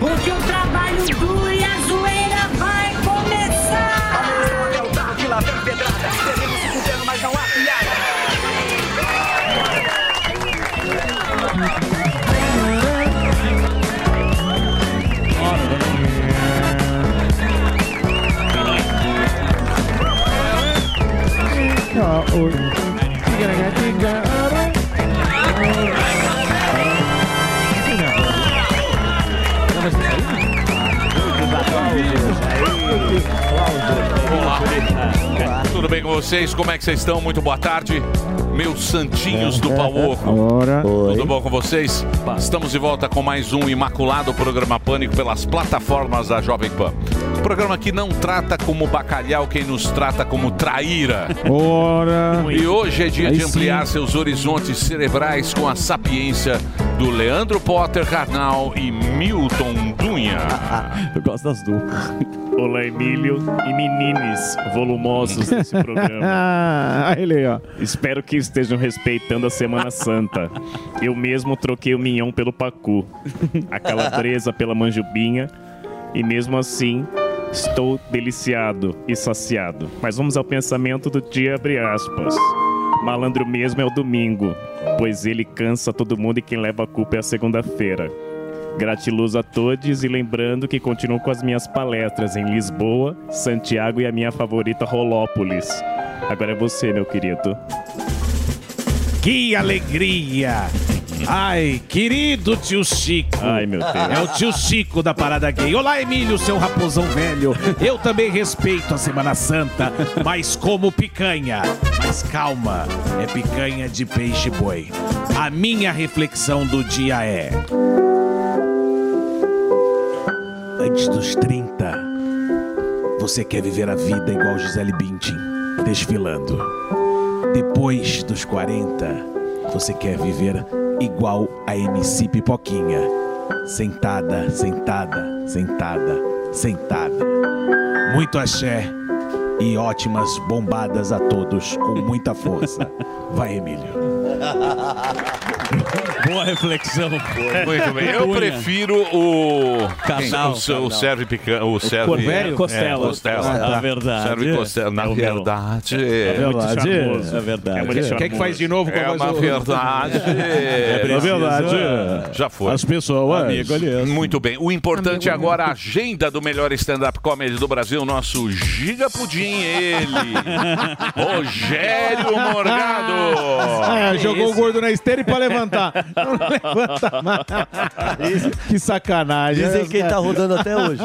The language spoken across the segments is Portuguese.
Porque o trabalho duro e a zoeira vai começar! É o carro que lá vem pedrada. Devemos se fudendo, mas não há piada. Olá. Tudo bem com vocês? Como é que vocês estão? Muito boa tarde. Meus santinhos do pau oco. Ora. Tudo bom com vocês? Estamos de volta com mais um imaculado programa Pânico pelas plataformas da Jovem Pan. Um programa que não trata como bacalhau quem nos trata como traíra. Ora. E hoje é dia Aí de ampliar sim. seus horizontes cerebrais com a sapiência do Leandro Potter Carnal e Milton Dunha. Eu gosto das duas. Olá, Emílio e menines volumosos desse programa. Ah, ele, ó. Espero que estejam respeitando a Semana Santa. Eu mesmo troquei o mignon pelo pacu, a calabresa pela manjubinha, e mesmo assim estou deliciado e saciado. Mas vamos ao pensamento do dia, abre aspas. Malandro mesmo é o domingo, pois ele cansa todo mundo e quem leva a culpa é a segunda-feira. Gratiluz a todos e lembrando que continuo com as minhas palestras em Lisboa, Santiago e a minha favorita Rolópolis. Agora é você, meu querido. Que alegria! Ai, querido tio Chico. Ai, meu Deus. É o tio Chico da Parada Gay. Olá, Emílio, seu raposão velho. Eu também respeito a Semana Santa, mas como picanha. Mas calma, é picanha de peixe boi. A minha reflexão do dia é. Antes dos 30, você quer viver a vida igual Gisele Bündchen, desfilando. Depois dos 40, você quer viver igual a MC Pipoquinha. Sentada, sentada, sentada, sentada. Muito axé e ótimas bombadas a todos com muita força. Vai, Emílio. Boa reflexão. Muito bem. Eu prefiro o. Casal, o, o serve picanha. O serve. Corvério? É, Costela. costela. Ah, tá. Na verdade. Serve costela. Na É o verdade. É verdade. charmoso. É verdade. É Quer que faz de novo com a É voz uma verdade. É verdade. Já foi. As pessoas. Amigo, aliás. Muito bem. O importante agora, a agenda do melhor stand-up comedy do Brasil, nosso Giga Pudim, ele, Rogério Morgado. Ah, jogou o gordo na esteira e pra levantar. Não levanta mais. Que sacanagem. Dizem né, que ele tá rodando até hoje.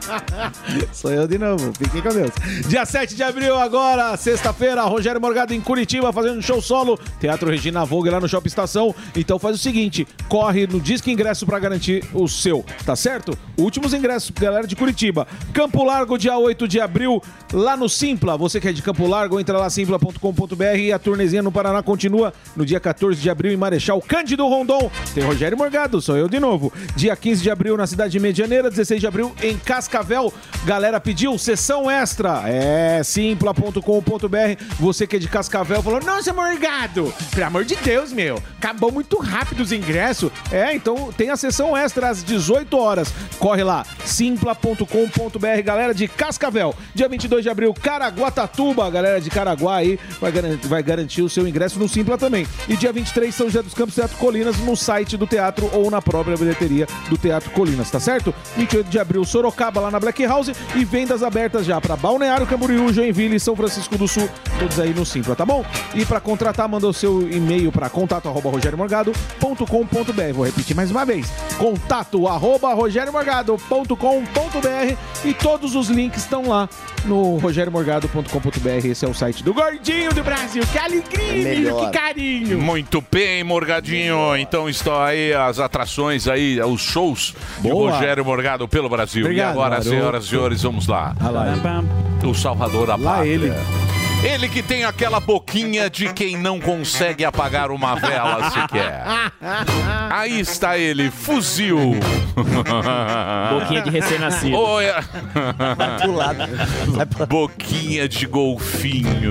Sou eu de novo. Fiquem com Deus. Dia 7 de abril, agora, sexta-feira, Rogério Morgado em Curitiba, fazendo um show solo. Teatro Regina Vogue lá no Shopping Estação. Então faz o seguinte: corre no Disque Ingresso pra garantir o seu, tá certo? Últimos ingressos, galera de Curitiba. Campo Largo, dia 8 de abril, lá no Simpla. Você que é de Campo Largo, entra lá simpla.com.br e a turnezinha no Paraná continua no dia 14 de abril em Marechal Cândido Rondon. Tem Rogério Morgado, sou eu de novo. Dia 15 de abril na cidade de Medianeira, 16 de abril em Cascavel. Galera pediu sessão extra. É simpla.com.br. Você que é de Cascavel falou: "Nossa, Morgado, pelo amor de Deus, meu. Acabou muito rápido os ingressos". É, então tem a sessão extra às 18 horas. Corre lá, simpla.com.br, galera de Cascavel. Dia 22 de abril, Caraguatatuba, galera de Caraguá aí vai garantir, vai garantir o seu ingresso no Simpla também. E dia 23, São José dos Campos, Teatro Colinas, no site do teatro ou na própria bilheteria do Teatro Colinas, tá certo? 28 de abril, Sorocaba, lá na Black House. E vendas abertas já para Balneário Camboriú, Joinville e São Francisco do Sul, todos aí no Simpla, tá bom? E para contratar, manda o seu e-mail para contato arroba rogeriomorgado.com.br. Vou repetir mais uma vez. Contato arroba rogeriomorgado.com.br e todos os links estão lá no rogeriomorgado.com.br. Esse é o site do Gordinho do Brasil. Que alegria, menino, que carinho. Muito bem, Morgadinho. Então estão aí as atrações aí, os shows Boa. de Rogério Morgado pelo Brasil. Obrigado, e agora, garoto. senhoras e senhores, vamos lá. O Salvador da Lá Pátria. ele. Ele que tem aquela boquinha de quem não consegue apagar uma vela sequer. Aí está ele, fuzil. Boquinha de recém-nascido. Oi. pro lado. Boquinha de golfinho.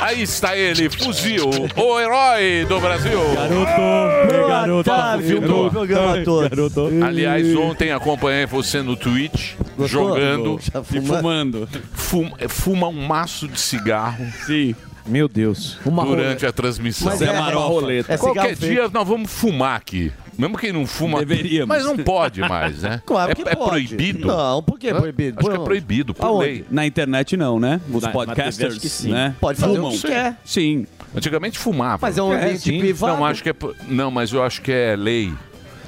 Aí está ele, fuzil, o herói do Brasil. Garoto, garoto. tarde, bom programa a todos. Garoto. Aliás, ontem acompanhei você no Twitch, Gostou? jogando, E fuma- fumando. fuma, fuma um maço de cigarro Sim. Meu Deus. Uma durante a transmissão. Mas é, Marofa. é cigarro Qualquer fake. dia nós vamos fumar aqui. Mesmo quem não fuma. Deveríamos. Mas não pode mais, né? Claro é, que é pode. proibido? Não, por que Hã? proibido? Acho que é proibido, por Aonde? lei. Na internet não, né? Os Na- na podcasters, TV acho que sim. né? Pode fazer Fumam. o que quer. Sim. Antigamente fumava. Mas é um É, ambiente privado. Não, acho que é. Não, mas eu acho que é lei.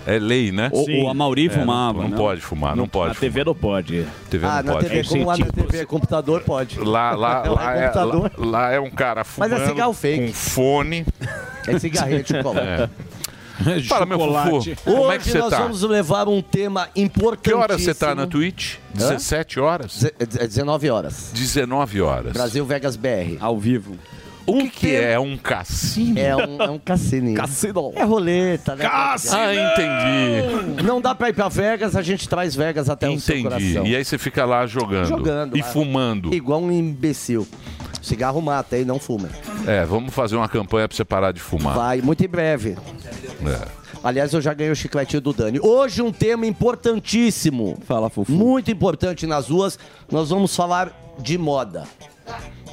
É lei, né? O, Sim. o Amauri É, fumava. Não, não pode fumar, não, pode. Na TV não pode. fumar. TV Ah, não na pode. TV, como lá na TV é computador, pode. Lá, lá, Lá é é, computador. lá, lá é um cara Mas fumando é cigarro fake. com fone. É cigarrinho de chocolate. É. Fala, meu Chocolate. fufu, como é que Hoje você nós tá? vamos levar um tema importantíssimo. Que hora você tá na Twitch? Hã? 17 horas? Ze- é 19 horas. 19 horas. Brasil Vegas BR. Ao vivo. O que, que é? É um cassino? É um, é um cassino. Cassino. É roleta, né? Ah, entendi. Não dá pra ir pra Vegas, a gente traz Vegas até o seu Entendi. coração. E aí você fica lá jogando. Jogando E lá. fumando. Igual um imbecil. Cigarro mata, aí não fuma. É, vamos fazer uma campanha pra você parar de fumar. Vai, muito em breve. É. Aliás, eu já ganhei o chicletinho do Dani. Hoje um tema importantíssimo. Fala, Fufu. Muito importante nas ruas. Nós vamos falar de moda.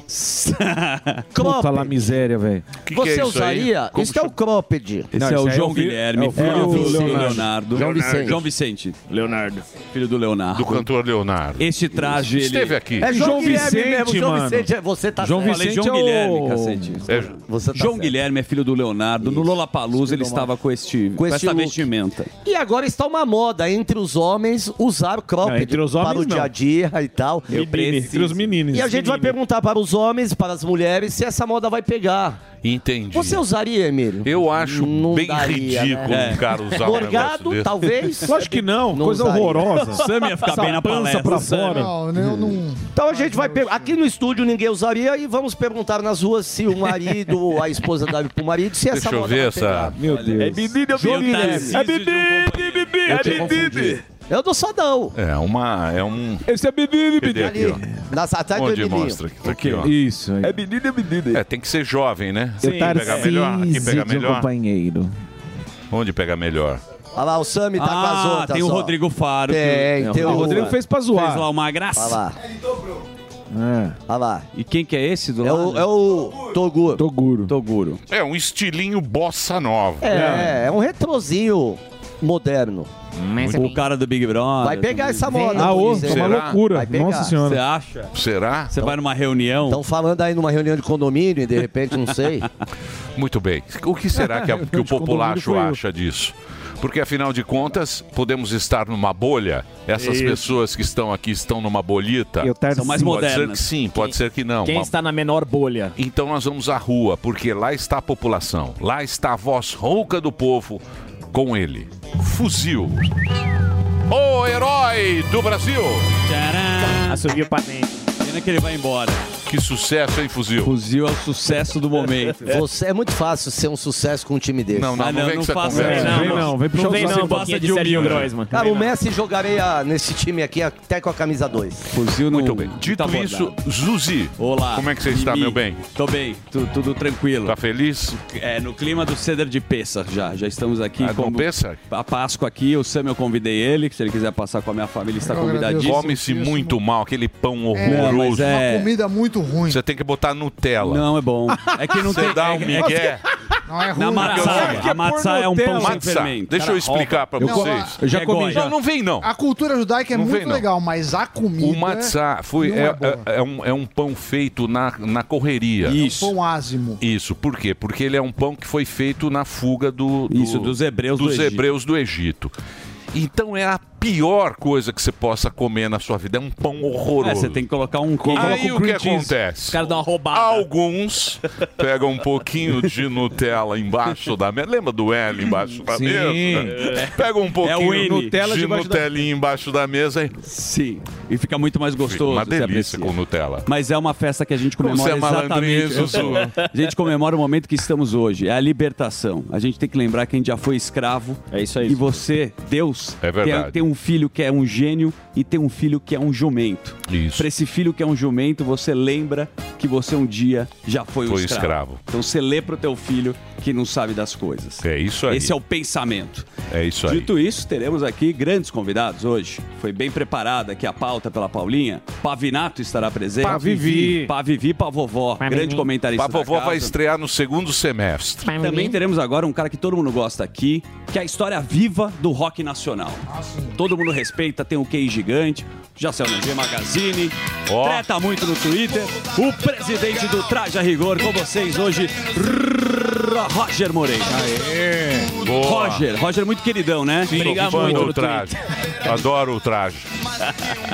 Puta lá miséria, velho. Que que Você é isso aí? usaria? Como Isso é o cropped. Esse Não, é esse o é João o fi- Guilherme, é filho do do Leonardo. Leonardo. João Vicente. João Vicente, Leonardo. filho do Leonardo. Do cantor Leonardo. Este traje, ele... Esteve aqui. É João, João Guilherme Vicente, mesmo. João mano. Vicente, é- você tá João Vicente João é o- Guilherme, cacete. É, Você tá João certo. Guilherme é filho do Leonardo. No Lollapalooza ele estava com este, com, esse essa look. vestimenta. E agora está uma moda entre os homens usar cropped Não, os homens, para o não. dia a dia e tal. Eu. Entre os meninos. E a gente vai perguntar para os homens, para as mulheres, se essa moda vai pegar. Entendi. Você usaria, Emílio? Eu acho Não bem daria, ridículo né? um cara usar um negócio Morgado, desse. talvez. Lógico que não, Não coisa usaria. horrorosa. Sam ia ficar Essa bem na pança palestra. pra fora. Não, eu não. Então a gente vai per- aqui no estúdio ninguém usaria e vamos perguntar nas ruas se o marido ou a esposa dá pro marido se essa Deixa eu moda ver vai essa. pegar. Meu Deus. É menino, é João menino. Guilherme. É Eu te confundi. Eu não sou não. É uma. É um. Esse é menino, menino. aqui, Ali, na, do Onde Emilinho. mostra? Aqui, tá aqui, ó. Isso aí. É menino, é menino. É, tem que ser jovem, né? Eu Aqui pega melhor. Aqui pega de um melhor. companheiro. Onde pega melhor? Olha lá, o Sami tá com as Ah, outras. tem o ó. Rodrigo Faro. Tem, tem O o Rodrigo fez pra que fez zoar. lá uma Olha graça. lá, É, olha lá. E quem que é esse do É lado? o, é o Toguro. Toguro. Toguro. É um estilinho bossa nova. É, é um retrozinho moderno. O cara do Big Brother. Vai pegar essa moda. Ah, ô, é uma loucura. Vai pegar. Nossa Você senhora. acha? Será? Você vai numa reunião. Estão falando aí numa reunião de condomínio e de repente, não sei. Muito bem. O que será que, a- que o populacho acha disso? Porque afinal de contas, podemos estar numa bolha. Essas Isso. pessoas que estão aqui estão numa bolhita. Eu tarde São mais sim. Pode ser modernas. que sim, pode ser que não. Quem Mas- está na menor bolha? Então nós vamos à rua, porque lá está a população. Lá está a voz rouca do povo com ele. Fuzil. O herói do Brasil. Tcharam! Assumiu pra dentro. Pena que ele vai embora. Que sucesso, hein, Fuzil? Fuzil é o sucesso do momento. Você é muito fácil ser um sucesso com um time desse. Não, não, Ah, não, não, vem não com essa conversa. isso. Não, vem não, vem pro Não vem não, passa de Serginho humilde. Groisman. Cara, o Messi jogaria nesse time aqui até com a camisa 2. Fuzil no... Muito bem. Dito tá bordado. isso, Zuzi. Olá. Como é que você está, meu bem? Tô bem, tu- tudo tranquilo. Tá feliz? É, no clima do Ceder de Pessa já. Já estamos aqui. Ah, com Pêssar? A Páscoa aqui, o Sam eu convidei ele, que se ele quiser passar com a minha família, está convidadíssimo. Come-se muito mal, aquele pão Não, horroroso. mas é... Uma comida muito ruim. Você tem que botar Nutella. Não, é bom. É que não Você tem- dá é- um é- migué. Não é ruim. Na matzá, a matzá é um pão sem fermento. Deixa eu explicar pra vocês. eu já É comi. Não, não vem não. A cultura judaica é Não muito legal, mas a comida. O matzá foi, é, é é- é um, é um pão feito na, na correria. Isso. Pão ázimo. Isso, por quê? Porque ele é um pão que foi feito na fuga do, do- Isso, dos hebreus do dos Egito. hebreus do Egito. Então é a pior coisa que você possa comer na sua vida. É um pão horroroso. É, você tem que colocar um Aí o que acontece? Os caras dão uma roubada. Alguns pegam um pouquinho de Nutella embaixo da mesa. Lembra do L embaixo da Sim. mesa? Pega um É pouquinho N. Nutella de debaixo da- embaixo da mesa e Sim. E fica muito mais gostoso. uma você delícia com Nutella. Mas é uma festa que a gente Como comemora você é malandrinho, exatamente. Zuzu. sou. A gente comemora o momento que estamos hoje. É a libertação. A gente tem que lembrar que a gente já foi escravo. É isso aí. E você, Deus, É verdade. tem, tem um filho que é um gênio e tem um filho que é um jumento. Isso. Para esse filho que é um jumento, você lembra que você um dia já foi um Foi escravo. escravo. Então você lê pro teu filho que não sabe das coisas. É isso aí. Esse é o pensamento. É isso aí. Dito isso, teremos aqui grandes convidados hoje. Foi bem preparada aqui a pauta pela Paulinha. Pavinato estará presente. Pavivi. Pavivi pra vovó. Grande comentarista A vovó da casa. vai estrear no segundo semestre. Também teremos agora um cara que todo mundo gosta aqui, que é a história viva do rock nacional. Todo mundo respeita, tem um QI gigante, já saiu na G Magazine, Ó. treta muito no Twitter. O presidente do Traje a Rigor com vocês hoje, Roger Moreira. Boa. Roger, Roger é muito queridão, né? Briga fã muito no traje. Adoro o traje.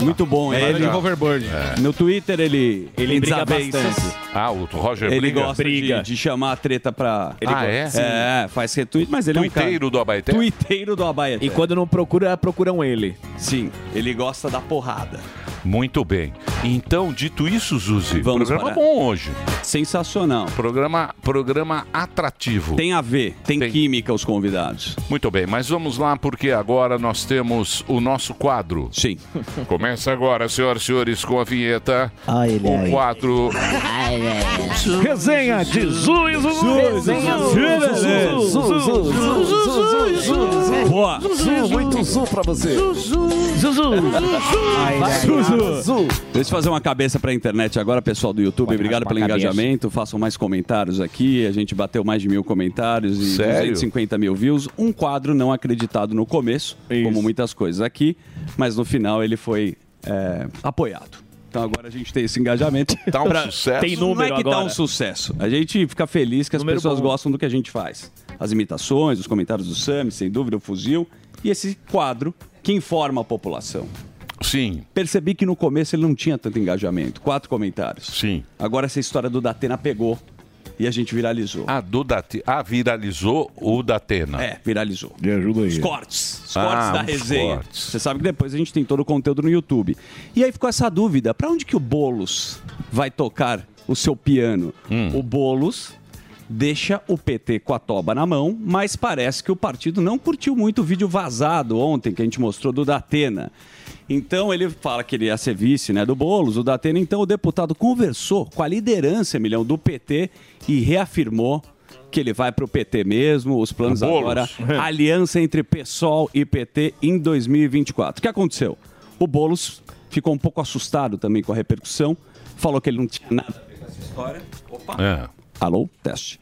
Muito bom, É ele ele. Hoverboard. No Twitter ele, ele Ele briga bastante. Ah, o Roger Ele briga? gosta Briga. De, de chamar a treta pra. Ele Ah, é? É, faz retweet, mas ele é um Tuiteiro do. Abaeté? Tuiteiro do Abaeté. E quando não procura, procuram ele. Sim, ele gosta da porrada. Muito bem. Então, dito isso, Zuzi, Vamos programa para- bom hoje. Sensacional. Programa, programa atrativo. Tem a ver, tem, Tem. química os convidados. Muito bem, mas vamos lá porque agora nós temos o nosso quadro. Sim. Começa agora, senhoras e senhores, com a vinheta. Ai, ele o quadro Resenha de Zu e Zuzu. Boa. Muito zu pra você. Deixa eu fazer uma cabeça pra internet agora, pessoal do YouTube. Obrigado pelo cabeça. engajamento. Façam mais comentários aqui. A gente bateu mais de mil comentários e Sério? 250 mil views. Um quadro não acreditado no começo, como muitas coisas aqui, mas no final ele foi é, apoiado. Então agora a gente tem esse engajamento. Tá um Pra- sucesso. Tem Não é número que tá agora. um sucesso. A gente fica feliz que as Número pessoas bom. gostam do que a gente faz. As imitações, os comentários do Sami, sem dúvida, o fuzil. E esse quadro que informa a população. Sim, Percebi que no começo ele não tinha tanto engajamento. Quatro comentários. sim. Agora essa história do Datena pegou e a gente viralizou. A do Date... Ah, viralizou o Datena. É, viralizou. Me ajuda aí. Os cortes. Os Ah, cortes da os resenha. cortes. Você sabe que depois a gente tem todo o conteúdo no YouTube. E aí ficou essa dúvida: pra onde que o Boulos vai tocar o seu piano? Hum. O Boulos deixa o PT com a toba na mão, mas parece que o partido não curtiu muito o vídeo vazado ontem que a gente mostrou do Datena. Então ele fala que ele ia ser vice né, do Boulos, o Datena. Então o deputado conversou com a liderança, Emilhão, do PT e reafirmou que ele vai para o PT mesmo, os planos Boulos. agora, aliança entre PSOL e PT em 2024. O que aconteceu? O Boulos ficou um pouco assustado também com a repercussão, falou que ele não tinha nada a ver com essa história. Opa. É. Alô? Teste.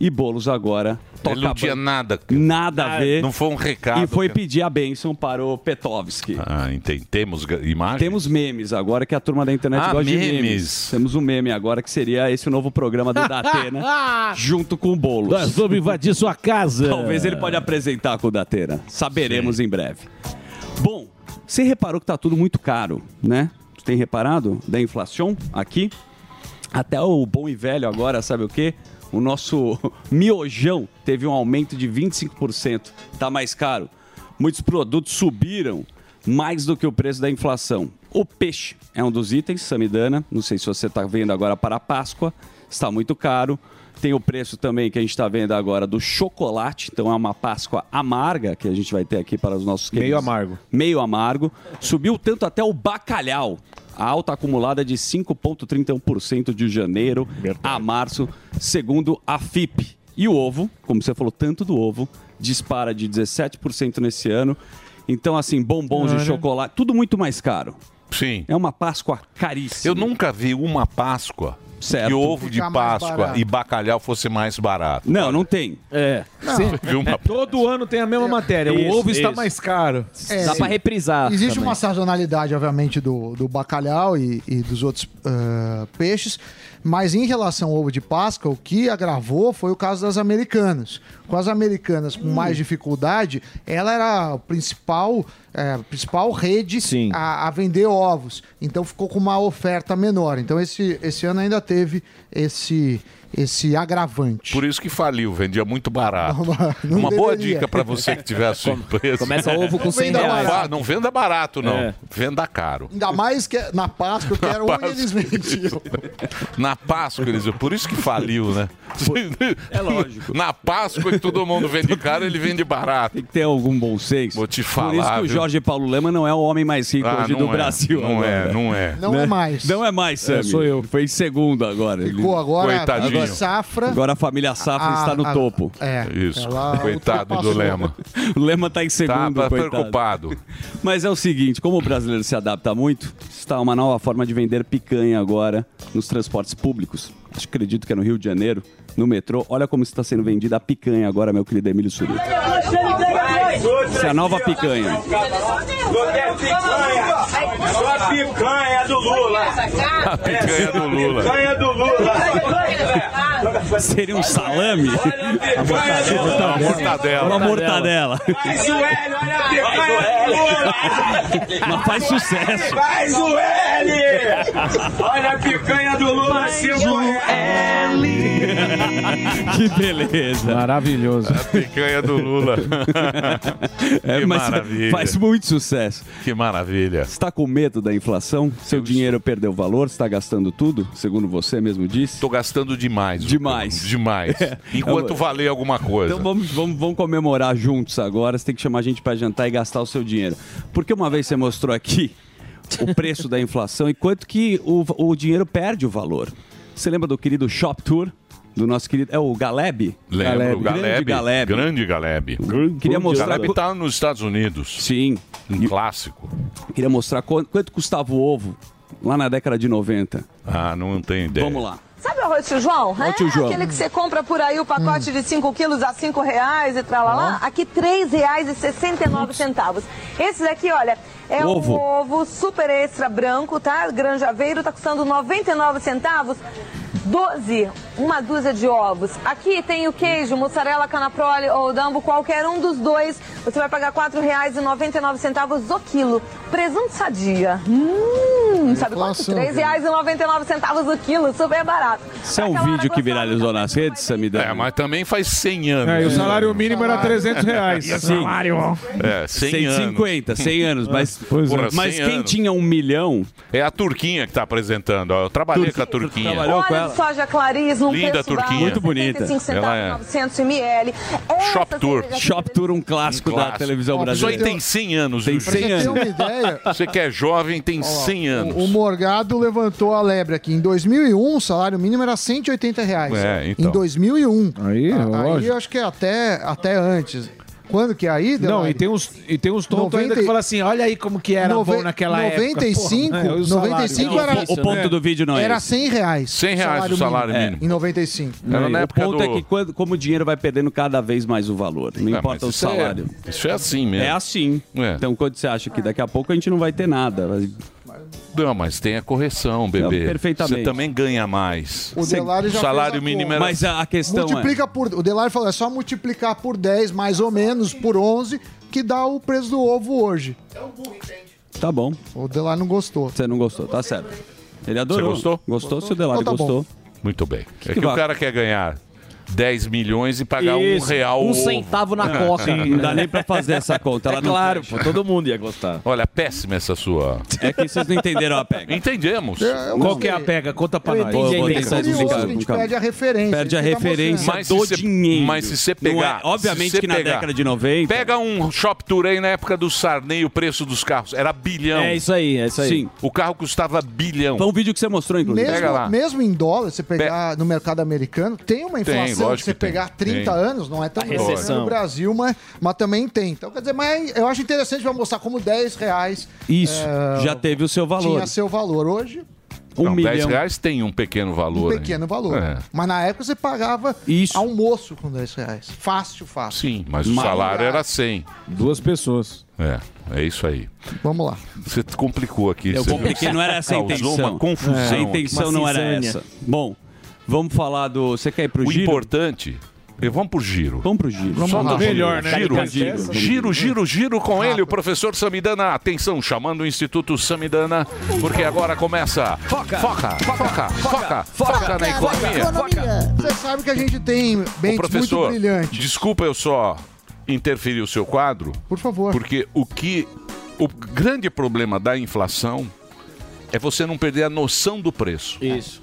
E Boulos agora toca Ele não tinha nada. nada a ver. Não foi um recado. E foi que- pedir a bênção para o Petovski. Ah, entendi. Temos imagens? Temos memes agora que a turma da internet Ah, gosta de memes. memes. Temos um meme agora que seria esse o novo programa do Datena junto com o Boulos. Nós vamos invadir sua casa. Talvez ele pode apresentar com o Datena. Saberemos em breve. Bom, você reparou que tá tudo muito caro, né? Você tem reparado da inflação aqui? Até o bom e velho agora, sabe o quê? O nosso miojão teve um aumento de 25%. Tá mais caro. Muitos produtos subiram mais do que o preço da inflação. O peixe é um dos itens, Samidana. Não sei se você está vendo agora para a Páscoa. Está muito caro. Tem o preço também que a gente está vendo agora do chocolate. Então é uma Páscoa amarga que a gente vai ter aqui para os nossos Meio queridos. amargo. Meio amargo. Subiu tanto até o bacalhau. A alta acumulada de 5,31% de janeiro a março, segundo a FIP. E o ovo, como você falou tanto do ovo, dispara de 17% nesse ano. Então, assim, bombons de Olha. chocolate, tudo muito mais caro. Sim. É uma Páscoa caríssima. Eu nunca vi uma Páscoa Certo. que ovo de mais Páscoa barato. e bacalhau fosse mais barato. Não, não tem. É. Viu uma- Todo ano tem a mesma matéria. o Isso, ovo está isso. mais caro. É, Dá pra reprisar. Existe também. uma sazonalidade, obviamente, do, do bacalhau e, e dos outros ah, peixes, mas em relação ao ovo de Páscoa, o que agravou foi o caso das americanas. Com as americanas com mais dificuldade, ela era a principal, é, a principal rede a, a vender ovos. Então ficou com uma oferta menor. Então esse, esse ano ainda teve esse, esse agravante. Por isso que faliu, vendia muito barato. não Uma boa deveria. dica para você que tiver a sua empresa. começa ovo com Não 100 venda reais. barato. Não venda barato, não. É. Venda caro. Ainda mais que na Páscoa, que era Na onde eles vendiam. Na Páscoa, eles por isso que faliu, né? É lógico. Na Páscoa que todo mundo vende caro, ele vende barato. Tem que ter algum bom senso. Vou te Por falar. isso que o viu? Jorge Paulo Lema não é o homem mais rico Ah, hoje não do é, Brasil. não agora. é, não é. Não é mais. Não é mais, Sammy. É, sou eu. Foi em segundo agora. Ficou agora Coitadinho. A safra. Agora a família Safra A- está no a- topo. É. Isso. ela Coitado do. Lema. O Lema está em segundo, Tá coitado. preocupado. Mas é o seguinte, como o brasileiro se adapta muito, está uma nova forma de vender picanha agora nos transportes públicos. Acho que acredito que é no Rio de Janeiro, no metrô. Olha como está sendo vendida a picanha agora, meu querido Emílio Surita. Essa é a nova picanha. Não quer picanha. Só a picanha do Lula. A picanha do Lula. Picanha do Lula. Seria um salame? Uma mortadela. Uma mortadela. Faz o L, olha a picanha do Lula. Mas faz sucesso. Faz o L. Olha a picanha do Lula. Faz o Que beleza. Maravilhoso. A picanha do Lula. É, que mas maravilha. faz muito sucesso. Que maravilha. Você está com medo da inflação? Seu dinheiro perdeu valor? Você está gastando tudo, segundo você mesmo disse? Tô gastando demais. Demais. Demais. É. Enquanto Eu- valer alguma coisa. Então vamos, vamos, vamos comemorar juntos agora. Você tem que chamar a gente para jantar e gastar o seu dinheiro. Porque uma vez você mostrou aqui o preço da inflação e quanto que o, o dinheiro perde o valor. Você lembra do querido Shop Tour? Do nosso querido. É o Galeb? Lembro, o Grande Galeb. Galeb. Grande Galeb. Queria O mostrar. Galeb tá nos Estados Unidos. Sim. Um clássico. Queria mostrar quanto, quanto custava o ovo lá na década de 90. Ah, não tenho ideia. Vamos lá. Sabe o arroz tio João? O tio João. Aquele que você compra por aí o pacote de 5 quilos a 5 reais e tralalá. Aqui R$ 3,69. Esse daqui, olha, é Ovo. um ovo super extra branco, tá? Granjaveiro, tá custando 99 centavos. 12, uma dúzia de ovos. Aqui tem o queijo, mussarela, canaprole ou dambo, qualquer um dos dois. Você vai pagar R$ 4,99 o quilo. Presunto sadia. Hum, sabe quanto? R$ 3,99 o quilo, super barato. Isso é um vídeo que viralizou nas redes, Samidana? É, mas também faz 100 anos. É, e o salário mínimo era 300 reais. Sim. É, 100 anos. 150, 100 anos. Mas, Porra, mas 100 quem anos. tinha um milhão... É a Turquinha que tá apresentando. ó. Eu trabalhei com a Turquinha. Trabalhou com ela? Soja clariz num Linda preço Turquinha. Muito bonita. 75 centavos, Ela é- 900 ml. Shop Tour. Shop Tour, um clássico, da Clássico. televisão Ó, Isso aí brasileira. tem 100 anos. Tem viu, 100 gente? Pra você ter anos. uma ideia, Você que é jovem tem 100 anos. o Morgado levantou a lebre aqui. Em 2001, o salário mínimo era 180 reais. É, então. Em 2001. Aí, A- aí lógico. eu acho que é até, até antes. Quando que é aí? Não, Delari? e tem uns, e tem uns tontos 90 ainda que falam assim, olha aí como que era Nove- bom naquela 95, época. Porra, o salário. 95 Não, era- o ponto do vídeo não é Era esse. 100 reais. 100 reais o salário mínimo. Em 95. Era na o época ponto do- é que quando, como o dinheiro vai perdendo cada vez mais o valor, não É, importa o mas isso é- salário. isso é assim mesmo. É assim. É. Então quando você acha que daqui a pouco a gente não vai ter nada, vai- Não, mas tem a correção, bebê. Não, perfeitamente. Você também ganha mais. O Delari já o salário fez a mínimo conta. era... mas a, a questão Multiplica por. O Delari falou: é só multiplicar por 10, mais ou menos, por 11, que dá o preço do ovo hoje. é. Tá bom. O Delari não gostou. Você não gostou, tá certo. Ele adorou. Você gostou? Gostou, se o Delari Então tá bom. gostou. Muito bem. é que que, o cara quer ganhar 10 milhões e pagar Isso, um real um ovo. centavo na coca. Não dá nem pra fazer essa conta. Ela É claro, pô, todo mundo ia gostar. Olha, péssima essa sua... É que vocês não entenderam a pega. Entendemos. Qual que é a pega? Conta pra nós. Vou- vou entendi. tentar É curioso, explicar a gente perde a referência. Perde a referência Mas do se cê- dinheiro. mas se você é- pegar- obviamente se cê que na pegar- década de 90... Pega um shop tour aí na época do Sarney, o preço dos carros era bilhão. É isso aí, é isso aí. Sim. O carro custava bilhão. Foi um vídeo que você mostrou, inclusive. Pega lá. Mesmo, mesmo em dólar, você pegar no mercado americano, tem uma inflação recessão, lógico se você que tem. pegar 30 Tem. anos, não é tão grande recessão. no Brasil, mas, mas também tem. Então, quer dizer, mas eu acho interessante pra mostrar como 10 reais Isso, é, já teve o seu valor. tinha seu valor. Hoje, Um Não, 10 milhão. reais tem um pequeno valor. um ainda. pequeno valor. É. Mas na época você pagava almoço com 10 reais. Fácil, fácil. Sim, mas o salário era 100. Duas pessoas. É, é isso aí. Vamos lá. Você complicou aqui. Eu você compliquei, não era essa a intenção. uma confusão. A intenção não era essa. Bom, vamos falar do. Você quer ir pro O giro? importante. eh, Vamos pro giro. Vamos pro giro. Só lá. do Melhor, né? Giro, giro, giro, giro, giro com ele, o professor Samidana. Atenção, chamando o Instituto Samidana, porque agora começa. Foca, foca, foca, foca, foca na economia. Você sabe que a gente tem bens muito professor, brilhantes. desculpa eu só interferir o seu quadro. Por favor. Porque o que. O grande problema da inflação é você não perder a noção do preço. Isso.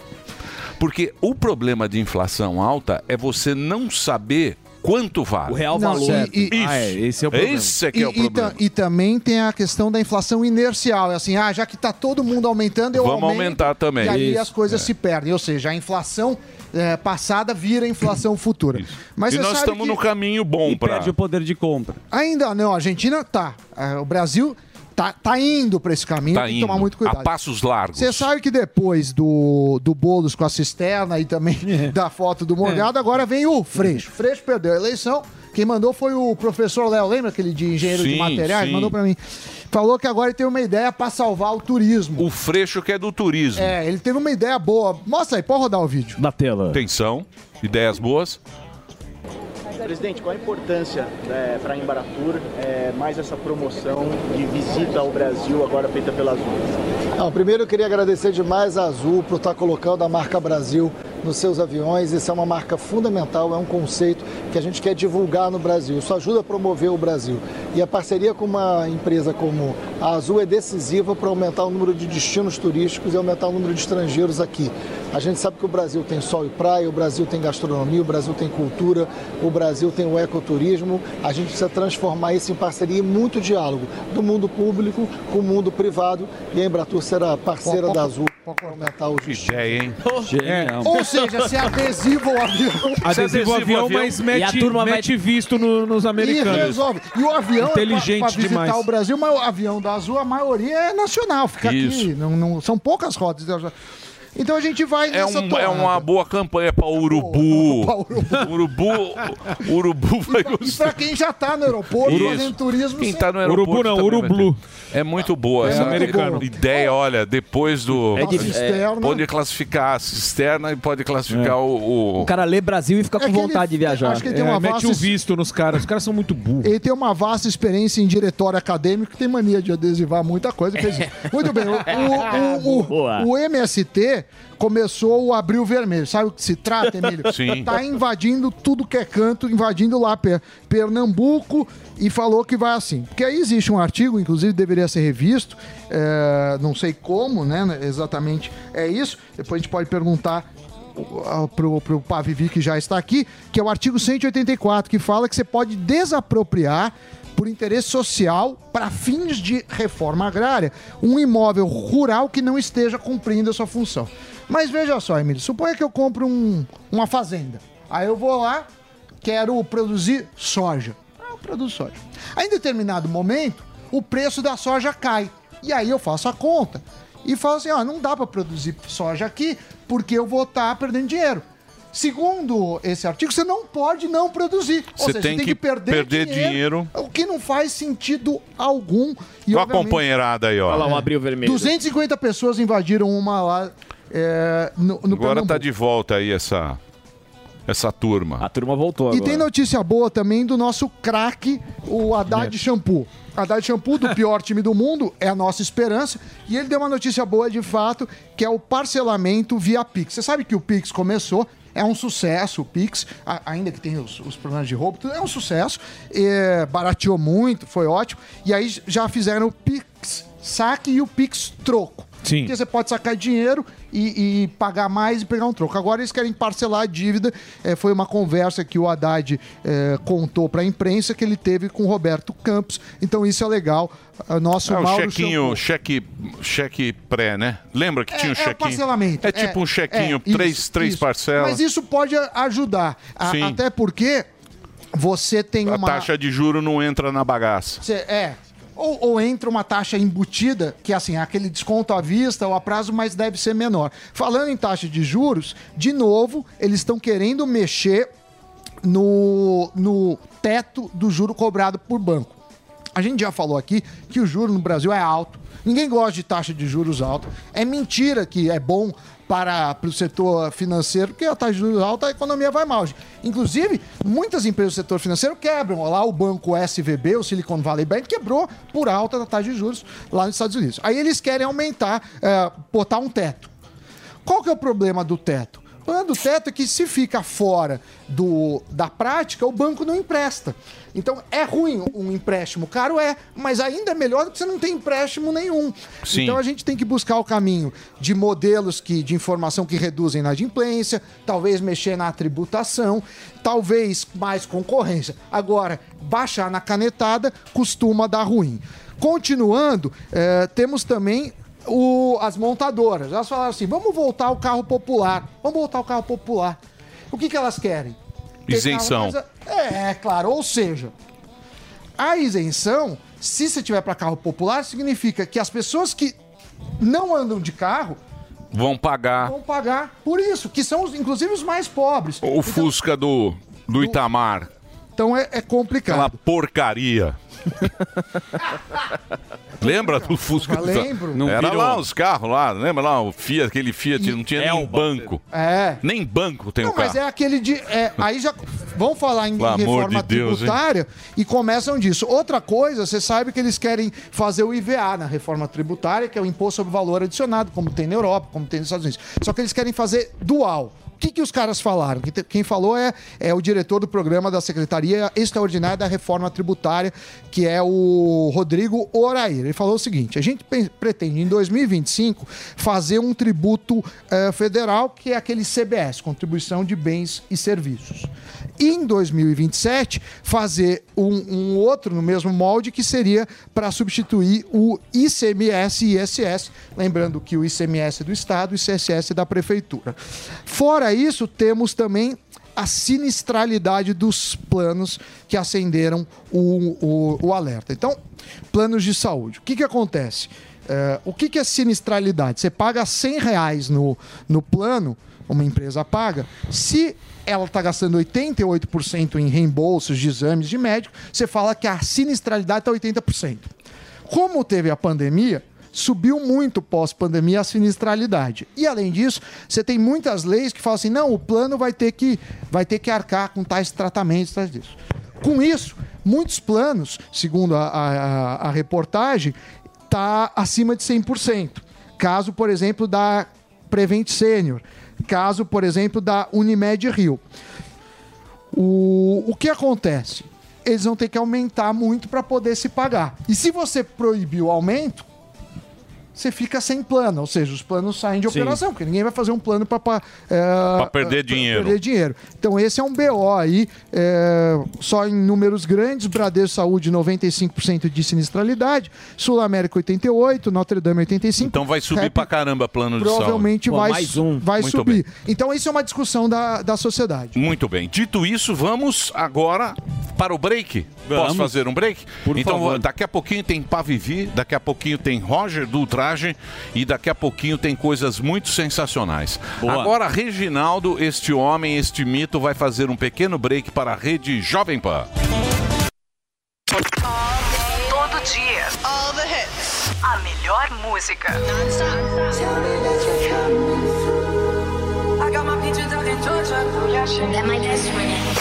Porque o problema de inflação alta é você não saber quanto vale. O real Não, valor. e- e- Isso. Ah, é, esse é o problema. Esse é que é o E- e, ta- problema. e também tem a questão da inflação inercial. É assim, ah, já que está todo mundo aumentando, eu Vamos aumento. aumentar também. E aí Isso, as coisas é. se perdem. Ou seja, a inflação eh, passada vira inflação futura. Mas e nós estamos que no caminho bom para. Perde o poder de compra. Ainda não, a Argentina tá. Eh, o Brasil tá, tá indo para esse caminho, Tá tem que tomar muito A cuidado. passos largos. Você sabe que depois do, do Boulos com a cisterna e também É. da foto do Morgado, agora vem o Freixo. Freixo perdeu a eleição. Quem mandou foi o professor Léo, lembra aquele de engenheiro de Sim, materiais? sim. Mandou pra mim. Falou que agora ele tem uma ideia pra salvar o turismo. O Freixo que é do turismo. É, ele teve uma ideia boa. Mostra aí, pode rodar o vídeo. Na tela. Atenção, ideias boas. Presidente, qual a importância para a Embaratur é, mais essa promoção de visita ao Brasil agora feita pela Azul? Não, primeiro eu queria agradecer demais a Azul por estar colocando a marca Brasil nos seus aviões. Isso é uma marca fundamental, é um conceito que a gente quer divulgar no Brasil. Isso ajuda a promover o Brasil. E a parceria com uma empresa como a Azul é decisiva para aumentar o número de destinos turísticos e aumentar o número de estrangeiros aqui. A gente sabe que o Brasil tem sol e praia, o Brasil tem gastronomia, o Brasil tem cultura, o Brasil tem o ecoturismo. A gente precisa transformar isso em parceria e muito diálogo do mundo público com o mundo privado e a Embratur será parceira da Azul para aumentar os Que ideia, hein? É. Ou seja, se adesiva o avião. Adesivo o avião, mas mete, mete visto no- nos americanos. E resolve. E o avião, Inteligente para visitar demais. o Brasil, mas o avião da Azul, a maioria é nacional, fica aqui. Não, não- são poucas rotas. Então a gente vai É, nessa um- é uma boa campanha para Urubu. Urubu. Urubu vai E gostar. pra quem já tá no aeroporto, Isso. fazendo turismo... Quem você- tá no aeroporto Urubu não, também vai ter. Urublu. É muito boa É essa americano. ideia, olha, depois do... É difícil. Cisterna. Pode classificar a cisterna e pode classificar o... o- O cara lê Brasil e fica com É ele- vontade de viajar. acho que ele tem uma É, mete vasta o visto nos caras. Os caras são muito burros. Ele tem uma vasta experiência em diretório acadêmico, tem mania de adesivar muita coisa. fez. Muito bem. O, o- o- Boa. o MST começou o Abril Vermelho. Sabe o que se trata, Emílio? Sim. Tá invadindo tudo que é canto, invadindo lá Per- Pernambuco e falou que vai assim. Porque aí existe um artigo, inclusive deveria ser revisto, é, não sei como, né? Exatamente é isso. Depois a gente pode perguntar o- pro, pro Pavivi que já está aqui, que é o artigo 184, que fala que você pode desapropriar por interesse social para fins de reforma agrária um imóvel rural que não esteja cumprindo a sua função. Mas veja só, Emílio, suponha que eu compro um- uma fazenda. Aí eu vou lá, quero produzir soja. Ah, eu produzo soja. Aí em determinado momento, o preço da soja cai. E aí eu faço a conta e falo assim: ó, não dá para produzir soja aqui porque eu vou estar perdendo dinheiro. Segundo esse artigo, você não pode não produzir. Ou Você seja, tem você tem que que perder, perder dinheiro. O que não faz sentido algum. E, Olha a companheirada aí, ó. Olha lá o abril vermelho. 250 pessoas invadiram uma lá é, no, no Agora Pernambuco. tá de volta aí essa, essa turma. A turma voltou E agora. tem notícia boa também do nosso craque, o Haddad Shampoo. Haddad Shampoo, do pior time do mundo, é a nossa esperança. E ele deu uma notícia boa de fato, que é o parcelamento via Pix. Você sabe que o Pix começou, é um sucesso o Pix, ainda que tenha os, os problemas de roubo, é um sucesso. É, barateou muito, foi ótimo. E aí já fizeram o Pix saque e o Pix troco. Sim. Porque você pode sacar dinheiro e, e pagar mais e pegar um troco. Agora eles querem parcelar a dívida. É, foi uma conversa que o Haddad é, contou para a imprensa que ele teve com o Roberto Campos. Então isso é legal. O nosso É o Mauro chequinho, cheque, cheque pré, né? Lembra que tinha um é chequinho? parcelamento. É tipo um chequinho, é, três, três isso. parcelas. Mas isso pode ajudar. A- Sim. até porque você tem A uma. taxa de juro não entra na bagaça. Cê- é. Ou, ou entra uma taxa embutida, que assim, é aquele desconto à vista ou a prazo, mas deve ser menor. Falando em taxa de juros, de novo, eles estão querendo mexer no, no teto do juro cobrado por banco. A gente já falou aqui que o juro no Brasil é alto. Ninguém gosta de taxa de juros alta. É mentira que é bom para, para o setor financeiro, porque a taxa de juros alta, a economia vai mal. Inclusive, muitas empresas do setor financeiro quebram. Lá o banco SVB, o Silicon Valley Bank, quebrou por alta da taxa de juros lá nos Estados Unidos. Aí eles querem aumentar, é, botar um teto. Qual que é o problema do teto? Do teto é que se fica fora do, da prática, o banco não empresta. Então é ruim um empréstimo caro, é, mas ainda é melhor do que você não ter empréstimo nenhum. Sim. Então a gente tem que buscar o caminho de modelos que, de informação que reduzem na adimplência, talvez mexer na tributação, talvez mais concorrência. Agora, baixar na canetada costuma dar ruim. Continuando, eh, temos também o- as montadoras. Elas falaram assim: vamos voltar ao carro popular. Vamos voltar ao carro popular. O que, que elas querem? Ter Isenção. carro É, é, claro. Ou seja, a isenção, se você tiver para carro popular, significa que as pessoas que não andam de carro Vão pagar vão pagar por isso, que são os- inclusive os mais pobres. o Fusca do, do Itamar. Então é, é complicado. Aquela porcaria. Lembra do Fusca? Itamar? lembro. Não Era virou. lá os carros lá, lembra lá o Fiat, aquele Fiat, não tinha nem banco. É. Nem banco tem Não, o carro. mas é aquele de. é, aí já vão falar em Pelo amor reforma de Deus, hein? tributária e começam disso. Outra coisa, você sabe que eles querem fazer o IVA na reforma tributária, que é o imposto sobre valor adicionado, como tem na Europa, como tem nos Estados Unidos. Só que eles querem fazer dual. Que, que os caras falaram? Quem falou é, é o diretor do programa da Secretaria Extraordinária da Reforma Tributária, que é o Rodrigo Orair. Ele falou o seguinte: a gente pretende, em 2025, fazer um tributo eh, federal, que é aquele CBS, Contribuição de Bens e Serviços. Em 2027, fazer um, um outro no mesmo molde, que seria para substituir o ICMS e ISS. Lembrando que o ICMS é do Estado e o ICSS é da Prefeitura. Fora isso, temos também a sinistralidade dos planos que acenderam o, o, o alerta. Então, planos de saúde. O que, que acontece? É, o que, que é sinistralidade? Você paga 100 reais no, no plano, uma empresa paga, se ela está gastando 88% em reembolsos de exames de médico, você fala que a sinistralidade está 80%. Como teve a pandemia, subiu muito pós-pandemia a sinistralidade. E além disso, você tem muitas leis que falam assim: não, o plano vai ter que, vai ter que arcar com tais tratamentos, tais disso. Com isso, muitos planos, segundo a, a- a reportagem, está acima de 100%. Caso, por exemplo, da Prevent Senior. Caso, por exemplo, da Unimed Rio. O, o que acontece? Eles vão ter que aumentar muito para poder se pagar. E se você proibir o aumento, você fica sem plano, ou seja, os planos saem de Sim. operação, porque ninguém vai fazer um plano para perder dinheiro. perder dinheiro. Então esse é um BO aí, é, só em números grandes, Bradesco Saúde 95% de sinistralidade, Sul América 88, Notre Dame 85. Então vai subir Rap pra caramba plano de saúde. provavelmente vai, vai Muito subir. bem. Então isso é uma discussão da, da sociedade. Muito bem. Dito isso, vamos agora para o break. Posso Vamos. fazer um break? Por então, favor. daqui a pouquinho tem Pavivi, daqui a pouquinho tem Roger do E daqui a pouquinho tem coisas muito sensacionais. Boa. Agora, Reginaldo, este homem, este mito, vai fazer um pequeno break para a rede Jovem Pan. Todo dia. All the hits. A melhor música. Got my peaches out in Georgia. Yeah, shit. That my best friend.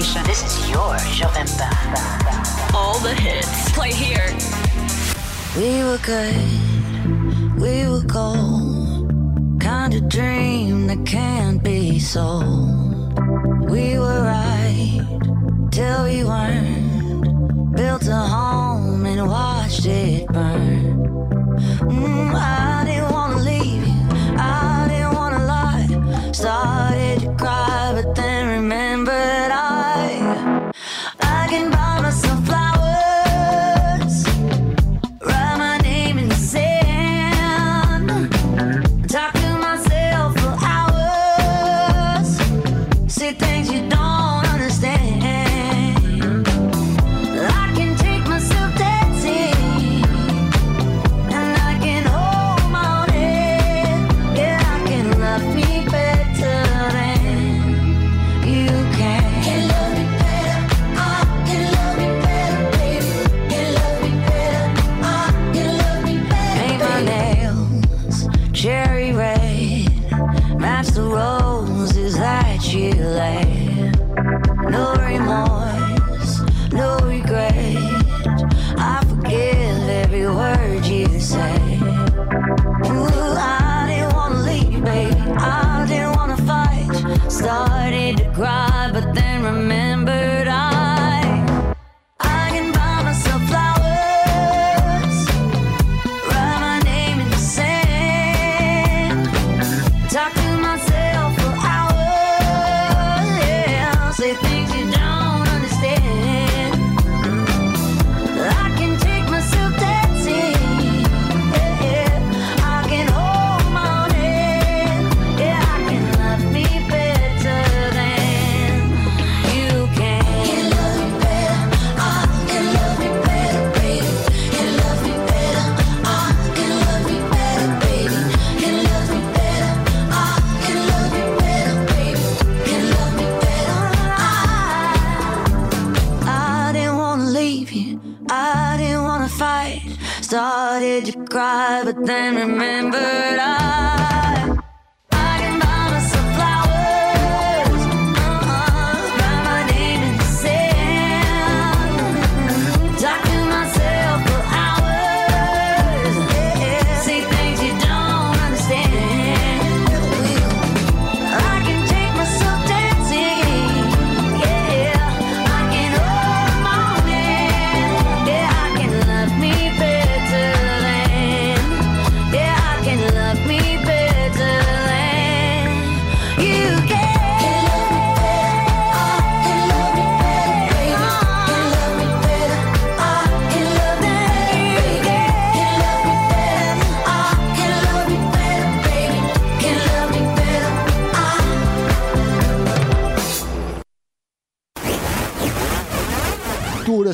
Station. This is your Jovem All the hits. Play here. We were good, we were gold. Kind of dream that can't be sold. We were right till we weren't. Built a home and watched it burn. Mm, I didn't wanna leave you, I didn't wanna lie. Started to cry, remember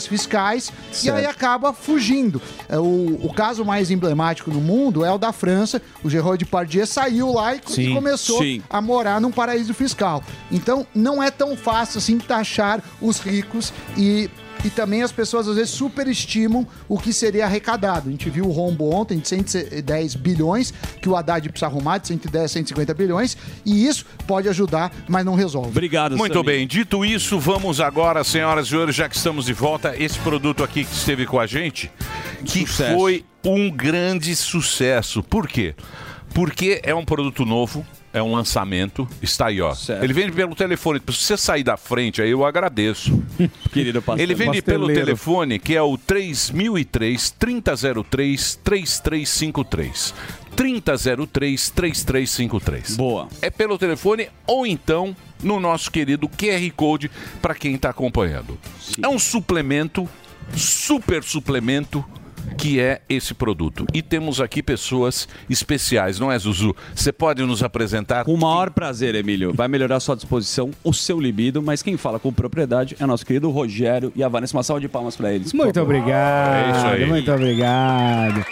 Fiscais e aí acaba fugindo. É, O, o caso mais emblemático no mundo é o da França. O Gerard Depardieu saiu lá e, Sim, começou sim. a morar num paraíso fiscal. Então não é tão fácil assim taxar os ricos e e também as pessoas às vezes superestimam o que seria arrecadado. A gente viu o rombo ontem de 110 bilhões, que o Haddad precisa arrumar, de 110 150 bilhões, e isso pode ajudar, mas não resolve. Obrigado, Muito bem, dito isso, vamos agora, senhoras e senhores, já que estamos de volta, esse produto aqui que esteve com a gente, que foi um grande sucesso. Por quê? Porque é um produto novo, é um lançamento, está aí, ó. Ele vende pelo telefone. Se você sair da frente, aí eu agradeço. Querido pastor. Ele vende pelo Pasteleiro. telefone, que é o 3003 3003 3353. 3003 3353. Boa. É pelo telefone ou então no nosso querido QR Code para quem está acompanhando. É um suplemento, super suplemento que é esse produto. E temos aqui pessoas especiais, não é, Zuzu? Você pode nos apresentar? Com o maior prazer, Emílio. Vai melhorar a sua disposição, o seu libido, mas quem fala com propriedade é nosso querido Rogério e a Vanessa. Uma salva de palmas pra eles. Muito obrigado. É isso aí. Muito obrigado.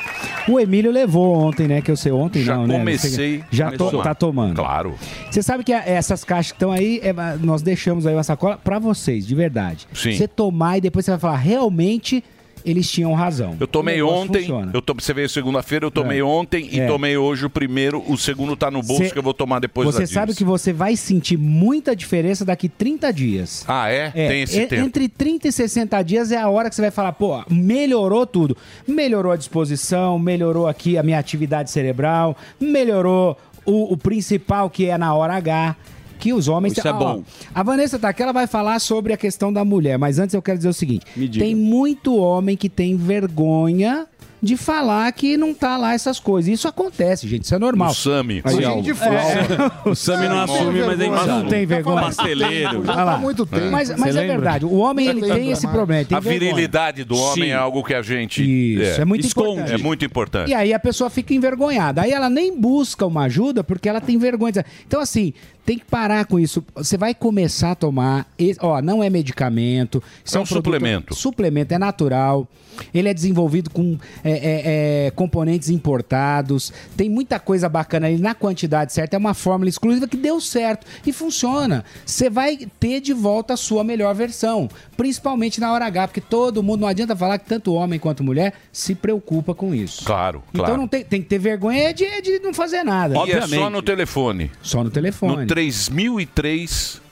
O Emílio levou ontem, né? Que eu sei ontem Já não, né? comecei Já to- tomar. tá tomando. Claro. Você sabe que essas caixas que estão aí, é, nós deixamos aí uma sacola pra vocês, de verdade. Sim. Você tomar e depois você vai falar, realmente eles tinham razão. Eu tomei ontem, funciona. eu to- você veio segunda-feira, eu tomei É. ontem e É. tomei hoje o primeiro, o segundo tá no bolso Cê- que eu vou tomar depois Você sabe que você vai sentir muita diferença daqui 30 dias. Ah, é? Tem esse e- tempo. Entre 30 e 60 dias é a hora que você vai falar, pô, melhorou tudo. Melhorou a disposição, melhorou aqui a minha atividade cerebral, melhorou o, o principal que é na hora H. Que os homens Isso têm- é Ó, bom. A Vanessa tá aqui, ela vai falar sobre a questão da mulher, mas antes eu quero dizer o seguinte: diga. tem muito homem que tem vergonha de falar que não tá lá essas coisas. Isso acontece, gente, isso é normal. O Sami. É, fala. O Sami não assume, mas é mas não tem vergonha. Pasteleiro. Olha lá. muito tempo. Mas, mas é lembra? verdade, o homem ele tem esse problema. tem A vergonha. virilidade do homem Sim. é algo que a gente Isso, é muito importante. É muito importante. E aí a pessoa fica envergonhada. Aí ela nem busca uma ajuda porque ela tem vergonha. de- Então, assim, tem que parar com isso. Você vai começar a tomar. Ó, não é medicamento. Isso É um produto- suplemento. Suplemento, é natural. Ele é desenvolvido com é, é, é, componentes importados. Tem muita coisa bacana ali na quantidade certa. É uma fórmula exclusiva que deu certo e funciona. Você vai ter de volta a sua melhor versão. Principalmente na hora H, porque todo mundo, não adianta falar que tanto homem quanto mulher se preocupa com isso. Claro, Então claro. não tem, tem que ter vergonha de, de não fazer nada. E é só no telefone. Só no telefone. No 3003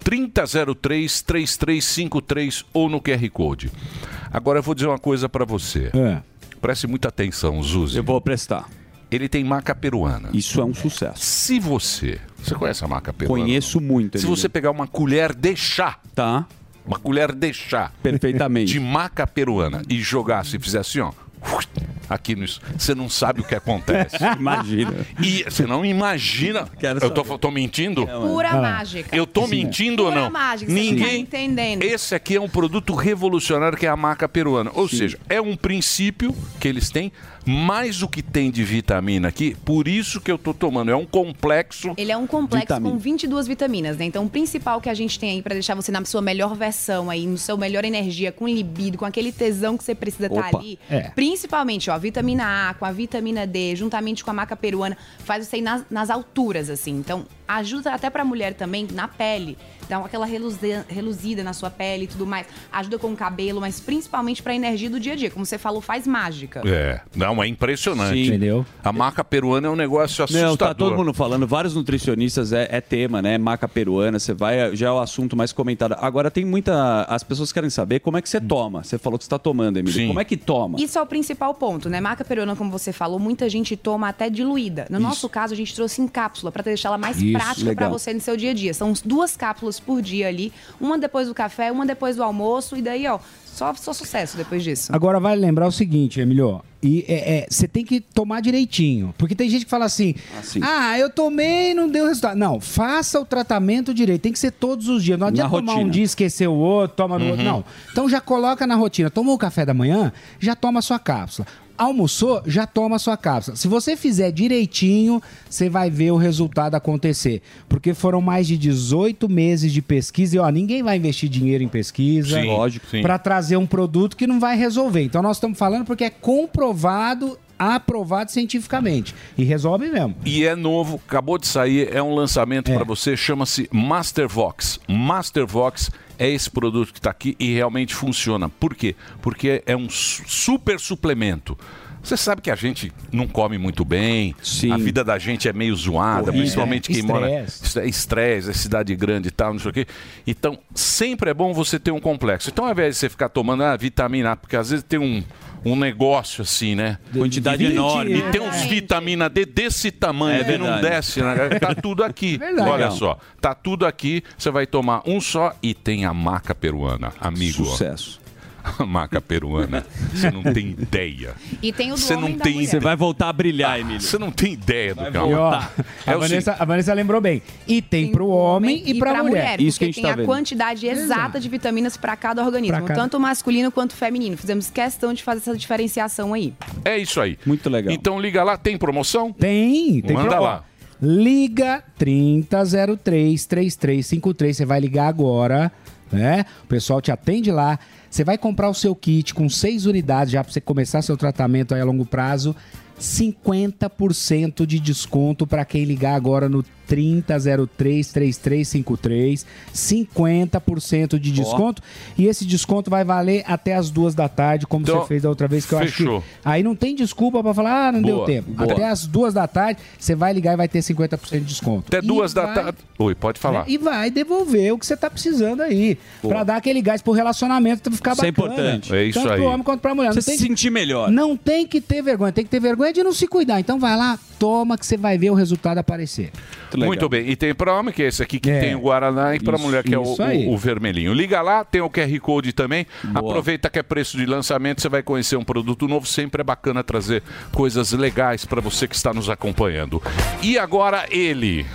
3003 3353 ou no QR Code. Agora eu vou dizer uma coisa pra você. É. Preste muita atenção, Zuzi. Eu vou prestar. Ele tem maca peruana. Isso é um sucesso. Se você. Você conhece a maca peruana? Conheço muito. Se você pegar uma colher de chá. Tá. Uma colher de chá. Perfeitamente. De maca peruana e jogar, se fizer assim, ó. Aqui no. Você não sabe o que acontece. Imagina. E você não imagina. eu tô, tô mentindo? Pura Ah. mágica. Eu tô mentindo ou Pura não? mágica, você não tá Ninguém. entendendo. Esse aqui é um produto revolucionário que é a maca peruana. Ou seja, é um princípio que eles têm, mais o que tem de vitamina aqui, por isso que eu tô tomando. É um complexo. Ele é um complexo Vitamina. com 22 vitaminas, né? Então, o principal que a gente tem aí pra deixar você na sua melhor versão aí, no seu melhor energia, com libido, com aquele tesão que você precisa estar Opa. ali. É. Principalmente, ó, vitamina A com a vitamina D, juntamente com a maca peruana, faz você ir nas, nas alturas, assim. Então, ajuda até pra mulher também na pele. Dá aquela reluzi- reluzida na sua pele e tudo mais. Ajuda com o cabelo, mas principalmente pra energia do dia a dia. Como você falou, faz mágica. É, não, é impressionante. Sim. Entendeu? A maca peruana é um negócio assustador. Não, tá todo mundo falando, vários nutricionistas é, é tema, né? Maca peruana, você vai, já é o assunto mais comentado. Agora tem muita. As pessoas querem saber como é que você toma. Você falou que você está tomando, Emílio. Como é que toma? Isso é o principal ponto, né? Maca peruana, como você falou, muita gente toma até diluída. No Isso. nosso caso, a gente trouxe em cápsula para deixar ela mais Isso, prática para você no seu dia a dia. São duas cápsulas por dia ali, uma depois do café, uma depois do almoço e daí, ó, só, só sucesso depois disso. Agora vale lembrar o seguinte, Emilio. E é, é, você tem que tomar direitinho. Porque tem gente que fala assim: ah, eu tomei e não deu resultado. Não, faça o tratamento direito. Tem que ser todos os dias. Não adianta tomar um rotina. dia, esquecer o outro, toma no Uhum. outro. Não. Então já coloca na rotina. Tomou o café da manhã, já toma a sua cápsula. Almoçou, já toma a sua cápsula. Se você fizer direitinho, você vai ver o resultado acontecer. Porque foram mais de 18 meses de pesquisa e ó, ninguém vai investir dinheiro em pesquisa. Sim, lógico, sim. Para trazer um produto que não vai resolver. Então nós estamos falando porque é comprovado, aprovado cientificamente. E resolve mesmo. E é novo, acabou de sair, é um lançamento para você, chama-se Mastervox. Mastervox é esse produto que está aqui e realmente funciona. Por quê? Porque é um su- super suplemento. Você sabe que a gente não come muito bem, a vida da gente é meio zoada, Corrida, principalmente quem mora. Estresse. É Estresse, é cidade grande e tal, não sei o quê. Então, sempre é bom você ter um complexo. Então, ao invés de você ficar tomando ah, vitamina A, porque às vezes tem um, um negócio assim, né? Quantidade enorme. E tem uns vitamina D desse tamanho É não desce, né? Tá tudo aqui. Verdade. Olha só, tá tudo aqui. Você vai tomar um só e tem a maca peruana, amigo. Sucesso. A maca peruana. Você não tem ideia. E tem o do Você não tem mulher. Você vai voltar a brilhar, Emílio. Você não tem ideia do que é uma- É a, o Vanessa, a Vanessa lembrou bem. E tem pro homem e pra, mulher. porque tem a quantidade exata de vitaminas para cada organismo, Pra cada- tanto masculino quanto feminino. Fizemos questão de fazer essa diferenciação aí. É isso aí. Muito legal. Então liga lá, tem promoção? Tem, tem Manda lá. Liga 3003 3353. Você vai ligar agora, né? O pessoal te atende lá. Você vai comprar o seu kit com seis unidades já para você começar seu tratamento aí a longo prazo. 50% de desconto para quem ligar agora no 3003 3353. 50% de desconto. E esse desconto vai valer até as duas da tarde, como Então, você fez da outra vez, que eu fechou. acho que. Aí não tem desculpa para falar, ah, não deu Boa, tempo. boa. Até as duas da tarde, você vai ligar e vai ter 50% de desconto. Até E duas da vai- tarde. Oi, pode falar. E vai devolver o que você tá precisando aí. Boa. Pra dar aquele gás pro relacionamento ficar Isso é bacana. importante. É isso Tanto aí. pro homem quanto pra mulher. Você Não se tem, sentir melhor. não tem que ter vergonha. Tem que ter vergonha de não se cuidar. Então vai lá, toma que você vai ver o resultado aparecer. Muito bem. E tem para homem, que é esse aqui que É. tem o Guaraná, e para mulher, que é o, o- o vermelhinho. Liga lá, tem o QR Code também. Aproveita que é preço de lançamento, você vai conhecer um produto novo. Sempre é bacana trazer coisas legais para você que está nos acompanhando. E agora ele.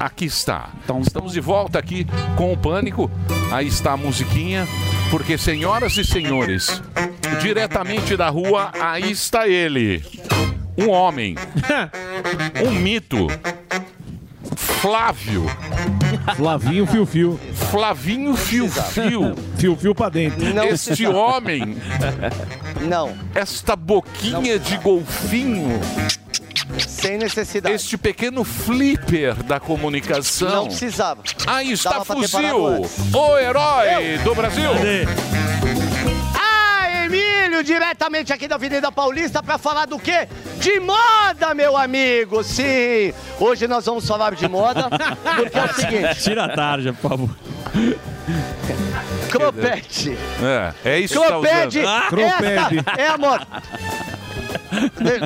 Aqui está. Estamos de volta aqui com o Pânico. Aí está a musiquinha. Porque, senhoras e senhores, diretamente da rua, aí está ele. Um homem. Um mito. Flávio. Flavinho Fio Fio. Flavinho Fio Fio. Fio Fio pra dentro. Este homem. Não. Esta boquinha de golfinho. Sem necessidade. Este pequeno flipper da comunicação. Não precisava. Aí está Dava Fuzil, o herói do Brasil. Ah, Emílio, diretamente aqui da Avenida Paulista para falar do quê? De moda, meu amigo. Sim. Hoje nós vamos falar de moda, porque é o seguinte. Tira a tarja, por favor. Cropete. É, é isso que tá Cropete. é a moda.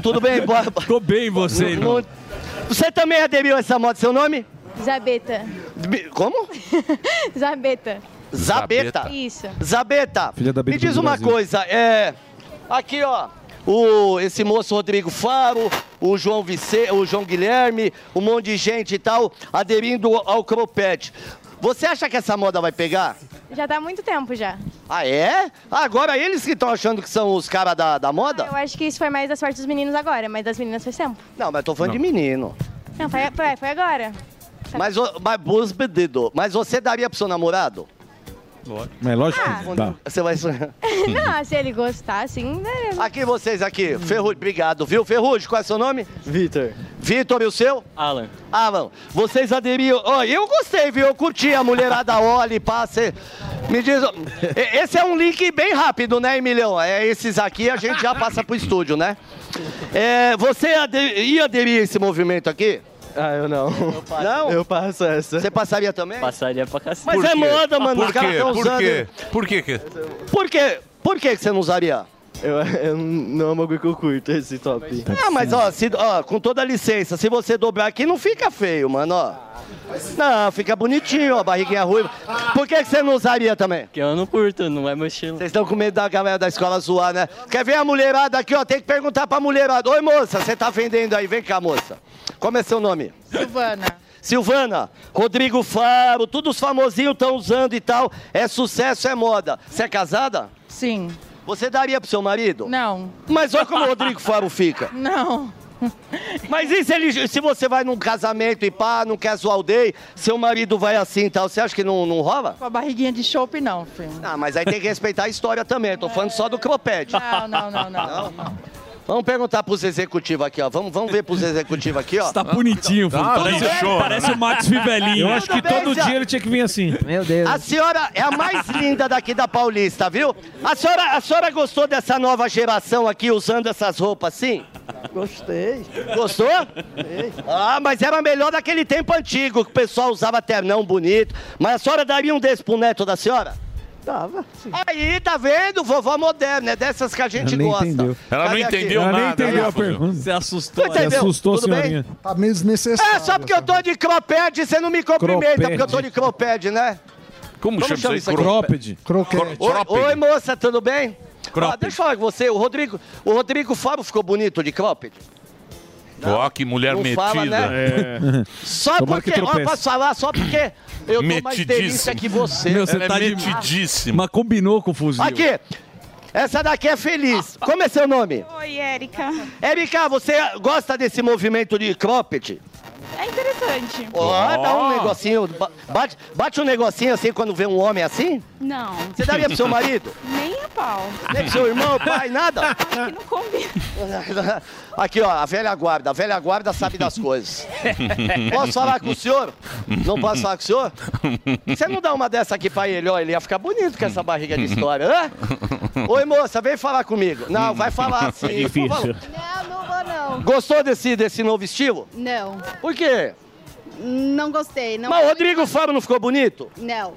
Tudo bem? Boa- Ficou bem você, irmão. Você também aderiu a essa moda, seu nome? Zabeta. Como? Zabeta. Zabeta. Isso. Zabeta, Filha da me diz uma Brasil. coisa, é. Aqui, ó. O, esse moço Rodrigo Faro, o João Vice, o João Guilherme, um monte de gente e tal, aderindo ao Cropete. Você acha que essa moda vai pegar? Já tá há muito tempo já. Ah, é? Ah, Agora eles que estão achando que são os caras da, da moda? Eu acho que isso foi mais da sorte dos meninos agora, mas das meninas faz tempo. Não, mas tô falando de menino. Não, foi, foi, foi agora. Mas, mas, mas você daria pro seu namorado? Mas lógico Ah. que dá. Você vai. Não, se ele gostar, sim, né? Aqui vocês aqui. Ferrugem, obrigado, viu? Ferrugem, qual é seu nome? Vitor. Vitor, e o seu? Alan. Alan, vocês aderiam. Ó, eu gostei, viu? Eu curti a mulherada olha e passa. Me diz. e- Esse é um link bem rápido, né, Emilhão? É esses aqui a gente já passa pro estúdio, né? É, você ade- ia aderir a esse movimento aqui? Ah, eu não. Não? Eu passo essa. Você passaria também? Passaria pra cacete. Mas é moda, mano. Por Os caras quê? tão Por usando. quê? Por quê? que- Por quê? Por que que você não usaria? Eu, eu não é um bagulho que eu curto, esse top. Ah, mas ó, se- ó, com toda licença, se você dobrar aqui, não fica feio, mano, ó. Não, fica bonitinho, ó, a barriguinha ruiva. Por que, que você não usaria também? Porque eu não curto, não é meu estilo. Vocês estão com medo da galera da escola zoar, né? Quer ver a mulherada aqui, ó? Tem que perguntar pra mulherada. Oi, moça, você tá vendendo aí? Vem cá, moça. Como é seu nome? Silvana. Silvana, Rodrigo Faro, todos os famosinhos estão usando e tal. É sucesso, é moda. Você é casada? Sim. Você daria pro seu marido? Não. Mas olha como o Rodrigo Faro fica. Não. Mas e se, ele, se você vai num casamento e pá, não quer zoar o day, seu marido vai assim e tal, você acha que não, não rola? Com a barriguinha de chope, não, filho. Ah, mas aí tem que respeitar a história também, eu tô falando só do cropede. Não, não, não, não. não. Vamos perguntar pros executivos aqui, ó. Vamos, vamos ver pros executivos aqui, ó. Tá bonitinho, filho. Tá, parece, bem? parece o Max Fivelinho. Eu acho que bem, todo dia ele tinha que vir assim. Meu Deus. A senhora é a mais linda daqui da Paulista, viu? A senhora, a senhora gostou dessa nova geração aqui usando essas roupas assim? Gostei. Gostou? Ah, mas era melhor daquele tempo antigo, que o pessoal usava ternão bonito. Mas a senhora daria um desse pro neto da senhora? Dava. Aí, tá vendo? Vovó moderna, é dessas que a gente Ela gosta. entendeu. Ela não Cadê aqui? entendeu Ela nem nada. entendeu a pergunta. Você assustou. Entendeu? Você assustou, Tudo bem? senhorinha. Tá meio desnecessário. É, só porque eu tô de cropede, você não me cumprimenta, porque eu tô de cropede, né? Como, chama isso aí? Cropped. Croquete. Oi, moça, tudo bem? Cropped. Ah, deixa eu falar com você, o Rodrigo, o Rodrigo Fábio ficou bonito de cropped? Ó, que mulher Não metida. fala, né? É. Só Tomara que porque, ó, posso falar, só porque eu tô mais delícia que você. Meu, você Ela é tá de... metidíssima. Mas combinou com o fuzil. Aqui, essa daqui é feliz. Como é seu nome? Oi, Érica. Érica, você gosta desse movimento de cropped? É interessante. Ó, dá um negocinho, ba- bate, bate um negocinho assim quando vê um homem assim? Não. Você daria pro seu marido? Nem a pau. Nem pro seu irmão, pai, nada? Acho que não combina. Aqui, ó, a velha guarda. A velha guarda sabe das coisas. Posso falar com o senhor? Não posso falar com o senhor? Você não dá uma dessa aqui pra ele? Ó, ele ia ficar bonito com essa barriga de história, hã? Oi, moça, vem falar comigo. Não, vai falar sim. É difícil. Não, não vou não. Gostou desse, desse novo estilo? Não. Por quê? Não gostei. Não. Mas o Rodrigo Fábio não ficou bonito? Não.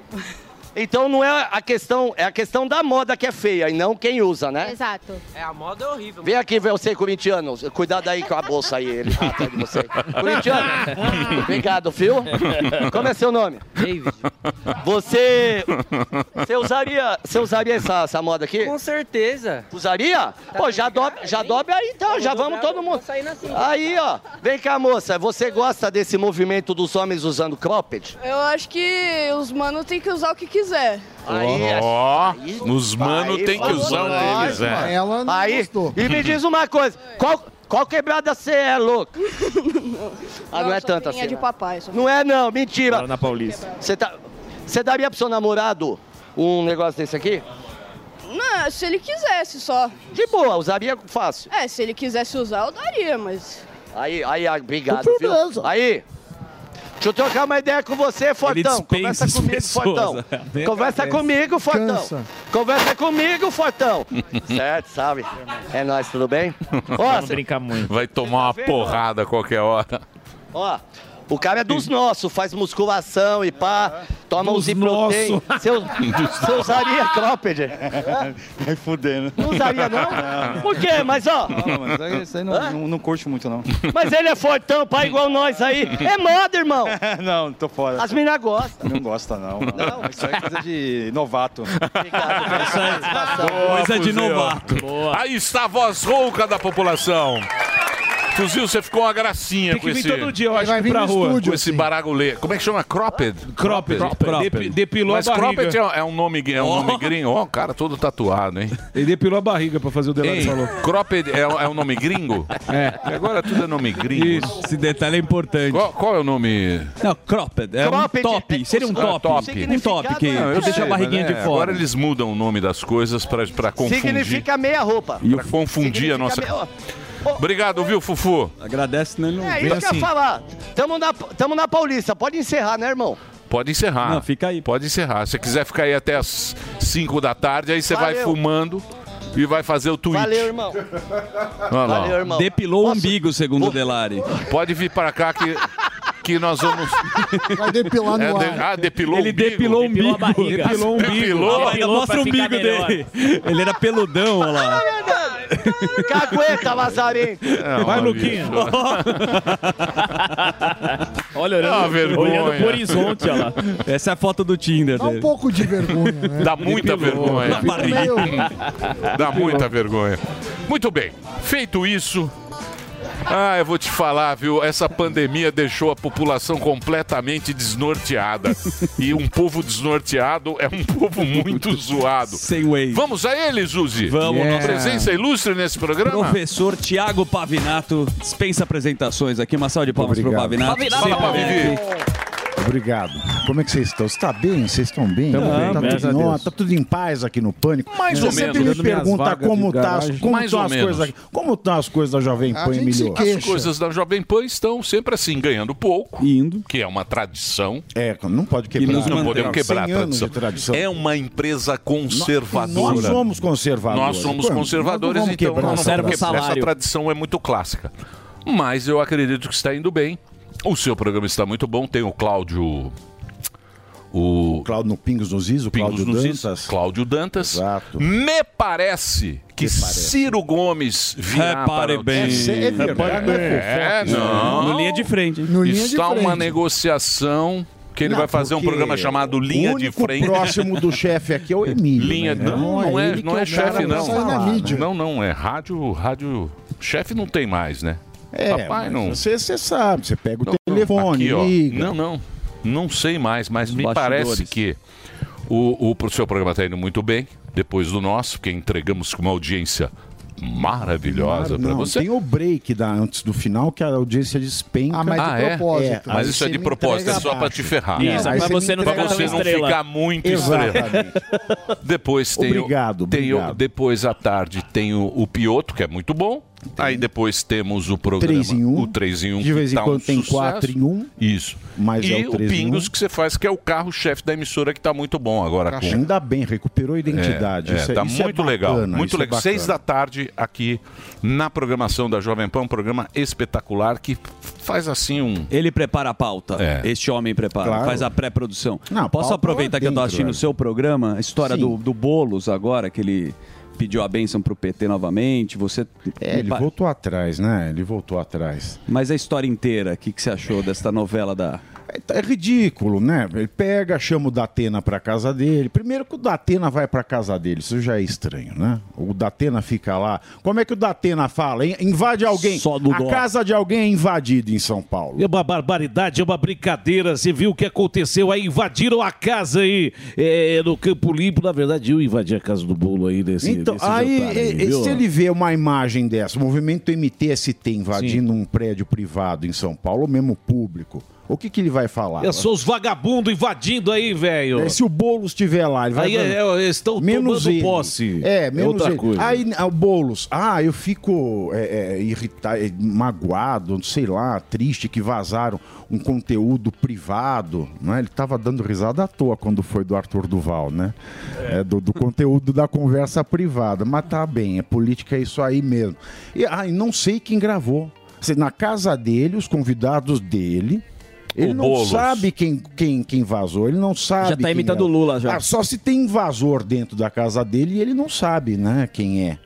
Então não é a questão, é a questão da moda que é feia e não quem usa, né? Exato. É, a moda é horrível. Vem aqui ver você, corintiano. Cuidado aí com a bolsa aí, ele tá atrás de você. Corintiano, obrigado, viu? Como é seu nome? David. Você. Você usaria, você usaria essa, essa moda aqui? Com certeza. Usaria? Pô, já dobre, já dobre aí então, já vamos todo mundo. Aí, ó. Vem cá, moça. Você gosta desse movimento dos homens usando cropped? Eu acho que os manos têm que usar o que quiser. Aí, Ó, os mano aí tem que usar o é. mano. Ela não Aí, gostou. e me diz uma coisa. Qual, qual quebrada você é, louco? Ah, não, é só tanto tem assim. a de papai. Só. Não é não, mentira. Lá na Paulista. Você tá, você daria pro seu namorado um negócio desse aqui? Não, se ele quisesse só. De boa, usaria fácil. É, se ele quisesse usar, eu daria, mas. Aí, aí, obrigado, viu? Aí, deixa eu trocar uma ideia com você, Fortão. Conversa comigo, pessoas. Fortão. Nem Conversa agradece. comigo, Fortão. Cansa. Conversa comigo, Fortão. certo, sabe? É nóis, tudo bem? Ó, Não cê- brinca muito. Vai tomar uma porrada a qualquer hora. ó, o cara é dos nossos, faz musculação e pá, toma Dos os iprotein. Você você usaria cropped? Vai fudendo. Não usaria, não? Por quê? Mas, ó, Não, mas isso aí não, não, não curte muito, não. mas ele é fortão, pai igual nós aí. É moda, irmão. não, tô fora. As minas gostam. Não gosta, não. Não, isso aí é coisa de novato. Coisa de novato. Aí está a voz rouca da população. Fuzil, você ficou uma gracinha Tem com que vir esse... todo dia, eu acho vai vir pra no rua. estúdio. Com esse baragulê. Como é que chama? Cropped? Cropped. Depi- Depilou Mas a barriga. cropped é, é um nome, é um nome gringo. Ó, o cara todo tatuado, hein? Ele depilou a barriga pra fazer o Delano Ei, falou. cropped é, é um nome gringo? É. Agora tudo é nome gringo. Isso. Esse detalhe é importante. Qual, qual é o nome? Não, cropped. É Cropped um top. Seria um Ah, top. top. Um top que, Não, eu que deixa sei, a barriguinha mas de é, fora. Agora eles mudam o nome das coisas pra, pra confundir. Significa meia roupa. Pra confundir a nossa... Significa meia- Obrigado, viu, Fufu? Agradece, né? Não É isso que eu assim. ia falar. Tamo na, tamo na Paulista. Pode encerrar, né, irmão? Pode encerrar. Não, fica aí. Pode encerrar. Se você quiser ficar aí até as 5 da tarde, aí você vai fumando e vai fazer o tweet. Valeu, irmão. Olha lá. Valeu, irmão. Depilou o umbigo, segundo o Delari. Pode vir pra cá que, que nós vamos. Vai depilar no É, de- ar. Ah, depilou Ele o umbigo? depilou o umbigo. Depilou o umbigo. Depilou? Ah, ainda mostra o umbigo melhor. dele. Ele era peludão, olha lá. Cagueta, Lazarento. É, Vai, Luquinha. bicho. Olha, É olhando, vergonha. olhando pro horizonte, olha lá. Essa é a foto do Tinder Dá um dele. pouco de vergonha, né? Dá muita vergonha. Barriga. Meio- Dá muita vergonha. Muito bem. Feito isso. Ah, eu vou te falar, viu? Essa pandemia deixou a população completamente desnorteada. E um povo desnorteado é um povo muito zoado. Sem way. Vamos a ele, Zuzi? Vamos, Uma nossa- presença ilustre nesse programa? Professor Tiago Pavinato dispensa apresentações aqui. Uma salva de palmas pro Obrigado. Pavinato. Fala, Sempre Pavivi. Obrigado. Como é que vocês estão? Você está bem? Vocês estão bem? Tamo bem, tá, tudo em tá tudo em paz aqui no Pânico. Mais Você ou sempre menos. me pergunta vagas como tá, como Mais estão ou as menos. coisas aqui. Como estão as coisas da Jovem Pan, Emilio? As coisas da Jovem Pan estão sempre assim, ganhando pouco, Indo. que é uma tradição. É, não pode E quebrar. Não mantém. podemos quebrar a 100 anos tradição. tradição. É uma empresa conservadora. Nós somos conservadores. Nós somos conservadores, nós então não vamos quebrar. essa tradição é muito clássica. Mas eu acredito que está indo bem. O seu programa está muito bom. Tem o Cláudio. O Cláudio no Pingos nos Is, o Pingos Cláudio nos Is, Dantas. Cláudio Dantas. Exato. Me parece que Ciro Gomes virá Repare para o bem. time. É verdade, não é É, não. No linha de frente. No linha de Está uma frente. negociação Que ele Não, vai fazer um programa chamado Linha o de Frente. próximo do chefe aqui é o Emílio. Linha, né? não, não é, não é o cara chefe, não. Não, não, é rádio, rádio. Chefe não tem mais, né? É, Papai mas não. Você, você sabe, você pega o Não, não, telefone, aqui, ó. liga. Não, não. Não sei mais, mas me bastidores. parece que o, o, o seu programa está indo muito bem, depois do nosso, porque entregamos com uma audiência maravilhosa para você. Tem o break da, antes do final que a audiência despenca. Ah, mas de Ah, é? propósito. Mas aí isso é de me propósito, é só pra abaixo. te ferrar. Isso, pra você me não você não estrela. ficar muito estrela. Exatamente. Depois tem Obrigado, o, tem o- depois à tarde tem o, o Pioto, que é muito bom. Aí depois temos o programa Três em um. o 3 em 1 De vez em tá quando tem sucesso. quatro em um. Isso. Mas e é o o Pingos um. que você faz, que é o carro-chefe da emissora, que tá muito bom agora. com- Ainda bem, recuperou a identidade. É, Isso é, tá isso muito é legal. bacana, Muito isso é legal. Seis da tarde aqui na programação da Jovem Pan, um programa espetacular que faz assim um. Ele prepara a pauta. É. Este homem prepara, Claro. faz a pré-produção. Não, Posso aproveitar lá que eu tô dentro, assistindo o seu programa, a história Sim. do, do Boulos agora, que ele pediu a bênção pro PT novamente. Você. É, ele voltou atrás, né? Ele voltou atrás. Mas a história inteira, o que, que você achou desta novela da. É ridículo, né? Ele pega, chama o Datena pra casa dele. Primeiro que o Datena vai pra casa dele, isso já é estranho, né? O Datena fica lá. Como é que o Datena fala? Invade alguém. a dó. casa de alguém é invadida em São Paulo. É uma barbaridade, é uma brincadeira. Você viu o que aconteceu aí? Invadiram a casa aí é, no Campo Limpo. Na verdade, eu invadi a casa do bolo aí desse, Então, desse aí, aí, e- viu? se ele vê uma imagem dessa, o movimento MTST invadindo um prédio privado em São Paulo, ou mesmo público, o que, que ele vai falar? Eu sou os vagabundos invadindo aí, velho. É, se o Boulos estiver lá, ele vai Aí é, é, eles estão menos tomando ele. posse. É, menos outra ele. coisa. Aí ah, o Boulos, ah, eu fico é, é, irritado, é, magoado, sei lá, triste que vazaram um conteúdo privado, né? Ele tava dando risada à toa quando foi do Arthur Duval, né? É, do, do conteúdo da conversa privada, mas tá bem, é política é isso aí mesmo. E ah, e não sei quem gravou. Na casa dele, os convidados dele, ele O não Boulos. sabe quem, quem, quem vazou, ele não sabe. Já tá quem imitando é. o Lula, já. Ah, só se tem invasor dentro da casa dele e ele não sabe, né, quem é.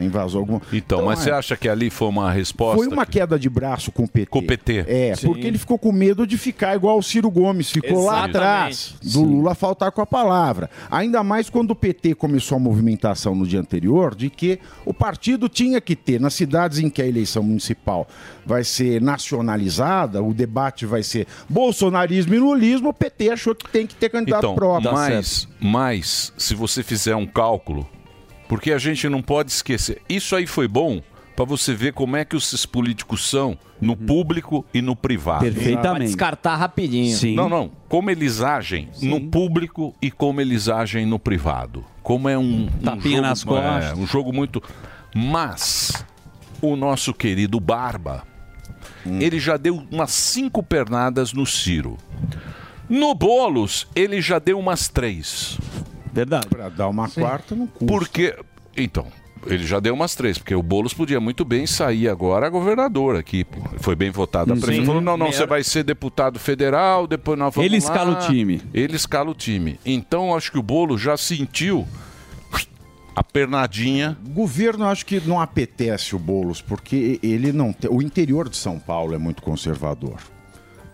Invasor algum. Então, mas é. você acha que ali foi uma resposta? Foi uma queda de braço com o PT. Com o PT. É, Sim. porque ele ficou com medo de ficar igual o Ciro Gomes, ficou lá Exatamente. atrás do Sim. Lula faltar com a palavra. Ainda mais quando o PT começou a movimentação no dia anterior de que o partido tinha que ter, nas cidades em que a eleição municipal vai ser nacionalizada, o debate vai ser bolsonarismo e lulismo, o PT achou que tem que ter candidato Então, próprio. mas, mas, se você fizer um cálculo, porque a gente não pode esquecer, isso aí foi bom para você ver como é que esses políticos são no público e no privado. Pra descartar rapidinho. Não, não. Como eles agem no público e como eles agem no privado. Como é um, um Tapinha jogo, nas costas. é, um jogo muito. Mas o nosso querido Barba, ele já deu umas cinco pernadas no Ciro. No Bolos, ele já deu umas três. Verdade. Pra dar uma quarta não custa. Porque. Então, ele já deu umas três, porque o Boulos podia muito bem sair agora governador aqui. pô. Foi bem votado. A Sim. prefeita falou: não, não, você vai ser deputado federal, depois nós vamos Ele lá." escala o time. Ele escala o time. Então, acho que o Boulos já sentiu a pernadinha. O governo acho que não apetece o Boulos, porque ele não tem. O interior de São Paulo é muito conservador.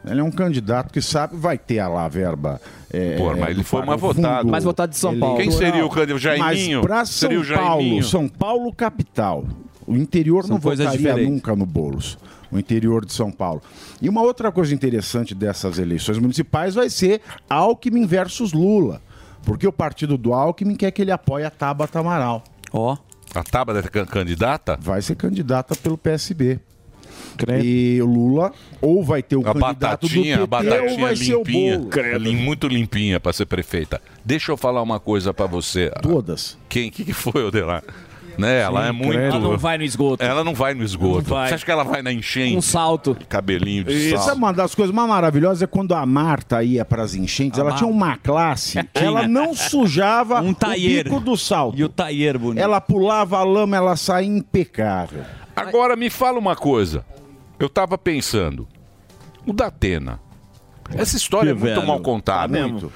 Ele é um candidato que sabe, vai ter a lá a verba. É, Pô, mas ele foi mais votado. Mais votado de São Paulo. Quem seria o candidato? O Mas Jaiminho? pra Seria São o Paulo, Jaiminho? São Paulo capital. O interior São não votaria diferentes. nunca no Boulos. O interior de São Paulo. E uma outra coisa interessante dessas eleições municipais vai ser Alckmin versus Lula. Porque o partido do Alckmin quer que ele apoie a Tabata Amaral. Ó. A Tabata é candidata? Vai ser candidata pelo PSB. E o Lula ou vai ter o A candidato batatinha, do a PT ou batatinha vai ser o limpinha. bolo. Lim- Muito limpinha para ser prefeita. Deixa eu falar uma coisa para você. Todas. Quem que, que foi, Odelar? Né, ela Sim, é muito. credo. Ela não vai no esgoto. Ela não vai no esgoto. Vai. Você acha que ela vai na enchente? Um salto. Cabelinho de Isso é sal. uma das coisas mais maravilhosas é quando a Marta ia para as enchentes, ela tinha uma classe, ela não sujava Um o bico do salto. E o taier bonito. Ela pulava a lama, ela saía impecável. Agora me fala uma coisa. Eu tava pensando. O Datena. Essa história é muito velho. mal contada. Tá mesmo.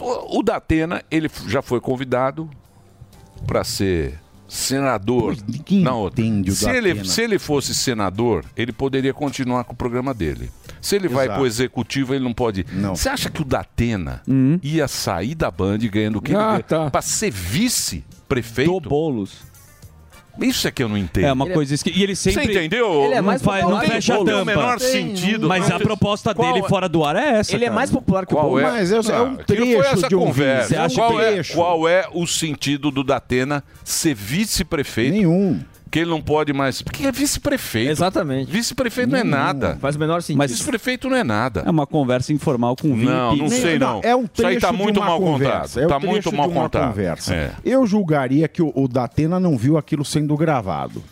O Datena, ele já foi convidado para ser senador. Não, entende o se ele, se ele fosse senador, ele poderia continuar com o programa dele. Se ele vai Exato. pro executivo, ele não pode. Você acha que o Datena ia sair da Band ganhando o que Ah, ele ganha? Pra ser vice-prefeito? Do Boulos. Isso é que eu não entendo. É uma coisa que e ele sempre Você entendeu? Ele é mais não, faz, não fecha a Não tem tampa. o menor sentido. Mas Não a proposta Qual dele é? fora do ar é essa. Ele é cara. mais popular que o Qual é? Mas é, é um trecho essa de um conversa. É um qual, é, qual é o sentido do Datena ser vice-prefeito? Nenhum. Que ele não pode mais. Porque é vice-prefeito. Exatamente. Vice-prefeito não é nada. Faz o menor sentido. Mas- Vice-prefeito não é nada. É uma conversa informal com o Vini Não, não sei não. É um Isso aí tá trecho de muito uma mal conversa, contado. é tá trecho muito de mal uma contado. conversa. É. Eu julgaria que o, o Datena não viu aquilo sendo gravado.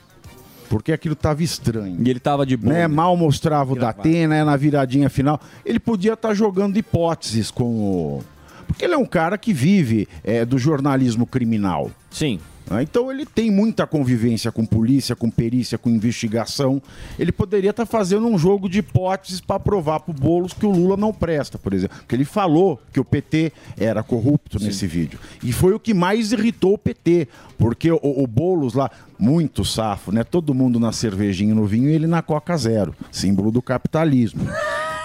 Porque aquilo estava estranho. E ele estava de boa. Né? Mal mostrava o Datena, é na viradinha final. Ele podia estar jogando hipóteses com o. Porque ele é um cara que vive é, do jornalismo criminal. Sim. Então ele tem muita convivência com polícia, com perícia, com investigação. Ele poderia estar fazendo um jogo de hipóteses para provar para o Boulos que o Lula não presta, por exemplo. Porque ele falou que o PT era corrupto nesse vídeo. E foi o que mais irritou o PT. Porque o, o Boulos lá, muito safo, né? Todo mundo na cervejinha e no vinho e ele na Coca Zero. Símbolo do capitalismo.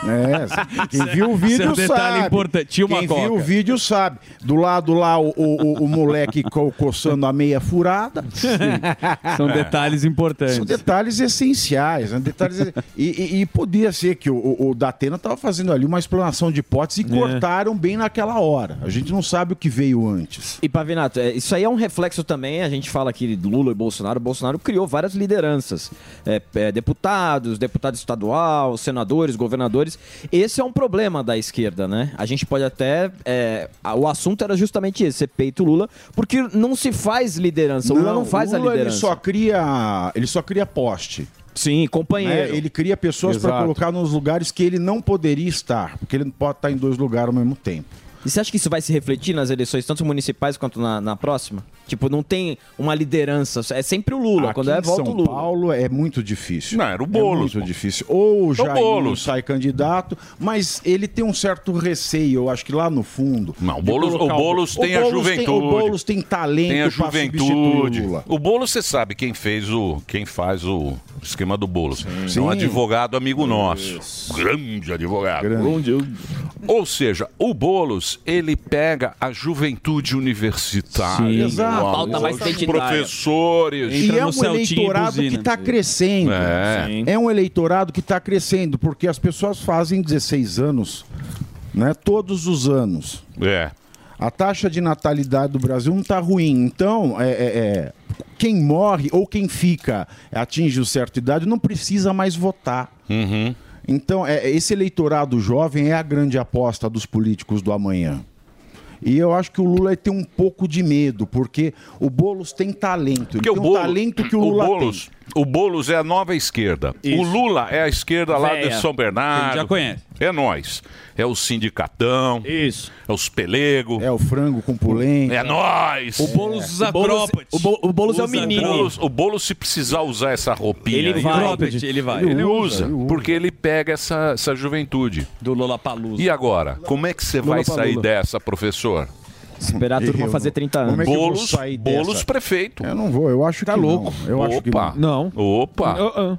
É, quem viu o vídeo é um detalhe sabe. importante. Tinha uma quem Coca. viu o vídeo sabe. Do lado lá, o, o, o moleque co- coçando a meia furada. São detalhes importantes. São detalhes essenciais. Né? Detalhes... e, e- e podia ser que o, o, o Datena estava fazendo ali uma explanação de hipótese e É. cortaram bem naquela hora. A gente não sabe o que veio antes. E Pavinato, é, isso aí é um reflexo também, a gente fala aqui de Lula e Bolsonaro, o Bolsonaro criou várias lideranças, é, é, deputados, deputado estadual, senadores, governadores, esse é um problema da esquerda, né? A gente pode até, é, o assunto era justamente esse, ser peito Lula, porque não se faz liderança, o Lula não faz Lula, a liderança. Ele só cria, ele só cria poste. Sim, companheiro. Né? Ele cria pessoas para colocar nos lugares que ele não poderia estar, porque ele não pode estar em dois lugares ao mesmo tempo. E você acha que isso vai se refletir nas eleições, tanto municipais quanto na, na próxima? Tipo, não tem uma liderança, é sempre o Lula, quando é em volta São o Lula. Paulo é muito difícil. Não, era o Boulos, É muito difícil. Ou o É o Jair Boulos. sai candidato, mas ele tem um certo receio, eu acho que lá no fundo. Não, o Boulos, o Boulos o tem a Boulos juventude. o Boulos tem talento Tem a juventude. o Lula. O Boulos, você sabe quem fez o. quem faz o esquema do Boulos. É um Sim. advogado amigo nosso. Grande advogado. Grande. Ou seja, o Boulos, ele pega a juventude universitária. Sim. Exato. Uau, Falta mais os professores. E é um eleitorado que está crescendo. É. É um eleitorado que está crescendo, porque as pessoas fazem 16 anos, né? Todos os anos. É. A taxa de natalidade do Brasil não está ruim. Então, é, é- é, quem morre ou quem fica atinge uma certa idade não precisa mais votar. Uhum. Então, é, esse eleitorado jovem é a grande aposta dos políticos do amanhã. E eu acho que o Lula tem um pouco de medo, porque o Boulos tem talento. Ele Porque tem o um Boulos, talento que o Lula Boulos, o Boulos é a nova esquerda. O Lula é a esquerda lá Véia. de São Bernardo. A gente já conhece. É nós. É o sindicatão. Isso. É os pelego. É o frango com polenta. É nós. O Boulos usa O Boulos- cropped. o Bo- o Boulos é o Usa menino. O Boulos, o Boulos, se precisar usar essa roupinha, Ele aí, vai. Cropped, ele vai. Ele, Ele usa, usa, ele porque ele pega essa, essa juventude. Do Lollapalooza. E agora, como é que você vai sair dessa, professor? Esperar a turma Eu fazer não- 30 anos. Como é que eu vou Boulos, sair Boulos dessa? prefeito. Eu não vou, eu acho que louco. não. Eu acho que Opa. não. Opa.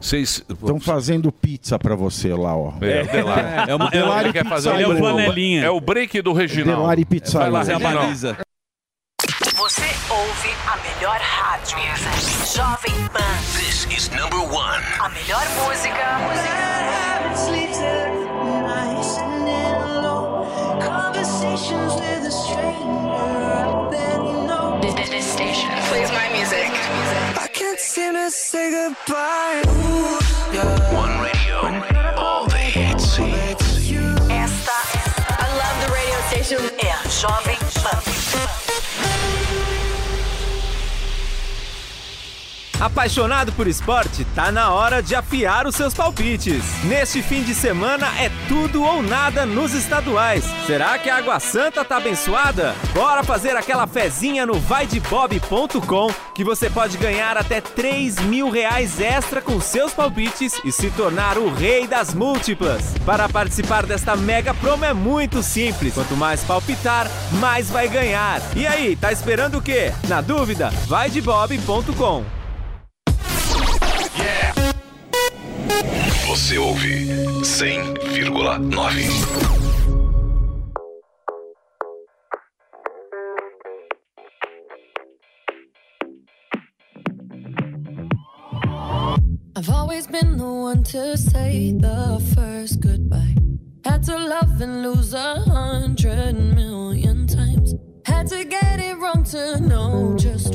Vocês. Estão fazendo pizza pra você lá, ó. É, o Delari. É uma- O Delari é quer fazer é o flanelinha. É o break do Reginaldo. Delari Pizzaria. Vai lá, Reginaldo. baliza. Você ouve a melhor rádio. Jovem Pan. This is number one. A melhor música. Conversations with a stranger. I barely know. This station plays my music. I can't seem to say goodbye. Ooh, yeah. One radio. All the hits. Esta I love the radio station. é a Jovem Apaixonado por esporte? Tá na hora de afiar os seus palpites. Neste fim de semana é tudo ou nada nos estaduais. Será que a Água Santa tá abençoada? Bora fazer aquela fezinha no vaidebob.com que você pode ganhar até 3 mil reais extra com seus palpites e se tornar o rei das múltiplas. Para participar desta mega promo é muito simples. Quanto mais palpitar, mais vai ganhar. E aí, tá esperando o quê? Na dúvida? Vaidebob.com. Você ouve 100,9. I've always been the one to say the first goodbye. Had to love and lose a hundred million times. Had to get it wrong to know just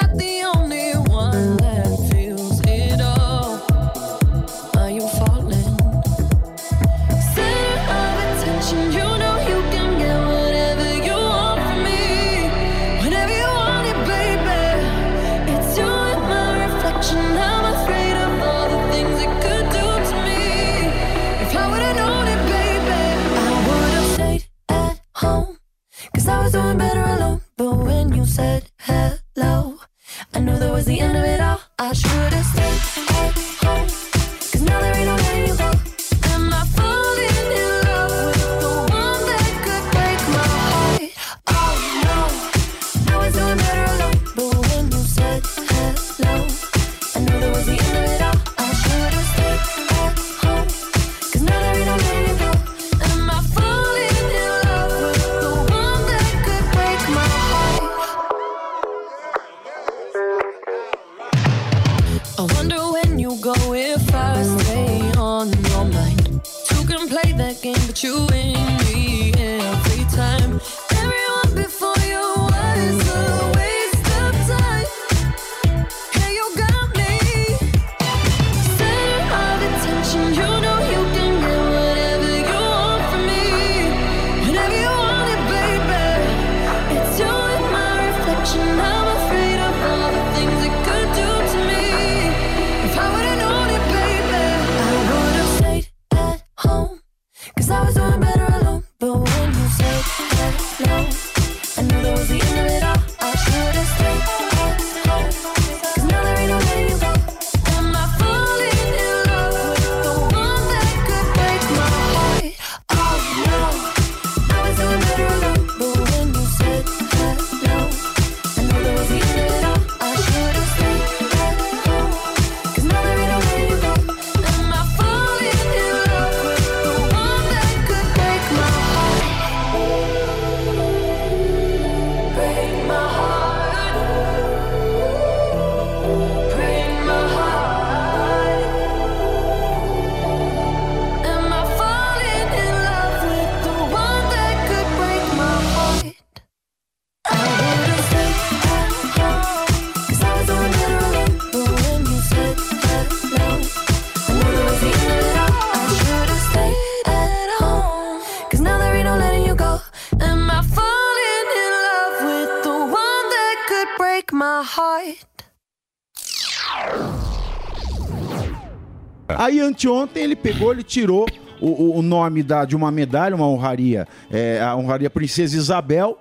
anteontem ele pegou, ele tirou o, o- nome da, de uma medalha, uma honraria, é, a honraria Princesa Isabel.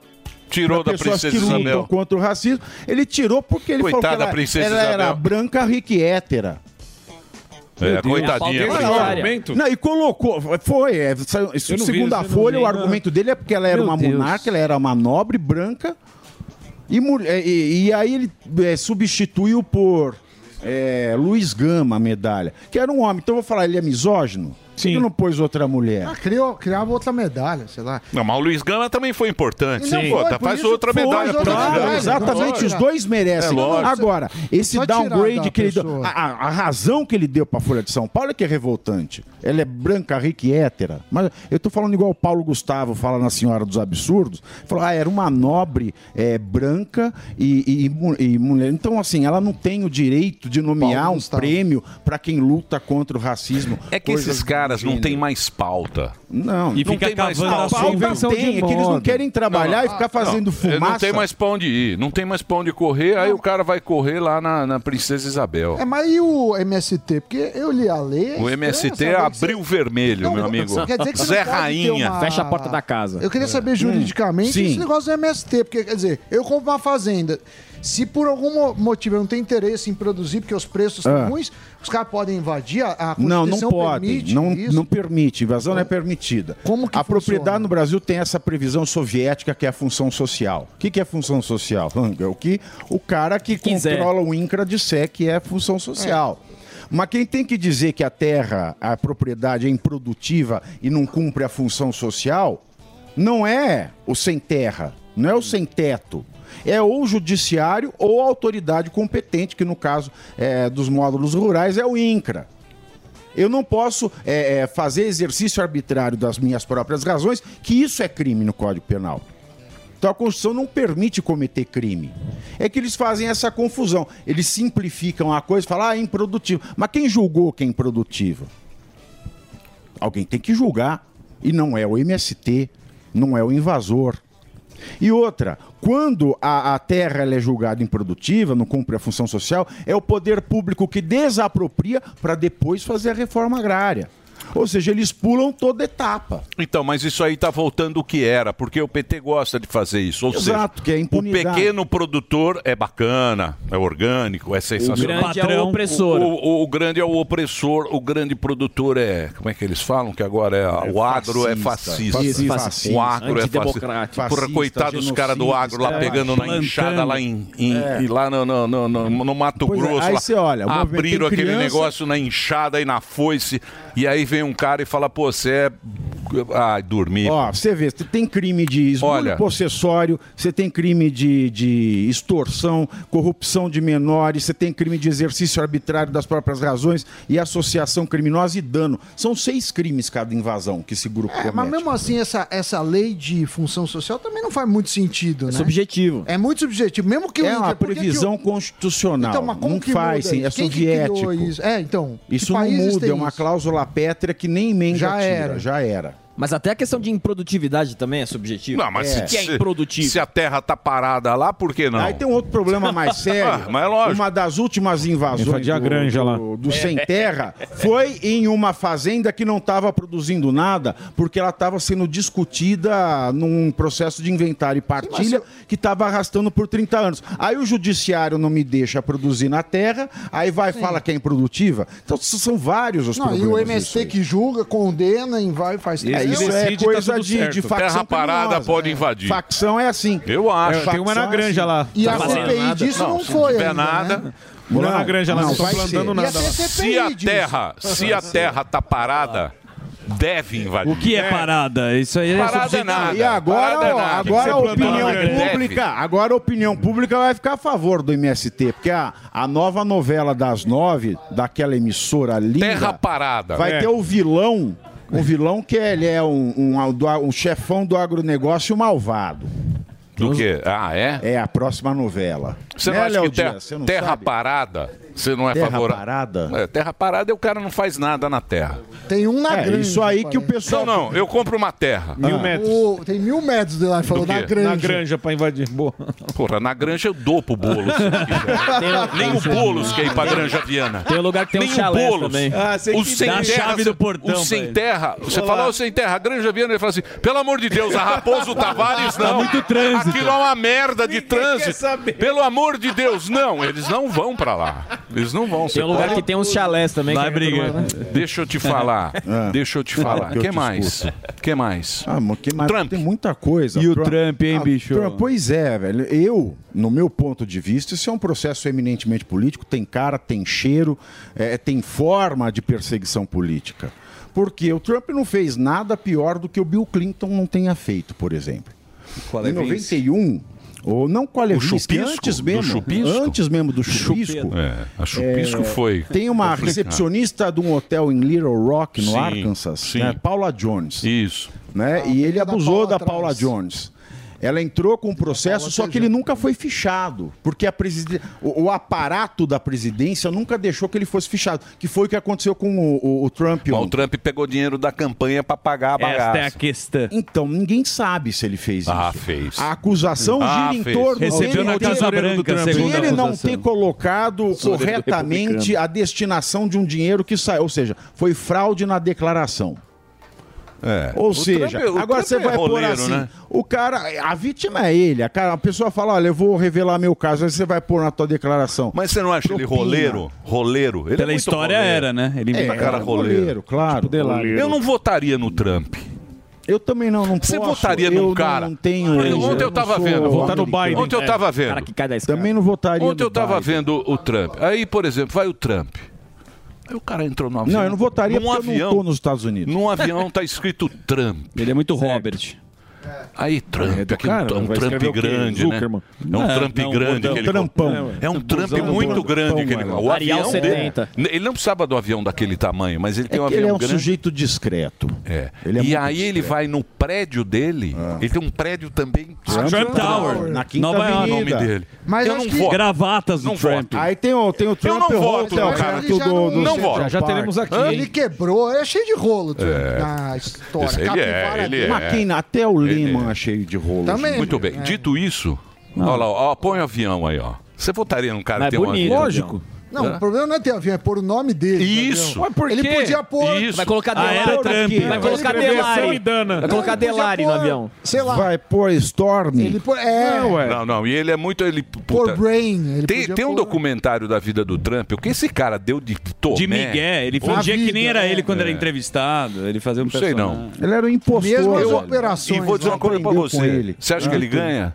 Tirou da pessoas Princesa que Isabel. contra o racismo. Ele tirou porque ele Coitada falou que da ela, Princesa ela era branca, rica e hétera. É, coitadinha. Não, e colocou, foi, é, saiu- segundo a Folha, vi, o não. argumento dele é porque ela era Meu uma Deus. monarca, ela era uma nobre branca, e, mulher- e, e aí ele é, substituiu por é, Luiz Gama medalha, que era um homem. Então eu vou falar, ele é misógino? Por que não pôs outra mulher? Ah, criou, criava outra medalha, sei lá. Não, mas o Luiz Gama também foi importante. Sim. foi, Pô, tá, por faz isso outra foi, medalha outra medalha. Exatamente, os dois merecem. É. Agora, esse Só downgrade que ele deu. A, a- a razão que ele deu pra Folha de São Paulo é que é revoltante. Ela é branca, rica e hétera. Mas eu tô falando igual o Paulo Gustavo fala na Senhora dos Absurdos. Falou, ah, era uma nobre é, branca e, e- e mu- mulher. Então, assim, ela não tem o direito de nomear um prêmio pra quem luta contra o racismo. É que esses do caras não têm mais pauta. Não, E não fica tem mais cavando pauta. assunto. Pauta tem, é que eles não querem trabalhar e ficar fazendo Não, fumaça. Não tem mais pra onde ir, não tem mais pra onde correr, aí o cara vai correr lá na, na Princesa Isabel. É, mas e o MST? Porque eu li a lei. O MST é abril vermelho, meu amigo. Quer dizer que você Zé Rainha. uma- Fecha a porta da casa. Eu queria É. saber juridicamente Hum, sim. esse negócio do MST, porque, quer dizer, eu compro uma fazenda Se por algum mo- motivo eu não tenho interesse em produzir, porque os preços são Ah. ruins, os caras podem invadir, a, Não, não pode. permite Não, isso. não permite. Invasão não é permitida. Como que a propriedade funciona? no Brasil tem essa previsão soviética que é a função social. O que, que é função social? É o que o cara que quiser. controla o INCRA disser que é função social. Mas quem tem que dizer que a terra, a propriedade é improdutiva e não cumpre a função social, não é o sem terra, não é o sem teto. É ou o judiciário ou a autoridade competente, que no caso é, dos módulos rurais é o INCRA. Eu não posso é, é, fazer exercício arbitrário das minhas próprias razões, que isso é crime no Código Penal. Então a Constituição não permite cometer crime. É que eles fazem essa confusão. Eles simplificam a coisa e falam, ah, é improdutivo. Mas quem julgou que é improdutivo? Alguém tem que julgar. E não é o MST, não é o invasor. E outra, quando a, a terra é julgada improdutiva, não cumpre a função social, é o poder público que desapropria para depois fazer a reforma agrária. Ou seja, eles pulam toda etapa. Então, mas isso aí tá voltando o que era, porque o PT gosta de fazer isso. Ou Exato, seja, que é o impunidade. pequeno produtor é bacana, é orgânico, é sensacional. grande é o opressor. O, o- o grande é o opressor, o grande produtor é. Como é que eles falam? Que agora é. o agro é fascista. fascista. Fascista. O agro é fascista. Porra, Fascista, coitado dos caras do agro lá pegando na enxada lá em, em- É. lá no, no, no, no- no Mato Pois é, Grosso. aí lá, você olha, o abriram aquele criança- negócio na enxada e na foice. E aí vem um cara e fala, pô, você é. Ai, dormir. Ó, você vê, você tem crime de esbulho Olha. possessório, você tem crime de, de extorsão, corrupção de menores, você tem crime de exercício arbitrário das próprias razões e associação criminosa e dano. São seis crimes cada invasão que esse grupo É, comete. mas mesmo assim, essa, essa lei de função social também não faz muito sentido, né? subjetivo. É muito subjetivo. Mesmo que o É uma que que previsão o- constitucional. Então, mas como não que faz, sim, é? Quem que soviético. isso? É, então. que Isso não muda, é uma isso? cláusula pétrea que nem emenda Já tira, era. já era. Mas até a questão de improdutividade também é subjetiva. Não, mas é. se, que é se- improdutivo. se a terra tá parada lá, por que não? Aí tem um outro problema mais sério. Ah, mas é lógico. Uma das últimas invasões do, granja lá. do, do sem terra foi em uma fazenda que não estava produzindo nada, porque ela estava sendo discutida num processo de inventário e partilha que estava arrastando por 30 anos. Aí o judiciário não me deixa produzir na terra, aí vai e fala que é improdutiva. Então são vários os Não, e problemas. o disso MST que julga, condena e vai faz É, isso é coisa de, de facção Terra parada criminosa. pode invadir. Facção é assim. Eu acho. É, tem uma na Facção granja assim. lá. E a Tá fazendo CPI nada. disso não, se foi tiver ainda, nada. né? Vou lá na granja lá, não vai plantando ser. nada a Se a disso. terra, se a terra tá parada, deve invadir. O que é parada? Isso aí é Parada é nada. E agora, Parada é ó, nada. agora a opinião grande. pública, agora a opinião pública vai ficar a favor do MST, porque a, a nova novela das nove, daquela emissora linda, Terra parada. vai É. ter o vilão, o vilão que ele é um, um, um chefão do agronegócio malvado. Do quê? Ah, é? É a próxima novela. Você não Né, acha Léo que não terra sabe? parada, você não é Terra favorável? parada? É, terra parada é o cara não faz nada na terra. Tem um na É, granja. isso aí que o pessoal... Não, não, eu compro uma terra. Mil metros. O- tem mil metros de lá, ele falou na granja. Na granja pra invadir. Boa. Porra, na granja eu dou pro Boulos. se ele quiser. Nem o Boulos quer ir pra Granja Viana. Tem um lugar que tem um Nem chalé o Boulos. também. Ah, sei o que sem dá a terra, chave do portão O sem ele. terra. Você Olá. falou o sem terra, a Granja Viana, ele fala assim: pelo amor de Deus, a Raposo Tavares não. muito trânsito. Aquilo é uma merda de trânsito. Pelo amor de Deus, não. Eles não vão pra lá. Eles não vão. Tem um lugar pode- que tem uns chalés também. Vai que é brigar. turma, né? Deixa eu te falar. Ah. Deixa eu te falar. que O que mais? que mais? Ah, mas que mais? Trump. Tem muita coisa. E o Trump, hein, bicho? Trump, pois é, velho. Eu, no meu ponto de vista, isso é um processo eminentemente político. Tem cara, tem cheiro, é, tem forma de perseguição política. Porque o Trump não fez nada pior do que o Bill Clinton não tenha feito, por exemplo. Qual é em 91, ou não chupisco? antes Do mesmo, chupisco? antes mesmo do chupisco. É, a Chupisco foi. Tem uma complicado. recepcionista de um hotel em Little Rock, no Sim, Arkansas, sim. né, Paula Jones Isso. né? e ele da abusou Paula da Paula. Jones. Ela entrou com um processo, só que ele nunca foi fichado, porque a preside... o, o aparato da presidência nunca deixou que ele fosse fichado, que foi o que aconteceu com o, o- o Trump. Mas o. Trump pegou dinheiro da campanha pra pagar a bagaça. Esta é a questão. Então, ninguém sabe se ele fez isso. Ah, fez. A acusação Ah, gira em torno Recebeu dele na ter- Casa Branca, ele não ter colocado corretamente a destinação de um dinheiro que saiu. Ou seja, foi fraude na declaração. É. Ou O seja, Trump- o agora Trump você é vai pôr roleiro, assim, né? o cara, a vítima é ele, a, cara, a pessoa fala, olha, eu vou revelar meu caso, aí você vai pôr na tua declaração. Mas você não acha ele Propina. roleiro? Roleiro? Ele é Pela muito história roleiro. era, né? Ele É, cara era roleiro. roleiro, claro. Tipo Delari. Eu não votaria no Trump. Eu também não, não Você posso. votaria eu num cara? Não tenho, ontem eu não tava vendo. americano. Ontem eu tava vendo. Cara que cai da escada. Também não votaria Ontem no eu tava Biden. vendo o Trump. Aí, por exemplo, vai o Trump. Aí o cara entrou no avião. Não, eu não votaria num porque eu avião, não tô nos Estados Unidos. Num avião tá escrito Trump. Ele é muito Robert. Aí, Trump, É cara, é um Trump grande, né? É um Trump grande que ele Trampão. É um Trump muito grande que ele é. O avião dele, 70. ele não precisava do avião daquele tamanho, mas ele É tem um que ele avião é um grande. sujeito discreto. É. Ele é e aí ele vai no prédio dele. Ele tem um prédio também. Trump Tower. Na Quinta Nova York. o nome dele. Mas eu não que- voto. Gravatas do Trump. Aí tem o, tem o Trump não voto cara. Ele não- voto. Já, teremos aqui. Ele quebrou, é cheio de rolo na história. Ele é, ele é. Quem, até o Lehman é. cheio de rolo. Também. Muito bem. É. Dito isso, olha lá, ó, põe o avião aí, ó. Você votaria num cara Mas que é tem um bonito. avião? Lógico. Não, o problema não é ter avião, é pôr o nome dele. Isso. Mas por Ele quê? podia pôr, Isso. Vai colocar Ah, Delari. Trump. Vai colocar Delari. Vai colocar Delari no avião. Sei lá. Vai pôr Storm. Ele pôr, é, Não, ué. Não, não. E ele é muito. Ele, pôr puta, Brain. Ele tem, tem um documentário da vida do Trump. O que esse cara deu de tomé? De Miguel. Ele fingia que vida, nem era é. ele quando era É. entrevistado. Ele fazia um Não sei, não. Ele era um impostor. Mesmo as operações. E vou dizer uma coisa pra você. Você acha que ele ganha?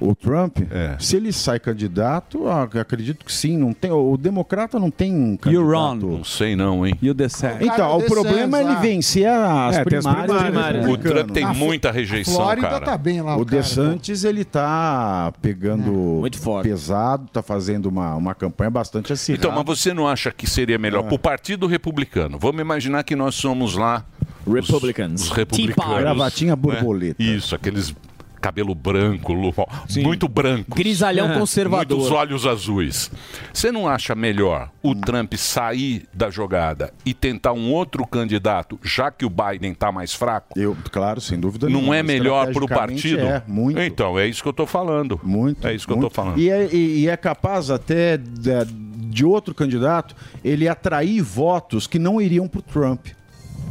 O Trump, É. se ele sai candidato, acredito que sim. Não tem, o democrata não tem um candidato. run. Não sei não, hein? You decide. Então, o o problema é ele vencer as É, tem as primárias. primárias. O. Trump tem muita rejeição, Flórida cara. tá bem lá. O cara, DeSantis, ele tá pegando Muito forte. pesado, tá fazendo uma, uma campanha bastante acirrada. Então, mas você não acha que seria melhor pro Partido Republicano? Vamos imaginar que nós somos lá os- Republicans. Os, Tea republicanos. Gravatinha né? borboleta. Isso, aqueles cabelo branco, muito branco. Grisalhão conservador. Muitos olhos azuis. Você não acha melhor o Trump sair da jogada e tentar um outro candidato, já que o Biden está mais fraco? Eu, claro, sem dúvida Não nenhuma. é melhor para o partido? É, muito. Então, é isso que eu estou falando. Muito. É isso que eu muito. estou falando. E é, e- e é capaz até de, de outro candidato ele atrair votos que não iriam para o Trump.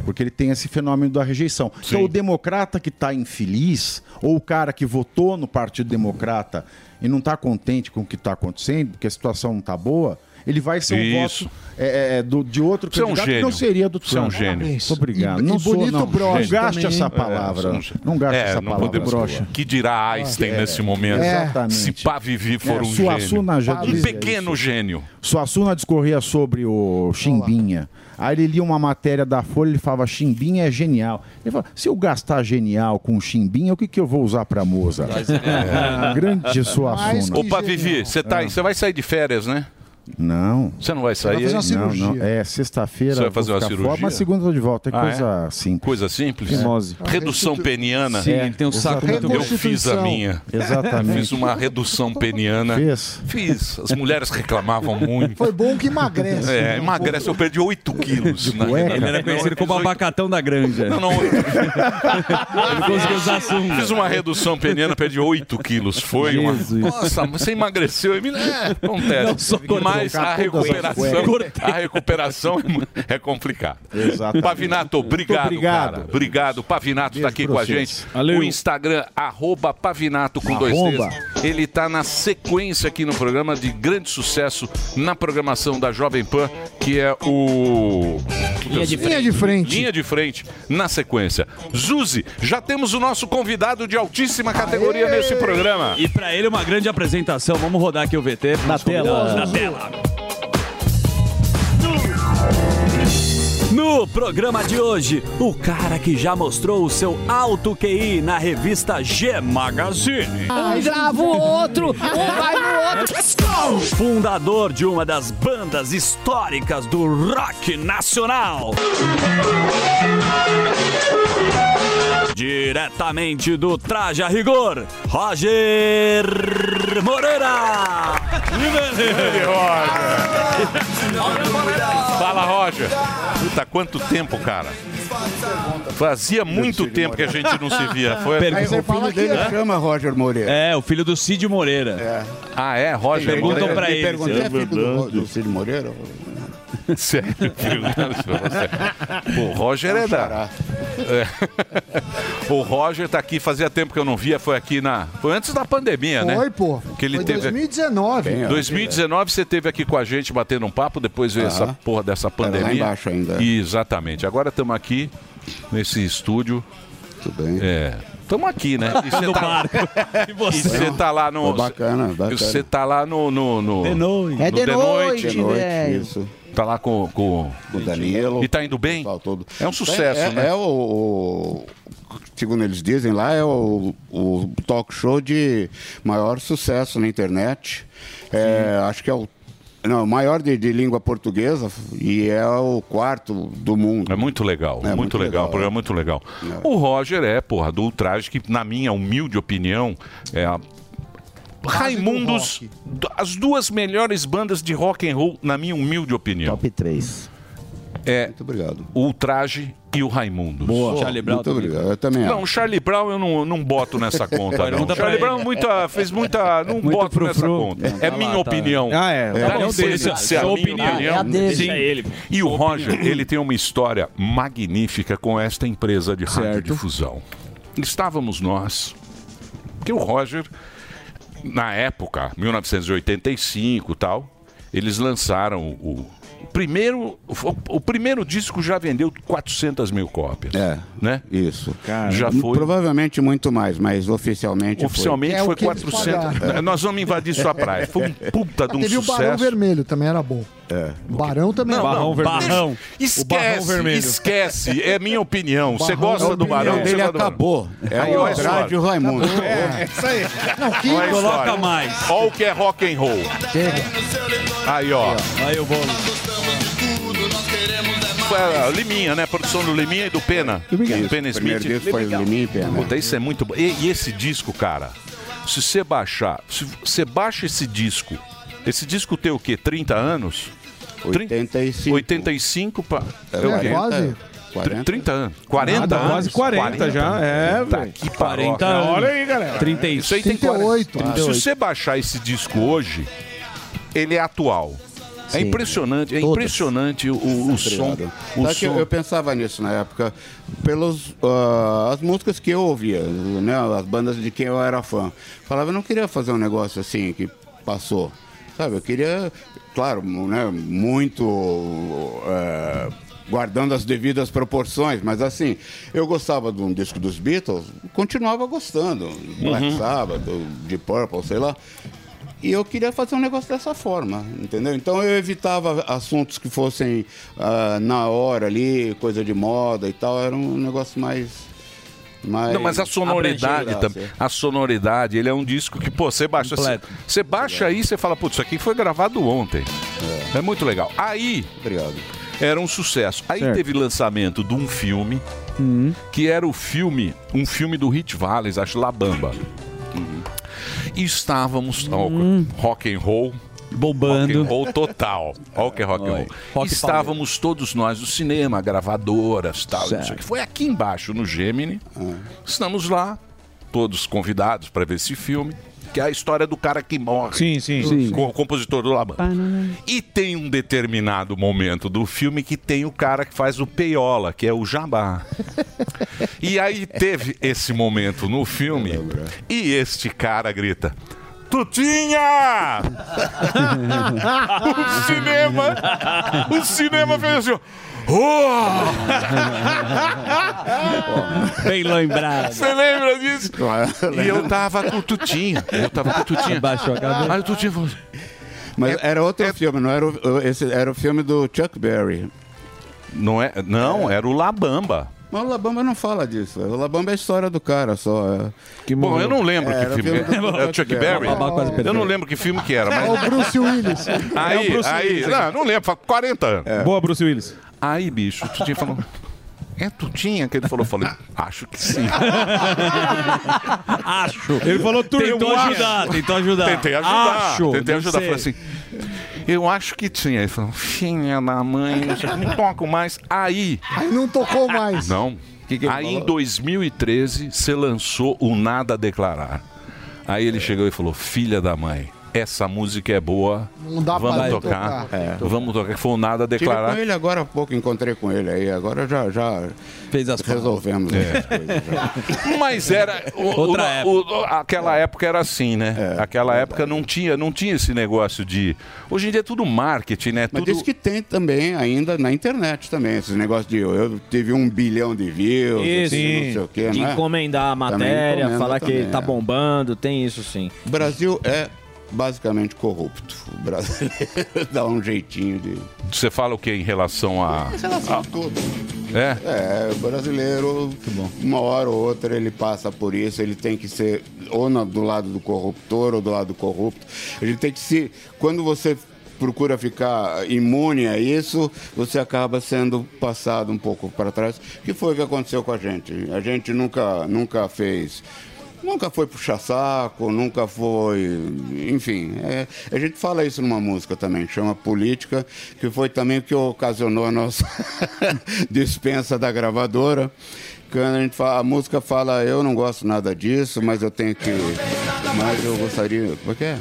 Porque ele tem esse fenômeno da rejeição. Então, o democrata que está infeliz, ou o cara que votou no Partido Democrata e não está contente com o que está acontecendo, porque a situação não está boa, ele vai ser um Isso. voto é, é, do- de outro Você é um candidato que gênio. não seria do Você é um Trump. gênio. Muito obrigado. E- não e sou, bonito não. broche não gaste essa hein? palavra. É, não gaste é, essa não palavra. podemos-. Que dirá Einstein É. nesse momento? Exatamente. Se pá Vivi for É, um Suassuna já gênio. Um pequeno gênio. Suassuna discorria sobre o Chimbinha. Aí ele lia uma matéria da Folha e ele falava: Chimbinha é genial. Ele falava: se eu gastar genial com Chimbinha, o que, que eu vou usar pra Moza? É. Grande Suassuna. Opa, Vivi, você tá, você vai sair de férias, né? Não. Você não vai sair? aí? Não, não. É, sexta-feira. Você vai fazer uma cirurgia? Fora, mas segunda eu tô de volta. É Ah, coisa simples. Coisa simples? Fimose. Redução peniana. Sim, ele tem um saco muito Eu fiz a minha. Exatamente. Fiz uma redução peniana. Fez? Fiz. As mulheres reclamavam muito. Foi bom que emagrece. É, emagrece. Eu perdi 8 quilos. na Ele era conhecido como abacatão da granja. Não, não. Ele conseguiu usar sunga. Fiz uma redução peniana, perdi 8 quilos. Foi uma... Nossa, mas você emagreceu. É, acontece. Não, só cortou. Mas a recuperação, a recuperação é complicada. Exatamente. Pavinato, obrigado, obrigado. cara. Obrigado. Pavinato está aqui com a vocês. gente. Valeu. O Instagram, arroba Pavinato com dois Arromba. T's. Ele está na sequência aqui no programa de grande sucesso na programação da Jovem Pan, que é o... Linha de frente. Linha de frente. Linha de frente, na sequência. Zuzi, já temos o nosso convidado de altíssima categoria nesse programa. E pra ele uma grande apresentação. Vamos rodar aqui o VT. Na tela. Na tela. No programa de hoje, o cara que já mostrou o seu alto QI na revista G Magazine. já voa outro, um vai no outro. Let's go! Fundador de uma das bandas históricas do rock nacional. Diretamente do Traje a Rigor, Roger Moreira. Fala, Roger. Puta, quanto tempo, cara? Fazia muito tempo que a gente não se via. Foi Pergunta- o filho dele Hã? chama Roger Moreira. É, o filho do Cid Moreira. Ah, é? Roger Perguntam Moreira? pra Me ele. perguntei, se é filho do, do Cid Moreira? Sério? Perguntando isso pra você. Pô, o Roger é da. É. O Roger tá aqui, fazia tempo que eu não via, foi aqui na. Foi antes da pandemia, né? Foi, pô. Que ele Foi teve. 2019. 2019 você teve aqui com a gente batendo um papo, depois veio essa porra dessa pandemia. lá embaixo ainda. Exatamente. Agora estamos aqui nesse estúdio. Tudo bem. É. Estamos aqui, né? E você tá. E você tá lá no. Pô, bacana, bacana. Você tá lá no. no, no De noite. no É de noite, De noite, velho. isso. Tá lá com, com O Danilo. E tá indo bem? Todo. É um sucesso, é, né? É o, o- Segundo eles dizem lá, é o, o talk show de maior sucesso na internet. É, acho que é o. Não, o maior de, de língua portuguesa e é o quarto do mundo. É muito legal, É muito, muito legal, legal, o programa é muito legal. O Roger é, porra, do Ultraje, que na minha humilde opinião é a Raimundos, as duas melhores bandas de rock and roll, na minha humilde opinião. Top 3. É Muito obrigado. o Ultraje e o Raimundos. Boa. Charlie Brown Muito também. obrigado, eu também Não, o Charlie Brown eu não, não boto nessa conta, não. Pergunta O Charlie pra Brown ele. muita, fez muita... Não Muito boto nessa frufru. conta. Não, É tá minha lá, tá. opinião. Ah, é. Dá É a opinião licença, dele. se é a minha opinião. opinião. É a dele. Sim. Ele. E o Roger, ele tem uma história magnífica com esta empresa de radiodifusão. Estávamos nós, que o Roger, na época, 1985 e tal, eles lançaram o primeiro, o, primeiro disco já vendeu 400 mil cópias. É, né? Isso. Já foi. Provavelmente muito mais, mas oficialmente Oficialmente foi. foi 400. Nós vamos invadir sua praia. Foi um puta de um Teve o Barão sucesso. Vermelho, também era bom. É. Barão também Não, era não, bom. Barrão. Esquece, esquece. É minha opinião. Você gosta é do. Barão? Gosta do acabou. Barão. É Aí, o e o Raimundo. É, isso aí. Não, que Coloca mais. Olha o que é rock and roll. Aí, ó. Aí o bolo. A Liminha, né? Produção do Liminha e do Pena. Isso, Pena Smith. primeiro disco foi Liminha e Pena. Puta, isso é muito bom. E, e esse disco, cara, se você baixar, se você baixa esse disco, esse disco tem o quê? 30 anos? 85. 85 pra... É, o quê? 40. 40. 30 anos. 40 Nada, anos. quase 40 já, é, Tá velho. que 40 paroca. anos. Olha aí, galera. 30 Isso aí tem 38. 40. Se você baixar esse disco hoje, ele é atual. É Sim. impressionante, é Todas. impressionante o, o, o som. O que eu, som. eu pensava nisso na época, pelas as músicas que eu ouvia, né, as bandas de quem eu era fã. Falava, eu não queria fazer um negócio assim que passou. Sabe, eu queria, claro, né, muito é, guardando as devidas proporções, mas assim, eu gostava de um disco dos Beatles, continuava gostando, Black Uhum. Sabbath, de Purple, sei lá. E eu queria fazer um negócio dessa forma, entendeu? Então eu evitava assuntos que fossem ah, na hora ali, coisa de moda e tal. Era um negócio mais. Mais Não, mas a sonoridade também. A sonoridade, ele é um disco que, pô, você baixa. Você, Completo. você baixa aí, você fala, putz, isso aqui foi gravado ontem. É, muito legal. Aí. Obrigado. Era um sucesso. Aí Certo. teve lançamento de um filme, que era o filme, um filme do Hit Valles, acho La Bamba. E estávamos, ó, rock and roll. Bombando. Rock and roll total. Olha o que é rock and roll. Rock Estávamos todos nós no cinema, gravadoras, tal. Certo. Isso aqui. Foi aqui embaixo, no Gemini. Estamos lá, todos convidados para ver esse filme. Que é a história do cara que morre. Sim, sim. Sim. Com o compositor do Laban. E tem um determinado momento do filme que tem o cara que faz o peiola, que é o Jabá. e aí teve esse momento no filme e este cara grita: Tutinha! o cinema, o cinema fez assim. ó, "Oh!" Bem lembrado. Você lembra disso? E eu tava com o Tutinha. Eu tava com o Tutinha. Baixou a cabeça. Aí o Tutinha falou. Mas era outro filme, não era o, esse, era o filme do Chuck Berry. Não, é, não era o Labamba. Mas o Labamba não fala disso. O Labamba é a história do cara só. é. Bom, eu não lembro É, que filme é. É o Chuck Berry? Eu não lembro que filme que era, mas. É o Bruce Willis. Aí, É o Bruce aí, Willis, não, não lembro, faz 40 anos. Boa, Bruce Willis. Aí, bicho, o Tutinha falou. É Tutinha que ele falou? Eu falei, acho que sim. Acho. Ele falou tudo. Tentou ajudar, tentou ajudar. Tentei ajudar. Acho. tentei ajudar. ser. Falei assim. Eu acho que tinha. Ele falou, filha da mãe, não sei que, toco mais. Aí. Aí não tocou mais. Não. Aí em 2013 você lançou o Nada a Declarar. Aí ele chegou e falou: Filha da mãe, essa música é boa, Não dá vamos pra tocar. tocar. É. Vamos tocar, que foi nada a Tive declarar. com ele agora há pouco, encontrei com ele aí. Agora já, já Fez as resolvemos É. essas coisas. já. Mas era. o- Outra o- o- aquela época era assim, né? É, aquela época não tinha, não tinha esse negócio de. Hoje em dia é tudo marketing, né? Mas tudo... diz que tem também ainda na internet também, esses negócios de eu tive um bilhão de views, Isso, assim, não sei o quê, de não é? encomendar a matéria, falar que também, tá é. bombando, tem isso sim. O Brasil é basicamente corrupto. O brasileiro dá um jeitinho de. Você fala o que em relação a. Em relação a tudo. É? É, o brasileiro, uma hora ou outra, ele passa por isso, ele tem que ser ou na- do lado do corruptor ou do lado do corrupto. A gente tem que se. Quando você procura ficar imune a isso, você acaba sendo passado um pouco para trás, que foi o que aconteceu com a gente. A gente nunca, nunca fez. Nunca foi puxar saco, nunca foi. Enfim, é, a gente fala isso numa música também, chama Política, que foi também o que ocasionou a nossa dispensa da gravadora. Quando a, gente fala, a música fala, eu não gosto nada disso, mas eu tenho que. Mas eu gostaria. Como é que é?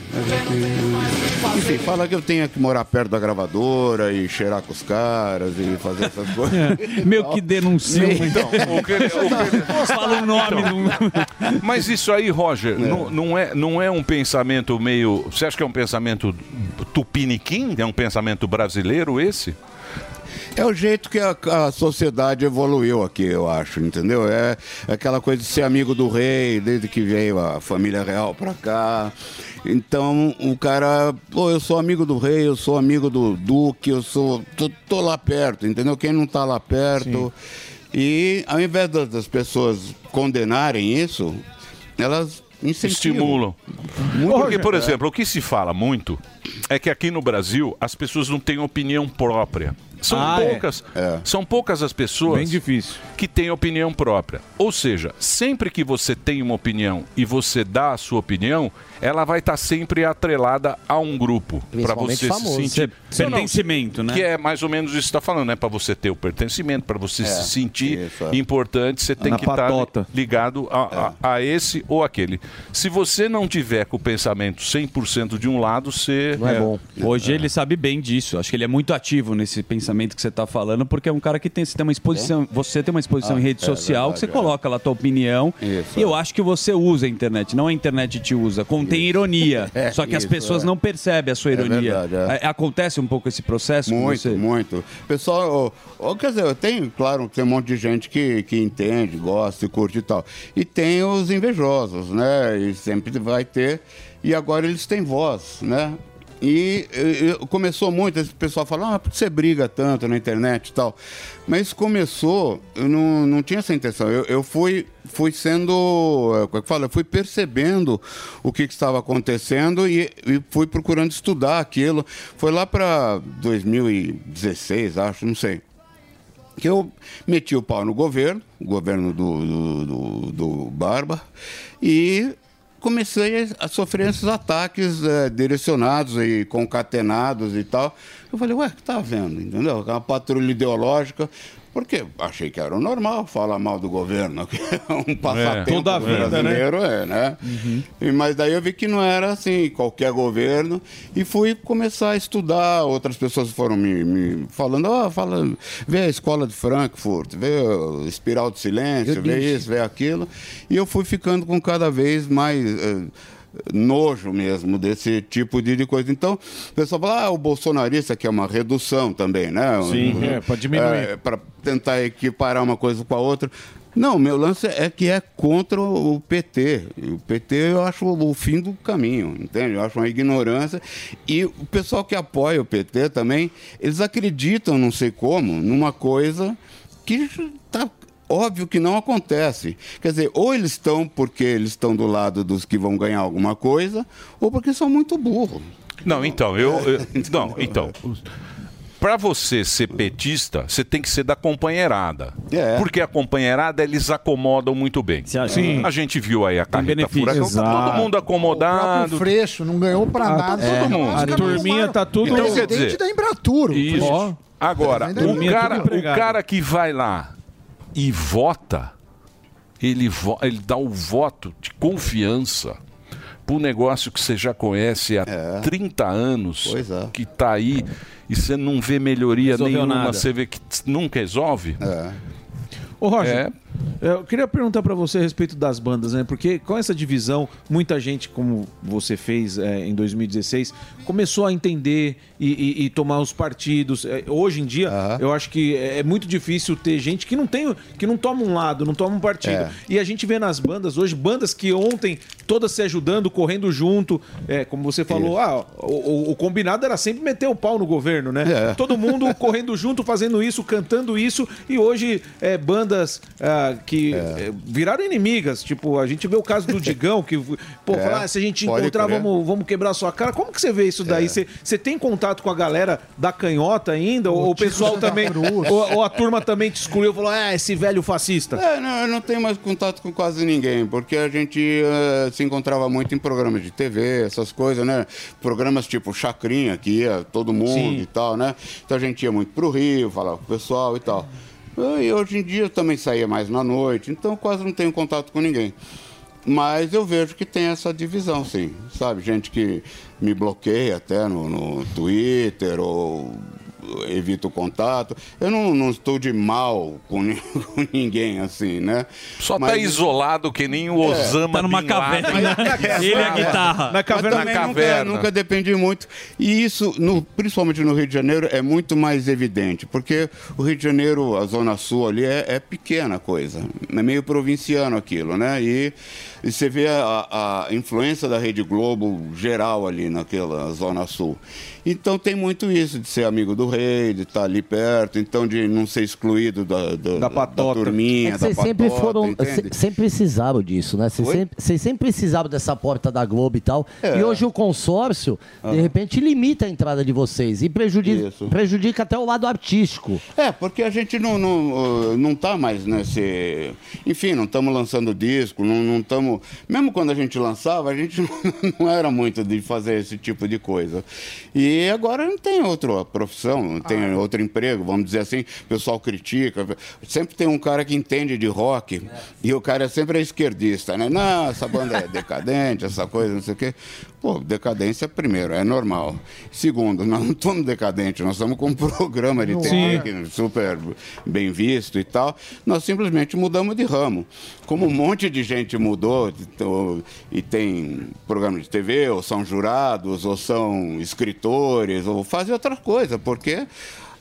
Enfim, fala que eu tenho que morar perto da gravadora e cheirar com os caras e fazer essas coisas. Meu que denuncia. Então, o que ele- o que ele- Fala o nome. Então, Mas isso aí, Roger, não, não é, não é um pensamento meio. Você acha que é um pensamento tupiniquim? É um pensamento brasileiro esse? É o jeito que a, a sociedade evoluiu aqui, eu acho, entendeu? É aquela coisa de ser amigo do rei, desde que veio a família real pra cá. Então, o cara, pô, eu sou amigo do rei, eu sou amigo do duque, eu sou. tô, tô lá perto, entendeu? Quem não tá lá perto. E ao invés das, das pessoas condenarem isso, elas incentivam. Estimulam. Muito. Porque, por É. exemplo, o que se fala muito é que aqui no Brasil as pessoas não têm opinião própria. São Ah, é. poucas, são poucas as pessoas Bem difícil. que têm opinião própria. Ou seja, sempre que você tem uma opinião e você dá a sua opinião, ela vai estar sempre atrelada a um grupo para você famoso. se sentir Ser- pertencimento, né? Que é mais ou menos isso que está falando, né? Para você ter o pertencimento, para você É, se sentir isso, é. importante, você tem Na que estar patota. ligado a, a- a esse ou aquele. Se você não tiver com o pensamento 100% de um lado, você Hoje ele sabe bem disso. Acho que ele é muito ativo nesse pensamento que você está falando, porque é um cara que tem, você tem uma exposição, você tem uma exposição Ah, em rede é social verdade, que você é. coloca lá a tua opinião. Isso, e eu acho que você usa a internet, não a internet te usa. Contém ironia. É, só que as isso, pessoas é. não percebem a sua É ironia. verdade, é. É, Acontece um pouco esse processo Muito, muito. Pessoal, ó, ó, quer dizer, eu tenho, claro, tem um monte de gente que, que entende, gosta e curte e tal. E tem os invejosos, né? E sempre vai ter. E agora eles têm voz, né? E, eh, começou muito, esse pessoal fala, ah, por que você briga tanto na internet e tal. Mas começou, eu não, não tinha essa intenção. Eu, eu fui, fui sendo, eh, como é que fala? Eu fui percebendo o que, que estava acontecendo e, e fui procurando estudar aquilo. Foi lá para 2016, acho, não sei que eu meti o pau no governo, o governo do, do, do- do Barba, e comecei a sofrer esses ataques eh, direcionados e concatenados e tal. Eu falei, ué, o que tá vendo? Entendeu? Uma patrulha ideológica. Porque achei que era o normal falar mal do governo, que é um passatempo Toda a vida, né? brasileiro, é, né? E- Mas daí eu vi que não era assim, qualquer governo, e fui começar a estudar. Outras pessoas foram me, me falando, ah, fala, vê a escola de Frankfurt, vê o Espiral de Silêncio, vê isso, vê aquilo. E eu fui ficando com cada vez mais. eh, nojo mesmo desse tipo de de coisa. Então, o pessoal fala, ah, o bolsonarista que é uma redução também, né? Sim, Um- é, pra diminuir. para tentar equiparar uma coisa com a outra. Não, meu lance é que é contra o PT. O PT eu acho o fim do caminho, entende? Eu acho uma ignorância. E o pessoal que apoia o PT também, eles acreditam, não sei como, numa coisa que está óbvio que não acontece. Quer dizer, ou eles estão porque eles estão do lado dos que vão ganhar alguma coisa, ou porque são muito burros. Não, então, eu. eu- não, então. Pra você ser petista, você tem que ser da companheirada. É. Porque a companheirada eles acomodam muito bem. Sim. A gente viu aí a carreta furacão, tá todo mundo O acomodado. próprio Freixo não ganhou pra Ah, nada. todo mundo. Os A turminha tá tudo- o Então, quer presidente dizer- da Embratur. Isso. Agora, o turminha cara, o cara que vai lá e vota, ele, vo- ele dá o voto de confiança pro negócio que você já conhece há 30 anos, que tá aí, e você não vê melhoria Resolveu nenhuma, nada. você vê que nunca resolve. Ô, Roger, É. eu queria perguntar pra você a respeito das bandas, né? Porque com essa divisão, muita gente, como você fez é, em 2016, começou a entender e, e- e tomar os partidos. É, hoje em dia, eu acho que é é muito difícil ter gente que não tem, que não toma um lado, não toma um partido. É. E a gente vê nas bandas hoje, bandas que ontem todas se ajudando, correndo junto. É, como você falou, ah, o, o- o combinado era sempre meter o pau no governo, né? É. Todo mundo correndo junto, fazendo isso, cantando isso. E hoje, é, bandas ah, que é, viraram inimigas. Tipo, a gente vê o caso do Digão, que, pô, É, fala, ah, se a gente encontrar, crer. vamos, vamos quebrar sua cara. Como que você vê isso É. daí? Você você tem contato com a galera da canhota ainda? ou o pessoal também. Ou, ou a turma também te excluiu e falou, ah, esse velho fascista. É, não, eu não tenho mais contato com quase ninguém, porque a gente eh, se encontrava muito em programas de TV, essas coisas, né? Programas tipo Chacrinha, que ia todo mundo Sim. e tal, né? Então a gente ia muito pro Rio, falava com o pessoal e tal. E hoje em dia eu também saía mais na noite, então quase não tenho contato com ninguém. Mas eu vejo que tem essa divisão, sim. Sabe, gente que me bloqueia até no, no Twitter ou evita o contato. Eu não, não estou de mal com, com ninguém, assim, né? Só tá Mas- isolado que nem o Osama Tá numa Bin Laden. caverna. Ele e a guitarra. Mas também na nunca- caverna. Nunca, dependi muito. E isso, no- principalmente no Rio de Janeiro, é muito mais evidente, porque o Rio de Janeiro, a Zona Sul ali, é, é pequena coisa. É meio provinciano aquilo, né? E, e você vê a, a influência da Rede Globo geral ali naquela Zona Sul. Então tem muito isso de ser amigo do rei, de estar ali perto, então de não ser excluído da, da, da, turminha, É que da vocês sempre patota, foram. se- sempre precisaram disso, né? Vocês sempre, vocês sempre precisaram dessa porta da Globo e tal. É. E hoje o consórcio, Ah. de repente, limita a entrada de vocês e prejudica, prejudica até o lado artístico. É, porque a gente não, não, uh, não tá mais nesse. Enfim, não estamos lançando disco, não estamos. Mesmo quando a gente lançava, a gente não era muito de fazer esse tipo de coisa. E agora não tem outra profissão, não tem outro emprego, vamos dizer assim. O pessoal critica. Sempre tem um cara que entende de rock e o cara sempre é esquerdista, né? Não, essa banda é decadente, essa coisa, não sei o quê. Pô, decadência, primeiro, é normal. Segundo, nós não estamos decadentes, nós estamos com um programa de. TV que super bem visto e tal. Nós simplesmente mudamos de ramo. Como um monte de gente mudou e tem programa de TV, ou são jurados, ou são escritores, ou fazem outra coisa, porque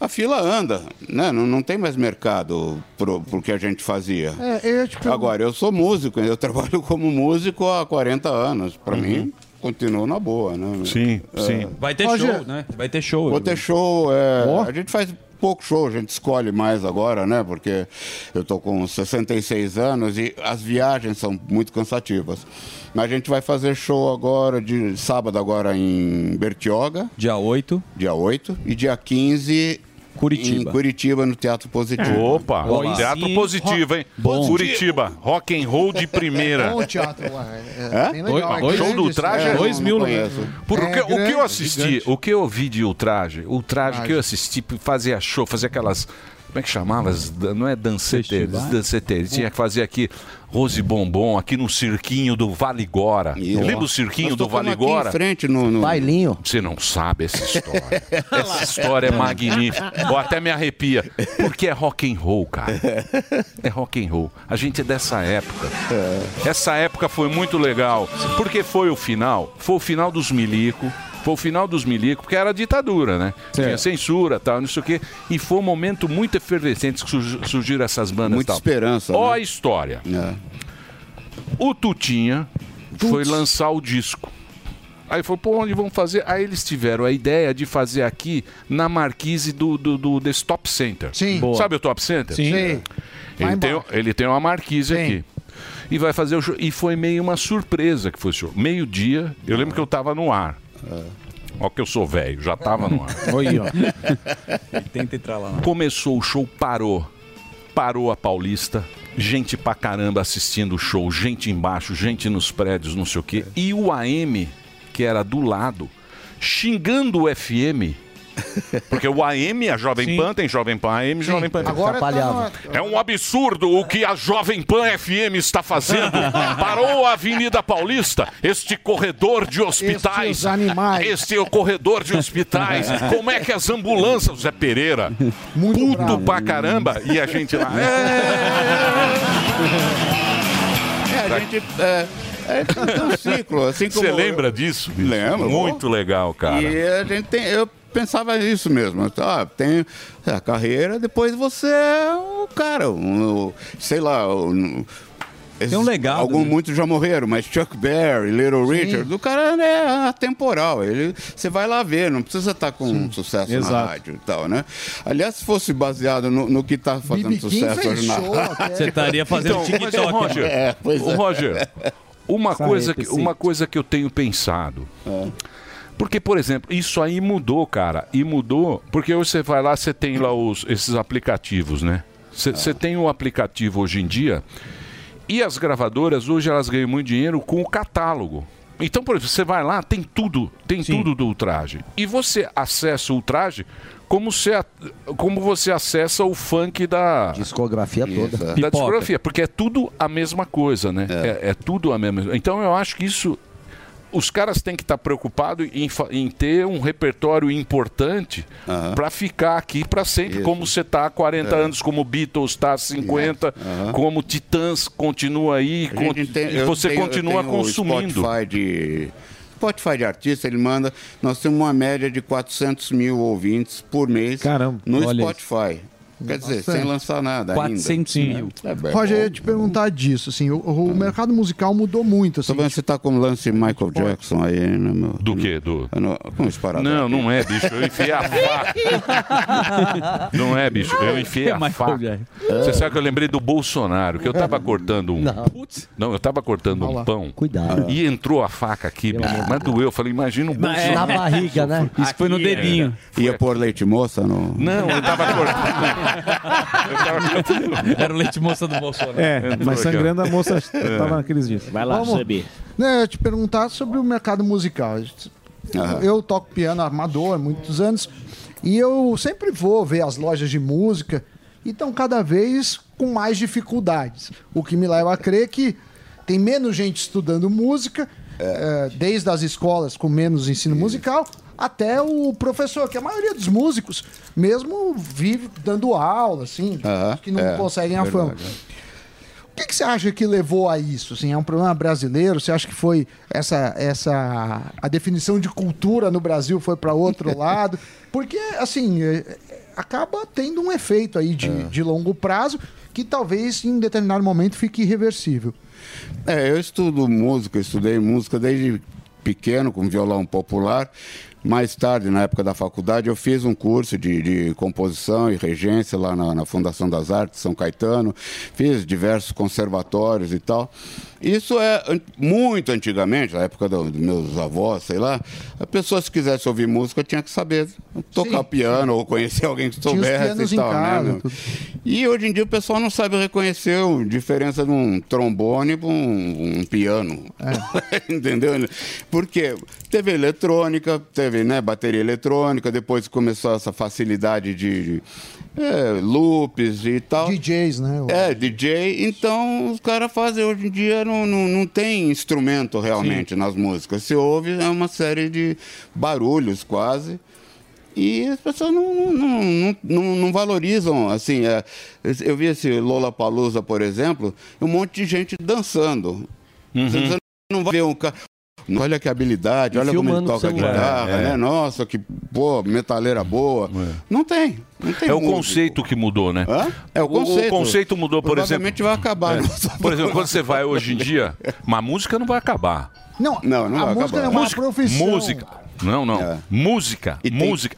a fila anda, né? não, não tem mais mercado pro, pro que a gente fazia. É, eu Agora, eu sou músico, eu trabalho como músico há 40 anos. Para mim, continua na boa, né? Sim, sim. Vai ter show, né? Vai ter show. Vou ter show. é, A gente faz pouco show, a gente escolhe mais agora, né? Porque eu tô com 66 anos e as viagens são muito cansativas. Mas a gente vai fazer show agora, de sábado agora em Bertioga. Dia 8. Dia 8. E dia 15 Curitiba. em Curitiba, no Teatro Positivo. Opa, Olá. teatro positivo, hein? Bom. Curitiba, rock and roll de primeira. Bom teatro lá. É, Hã? bem legal. é Dois- show do. Ultraje É, é dois não mil. Porque É o que eu assisti, gigante. o que eu vi de Ultraje, Ultraje que eu assisti, fazia show, fazia aquelas. Como é que chamava? Não é danceteres, Festivais? danceteres. Tinha que fazer aqui Rose Bombom, aqui no cirquinho do Vale Gora. Lembra o cirquinho Nós do Vale aqui em Gora? frente no, no... Bailinho. Você não sabe essa história. essa história é magnífica. Ou até me arrepia. Porque é rock and roll, cara. É rock and roll. A gente é dessa época. Essa época foi muito legal. Porque foi o final. Foi o final dos milico. Foi o final dos milico, porque era ditadura, né? Tinha censura tal, não sei o quê. E foi um momento muito efervescente que surg- surgiram essas bandas. Muita tal. esperança, Ó né? a história. O Tutinha foi lançar o disco. Aí foi, pô, onde vão fazer? Aí eles tiveram a ideia de fazer aqui na marquise do, do, do desse Top Center. Sim. Boa. Sabe o Top Center? Sim. Sim. Ele tem, ele tem uma marquise aqui. E vai fazer o show. E foi meio uma surpresa que foi o show. Meio-dia, eu lembro que eu tava no ar. Ó, que eu sou velho, já tava no ar. Oi, ó. Tenta entrar lá. Começou o show, parou. Parou a Paulista. Gente pra caramba assistindo o show. Gente embaixo, gente nos prédios, não sei o quê. E o AM, que era do lado, xingando o FM Porque o AM, a Jovem Pan, tem Jovem Pan AM, Jovem Pan Agora tá. É um absurdo o que a Jovem Pan FM está fazendo. Parou a Avenida Paulista, este corredor de hospitais. Estes animais. Este é o corredor de hospitais. Como é que as ambulâncias, Zé Pereira, puto pra caramba, e a gente lá. É, a gente. É, é, tem um ciclo, assim como. Você lembra disso? bicho? Lembro. Muito legal, cara. E a gente tem. Eu pensava isso mesmo. Ah, tem a carreira, depois você é o cara. um- sei lá. Um, tem um legado. Alguns, muitos já morreram, mas Chuck Berry, Little Richard, o cara é atemporal. Ele, você vai lá ver, não precisa estar com sucesso na Exato. rádio e tal, né? Aliás, se fosse baseado no, no que está fazendo. King sucesso hoje na rádio. Você estaria fazendo Então, TikTok, mas, ô, Roger, É, pois Ô, é. Roger, uma Essa coisa, que, uma coisa que eu tenho pensado. Porque, por exemplo, isso aí mudou, cara. E mudou porque hoje você vai lá, você tem lá os, esses aplicativos, né? Você você tem um aplicativo hoje em dia e as gravadoras hoje elas ganham muito dinheiro com o catálogo. Então, por exemplo, você vai lá, tem tudo, tem tudo do ultraje. E você acessa o ultraje como, você, como você acessa o funk da Discografia toda. da Pipoca. discografia, porque é tudo a mesma coisa, né? É, é tudo a mesma. Então eu acho que isso os caras têm que estar preocupados em, em ter um repertório importante para ficar aqui para sempre, Isso. como você está há 40 É. anos, como Beatles está há 50, como Titãs continua aí, tem- e você tenho- eu continua consumindo. Spotify de Spotify de artista, ele manda. Nós temos uma média de 400 mil ouvintes por mês no olha Spotify. Quer dizer, Bastante. sem lançar nada 400 ainda. mil. É Roger, eu ia te perguntar disso, assim, o, o mercado musical mudou muito, assim. Tô vendo que você tá com o lance Michael Jackson aí, né, meu? Do quê? Do... Com esse parador. Não, não é, bicho. Eu enfiei a faca. Não é, bicho. Eu enfiei a faca. Você sabe que eu lembrei do Bolsonaro, que eu tava cortando um. Não, eu tava cortando um pão. Cuidado. E entrou a faca aqui, bicho. Mas doeu. Eu falei, imagina Mas é Bolsonaro. na barriga, né? Isso foi no dedinho. Ia pôr leite moça no. Não, eu tava cortando. Era o leite moça do Bolsonaro. É, mas ó. sangrando a moça É. tava naqueles dias. Vai lá, Vamos. Sabi. Né, te perguntar sobre o mercado musical. Eu toco piano amador há muitos anos e eu sempre vou ver as lojas de música e estão cada vez com mais dificuldades. O que me leva a crer que tem menos gente estudando música, eh, desde as escolas com menos ensino musical até o professor, que a maioria dos músicos mesmo vive dando aula, assim, que não é, conseguem a fama. verdade, O que, que você acha que levou a isso? Assim, é um problema brasileiro? Você acha que foi essa, essa a definição de cultura no Brasil foi para outro lado? Porque assim é, é, acaba tendo um efeito aí de, de longo prazo que talvez em determinado momento fique irreversível. É, eu estudo música, estudei música desde pequeno, com violão popular. Mais tarde, na época da faculdade, eu fiz um curso de, de composição e regência lá na, na Fundação das Artes São Caetano. Fiz diversos conservatórios e tal. Isso é muito antigamente, na época do- dos meus avós, sei lá. A pessoa, se quisesse ouvir música, tinha que saber tocar Sim. piano ou conhecer alguém que soubesse e tal, casa, né? meu? tudo. E hoje em dia o pessoal não sabe reconhecer a diferença de um trombone para um, um piano. Entendeu? Porque teve eletrônica, teve né, bateria eletrônica, depois começou essa facilidade de, de, é, loops e tal. DJs, né? É, DJ. Então os caras fazem hoje em dia, não, não, não tem instrumento realmente nas músicas. Se ouve, é uma série de barulhos quase. E as pessoas não, não, não, não, não- valorizam, assim, é, eu vi esse Lola Palusa, por exemplo, um monte de gente dançando. Você não vai ver um cara. Olha que habilidade, E olha como ele toca celular. guitarra, É, é. né? Nossa, que pô, metaleira boa. Não tem, não tem É o músico. conceito que mudou, né? É o conceito. O conceito mudou, por exemplo. Provavelmente vai acabar. É. Nossa, Por exemplo, quando você vai hoje em dia, uma música não vai acabar. Não, não, não a vai música acabar. é uma música, profissão. Música. Não, não. É. Música. Música.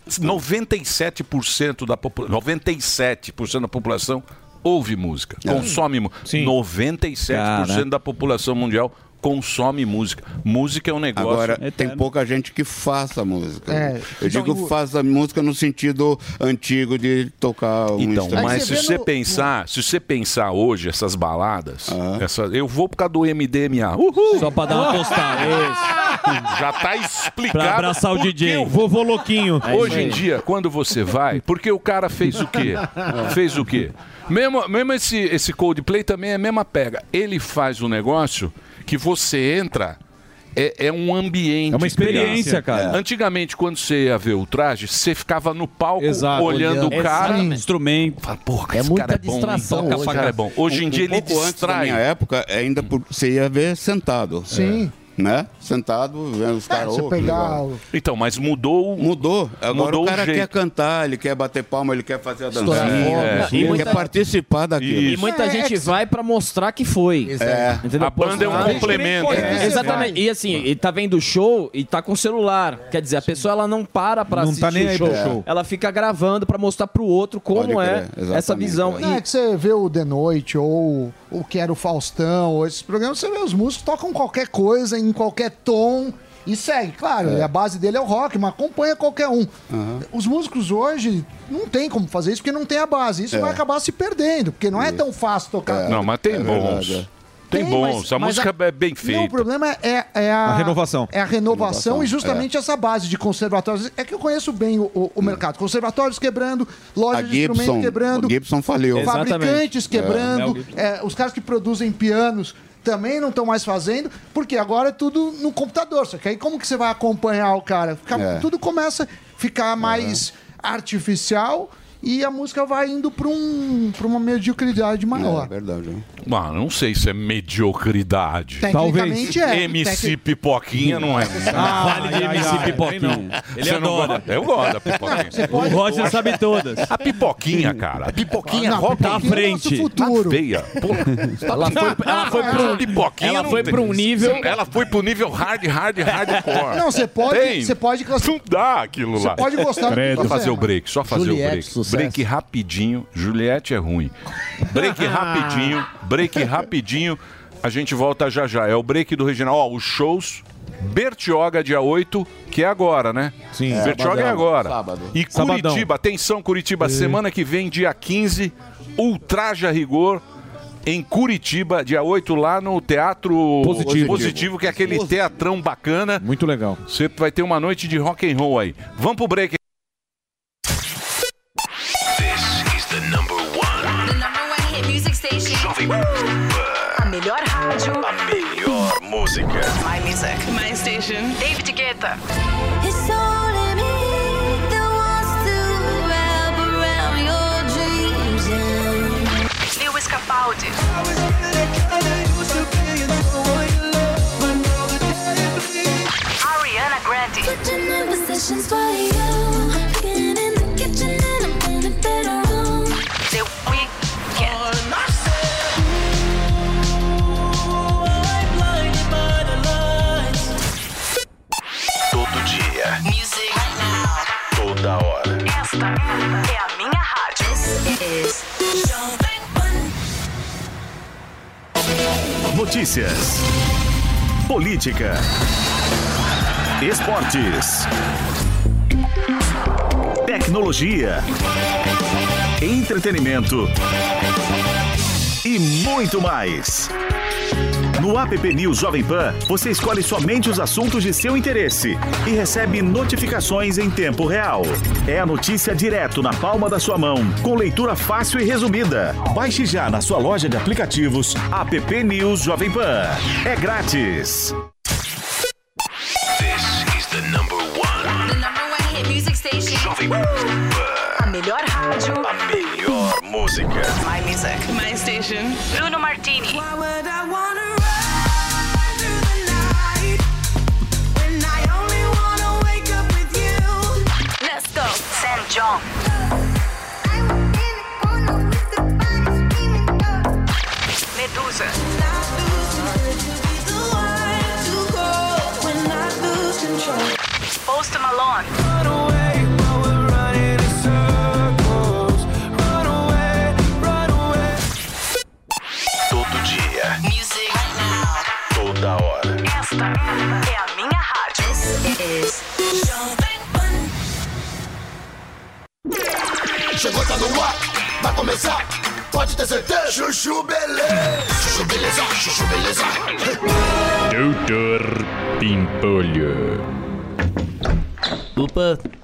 97% da população. 97% da população ouve música. É. Consome música. 97% Cara. da população mundial consome música. Música é um negócio. Agora, tem pouca gente que faça música. É. Eu Então, digo o- faça música no sentido antigo de tocar um Então, instrumento. mas se você pensar, se você pensar hoje essas baladas, essa- eu vou por causa do MDMA. Uhul! Só pra dar uma postada. Já tá explicado. Pra abraçar o DJ. eu- Vovô Louquinho. É Hoje em dia, quando você vai, porque o cara fez o quê? fez o quê? Mesmo, mesmo esse, esse Coldplay também é a mesma pega. Ele faz um negócio que você entra. É, é um ambiente. É uma experiência, cara. Antigamente, quando você ia ver o traje, você ficava no palco Exato. olhando o Olhando. cara. Exatamente. Instrumento. Fala, porra, É esse muita cara é bom. distração Toca hoje, pra cara é bom. Hoje em Um- dia um ele pouco antes da distrai. minha época, ainda por- você ia ver sentado. Sim. Né? Sentado, vendo os caras. o- Então, mas mudou. Mudou. Agora Mudou o o cara jeito. quer cantar, ele quer bater palma, ele quer fazer a dancinha. é. E Ele muita- quer participar daquilo. E muita gente vai pra mostrar que foi. É. A banda é um complemento. É, Exatamente. E assim, ele tá vendo o show e tá com o celular. Quer dizer, a pessoa ela não para pra Não assistir tá nem o show. show. Ela fica gravando pra mostrar pro outro como é essa visão. Não, é que você vê o The Noite ou o que era o Faustão, ou esses programas, você vê os músicos tocam qualquer coisa, em qualquer tom e segue. Claro, a base dele é o rock, mas acompanha qualquer um. Os músicos hoje não tem como fazer isso porque não tem a base. Isso É. vai acabar se perdendo, porque não é tão fácil tocar. Não, mas tem É bons. verdade, Tem, Tem, bons. mas- a mas música a- é bem Não, o feita. problema é, é a, A renovação. É a renovação, Renovação, e justamente essa base de conservatórios. É que eu conheço bem o, o- o mercado. Conservatórios quebrando, lojas A de instrumentos Gibson, quebrando. Gibson faliu. Fabricantes Exatamente. quebrando. É, é, os caras que produzem pianos também não estão mais fazendo, porque agora é tudo no computador. Só que aí como que você vai acompanhar o cara? Fica- É. Tudo começa a ficar mais artificial e a música vai indo para um, pra uma mediocridade maior. É verdade. Mano, não sei se é mediocridade. Tecnicamente Talvez. é. MC Tec- Pipoquinha não é. Ah, Fale de MC ai, Pipoquinha. Você Ele não adora. gosta? Eu gosto da Pipoquinha. O Roger sabe todas. A Pipoquinha, cara. A Pipoquinha Não, rock Pipoquinha é o nosso futuro. Tá feia. Ela foi- ela foi pro- Pipoquinha ela foi pra um nível- Ela foi pro nível hard, hard, hardcore. Não, você pode, você pode Não dá aquilo Você lá. pode gostar Só você fazer o break, só fazer Juliette, o break. Sucesso. Break rapidinho. Juliette é ruim. Break rapidinho. Break rapidinho. A gente volta já já. É o break do Reginaldo. Ó, os shows. Bertioga, dia 8, que é agora, né? Sim. Bertioga é Sabadão. agora. Sábado. E Sabadão. Curitiba, atenção, Curitiba, semana que vem, dia 15, Ultraja Rigor. Em Curitiba, dia 8, lá no Teatro Positivo. Positivo que é aquele teatrão bacana. Muito legal. Você vai ter uma noite de rock and roll aí. Vamos pro break. A melhor rádio. A melhor música. My music. My station. David Guetta. It's only me that wants to wrap around your dreams and Lewis Capaldi. Ariana Grande. Notícias. Política. Esportes. Tecnologia. Entretenimento. E muito mais. No app News Jovem Pan, você escolhe somente os assuntos de seu interesse e recebe notificações em tempo real. É a notícia direto na palma da sua mão, com leitura fácil e resumida. Baixe já na sua loja de aplicativos app News Jovem Pan. É grátis. This is the number one. The number one hit music station. Jovem Pan. A melhor rádio. A melhor música. My music. My station. Bruno Martini. Let's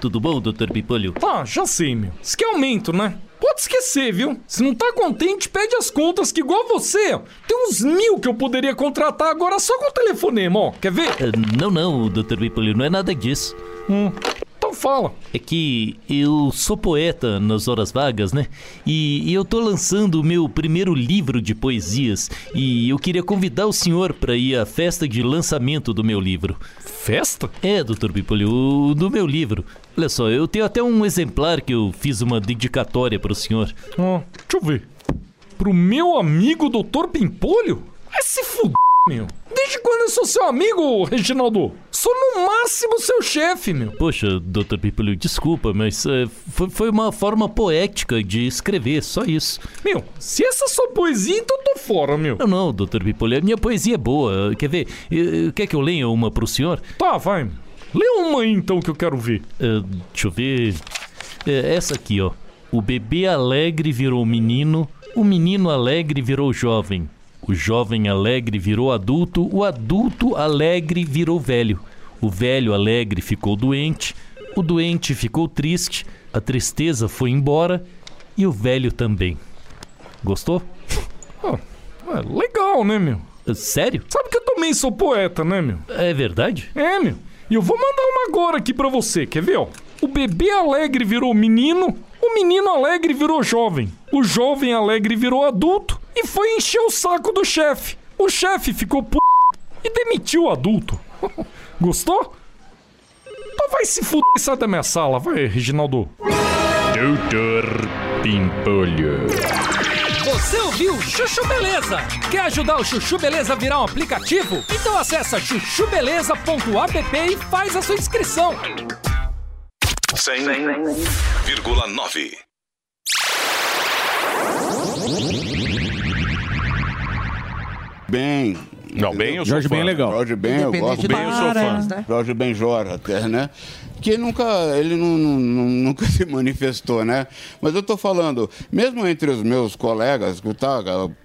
tudo bom, doutor Pimpolho? Ah, já sei, meu. Isso que é aumento, né? Pode esquecer, viu? Se não tá contente, pede as contas que igual você, ó. Tem uns mil que eu poderia contratar agora só com o telefonema, ó. Quer ver? Ah, Não, não, doutor Pimpolho, não é nada disso. Hum, fala. É que eu sou poeta nas horas vagas, né? E, e eu tô lançando o meu primeiro livro de poesias. E eu queria convidar o senhor pra ir à festa de lançamento do meu livro. Festa? É, doutor Pimpolho, o- do meu livro. Olha só, eu tenho até um exemplar que eu fiz uma dedicatória pro senhor. Ó, deixa eu ver. Pro meu amigo doutor Pimpolho? Vai se fuder, meu. Desde quando eu sou seu amigo, Reginaldo? Sou no máximo seu chefe, meu. Poxa, doutor Pimpolho, desculpa, mas eh, foi, foi uma forma poética de escrever, só isso. Meu, se essa é sua poesia, então tô fora, meu. Não, não, doutor Pimpolho, a minha poesia é boa. Quer ver? Eh, Quer que eu leia uma pro senhor? Tá, vai. Lê uma aí, então, que eu quero ver. Eh, deixa eu ver. Eh, essa aqui, ó. O bebê alegre virou menino, o menino alegre virou jovem. O jovem alegre virou adulto, o adulto alegre virou velho. O velho alegre ficou doente, o doente ficou triste, a tristeza foi embora e o velho também. Gostou? Ah, é legal, né, meu? Sério? Sabe que eu também sou poeta, né, meu? É verdade? É, meu. E eu vou mandar uma agora aqui pra você, quer ver, ó? O bebê alegre virou menino, o menino alegre virou jovem, o jovem alegre virou adulto e foi encher o saco do chefe. O chefe ficou p... e demitiu o adulto. Gostou? Então vai se fuder e sai da minha sala, vai, Reginaldo. Doutor Pimpolho. Você ouviu Chuchu Beleza? Quer ajudar o Chuchu Beleza a virar um aplicativo? Então acessa chuchubeleza.app e faz a sua inscrição. 100,9. Bem. Não, bem eu sou Jorge é legal. Jorge Ben eu gosto. Bem eu sou fã. né? Jorge Ben Jora até, né? Que nunca, ele não, não- nunca se manifestou, né? Mas eu tô falando, mesmo entre os meus colegas, que tá,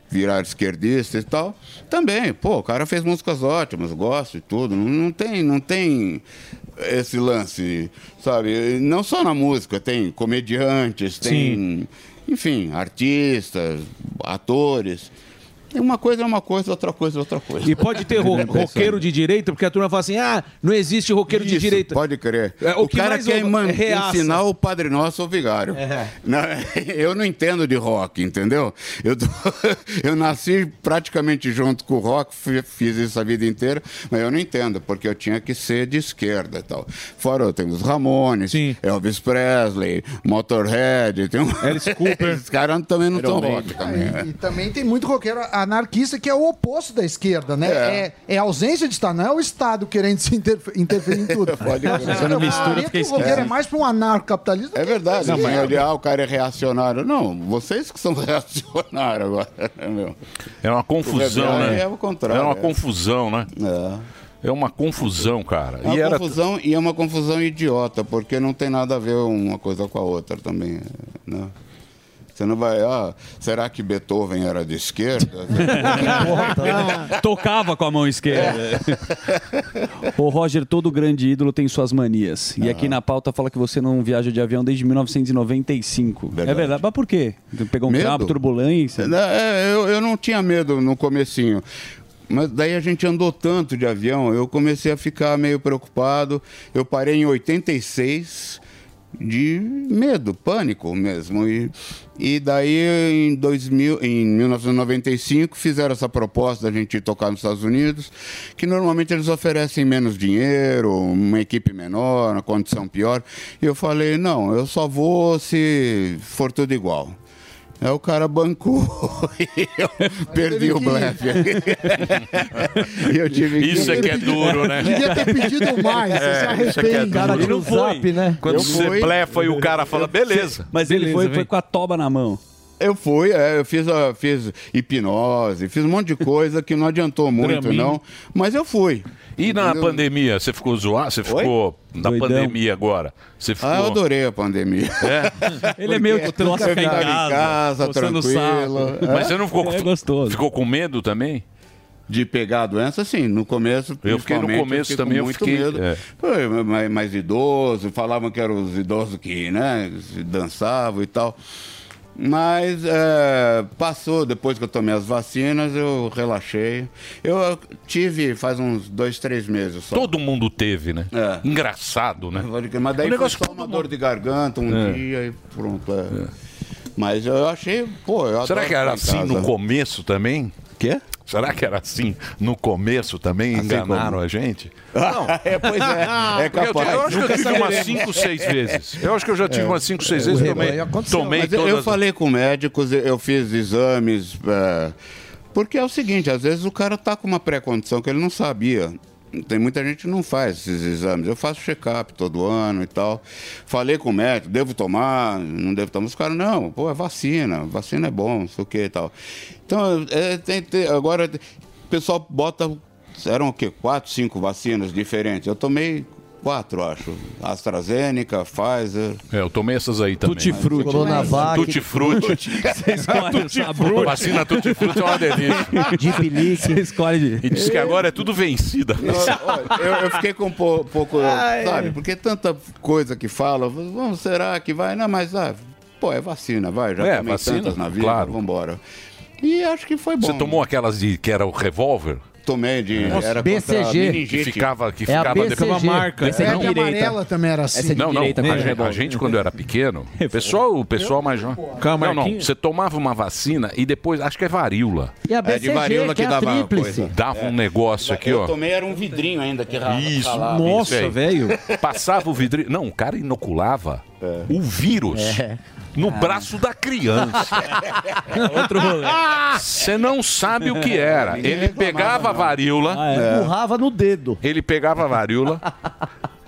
virar esquerdista e tal, também, pô, o cara fez músicas ótimas, gosto e tudo. Não, não tem, não tem esse lance, sabe? Não só na música, tem comediantes, tem, enfim, artistas, atores. E Uma coisa é uma coisa, outra coisa é outra coisa. E pode ter ro- roqueiro de direita, porque a turma fala assim: ah, não existe roqueiro de Isso, direita. Pode crer. É, o, o que cara quer é ensinar o Padre Nosso ao vigário. É. Não, eu não entendo de rock, entendeu? Eu, tô- eu nasci praticamente junto com o rock, fi- fiz isso a vida inteira, mas eu não entendo, porque eu tinha que ser de esquerda e tal. Fora eu tenho os Ramones, Elvis Presley, Motorhead, tem um... Alice Cooper. Esses caras também não são rock também. é. E, e também tem muito roqueiro anarquista que é o oposto da esquerda, né? É. É, é a ausência de Estado, não é o Estado querendo se interfe- interferir em tudo. Pode Você não mistura, fica o roqueiro é mais para um anarcocapitalista. É verdade, mas ah, o cara é reacionário. Não, vocês que são reacionários agora, né, meu? É uma confusão, né? é o contrário. É uma é. confusão, né? É. É uma confusão, cara. É uma E era confusão e é uma confusão idiota, porque não tem nada a ver uma coisa com a outra também, né? Você não vai, ah, será que Beethoven era de esquerda? Tocava com a mão esquerda. Ô Roger, todo grande ídolo tem suas manias. E aqui na pauta fala que você não viaja de avião desde 1995. É verdade. Mas por quê? Pegou um Medo? trabo, turbulência? Não, é, eu, eu não tinha medo no comecinho. Mas daí a gente andou tanto de avião, eu comecei a ficar meio preocupado. Eu parei em 86 de medo, pânico mesmo. E, e daí em, 2000, em 1995 fizeram essa proposta da gente tocar nos Estados Unidos, que normalmente eles oferecem menos dinheiro, uma equipe menor, uma condição pior. E eu falei, não, eu só vou se for tudo igual. Aí o cara bancou e eu perdi o blefe. E eu tive que- Isso é que é duro, né? Devia ter pedido mais, você se É, isso é que é arrepende. Cara, Ele não foi. né? Quando Eu você fui. blefa e o cara fala, beleza. Mas ele Beleza, foi, vem. foi com a toba na mão. Eu fui, é, eu fiz, a- fiz hipnose, fiz um monte de coisa que não adiantou muito, não. Mas eu fui. E na Entendeu? pandemia, você ficou zoado? Você ficou na Doidão. pandemia agora? Você ficou... Ah, eu adorei a pandemia. É? Ele é meio que troca eu ficar em ficava casa, em casa, tranquilo. É. Mas você não ficou, É gostoso. ficou com medo também? De pegar a doença, sim. No começo, Eu fiquei no começo fiquei com também, eu muito fiquei- medo. é. Foi mais, mais idoso, falavam que eram os idosos que, né, dançavam e tal. Mas é, passou, depois que eu tomei as vacinas, eu relaxei. Eu tive faz uns dois, três meses só. Todo mundo teve, né? É. Engraçado, né? Mas daí O negócio foi só uma dor de garganta um É. dia e pronto. é. Mas eu achei, pô, eu Será que era assim no começo também? Quê? Será que era assim no começo também? Assim Enganaram como? a gente? é, pois é. É Porque eu, capaz. eu acho que eu tive umas saberemos. 5, 6 vezes. Eu acho que eu já tive É. umas 5, 6 É, vezes. Tomei, tomei todas. Eu falei com médicos, eu fiz exames. é, porque é o seguinte, às vezes o cara tá com uma pré-condição que ele não sabia. Tem muita gente que não faz esses exames. Eu faço check-up todo ano e tal. Falei com o médico, devo tomar, não devo tomar. Os caras, não, pô, é vacina, vacina é bom, não sei o que e tal. Então, é, tem, tem- agora, o pessoal bota, eram o quê? Quatro, cinco vacinas diferentes. Eu tomei quatro, acho. AstraZeneca, Pfizer. É, eu tomei essas aí também. Tutti-frutti. Coronavac. Tutti-frutti. Você escolhe o sabor. Vacina tutti-frutti é uma delícia. Você escolhe. E diz que agora é tudo vencida. Eu, eu fiquei com um po- pouco, Ai. sabe? Porque tanta coisa que fala, vamos, será que vai? Não, mas, ah, pô, é vacina, vai, já É, tomei vacina, tantas na vida, claro. vamos embora. E acho que foi bom. Você tomou aquelas de que era o revólver? Tomei de Nossa, era BCG. Que ficava, que É ficava BCG. depois marca. Essa É, não. de amarela também era assim. Essa é de Não, não. direita A, gente, revólver. a gente, quando eu era pequeno, o pessoal, o pessoal mais jovem. Calma, Não, não. Você tomava uma vacina e depois, acho que é varíola. E a É, de BCG, varíola que que é dava uma tríplice. coisa. Dava um negócio aqui, eu ó. tomei era um vidrinho ainda que Isso, ralava. isso aí. Passava o vidrinho. Não, o cara inoculava o vírus É. no braço da criança. Outro rolê. Você não sabe o que era. Ele pegava a varíola. é. Empurrava no dedo. Ele pegava a varíola,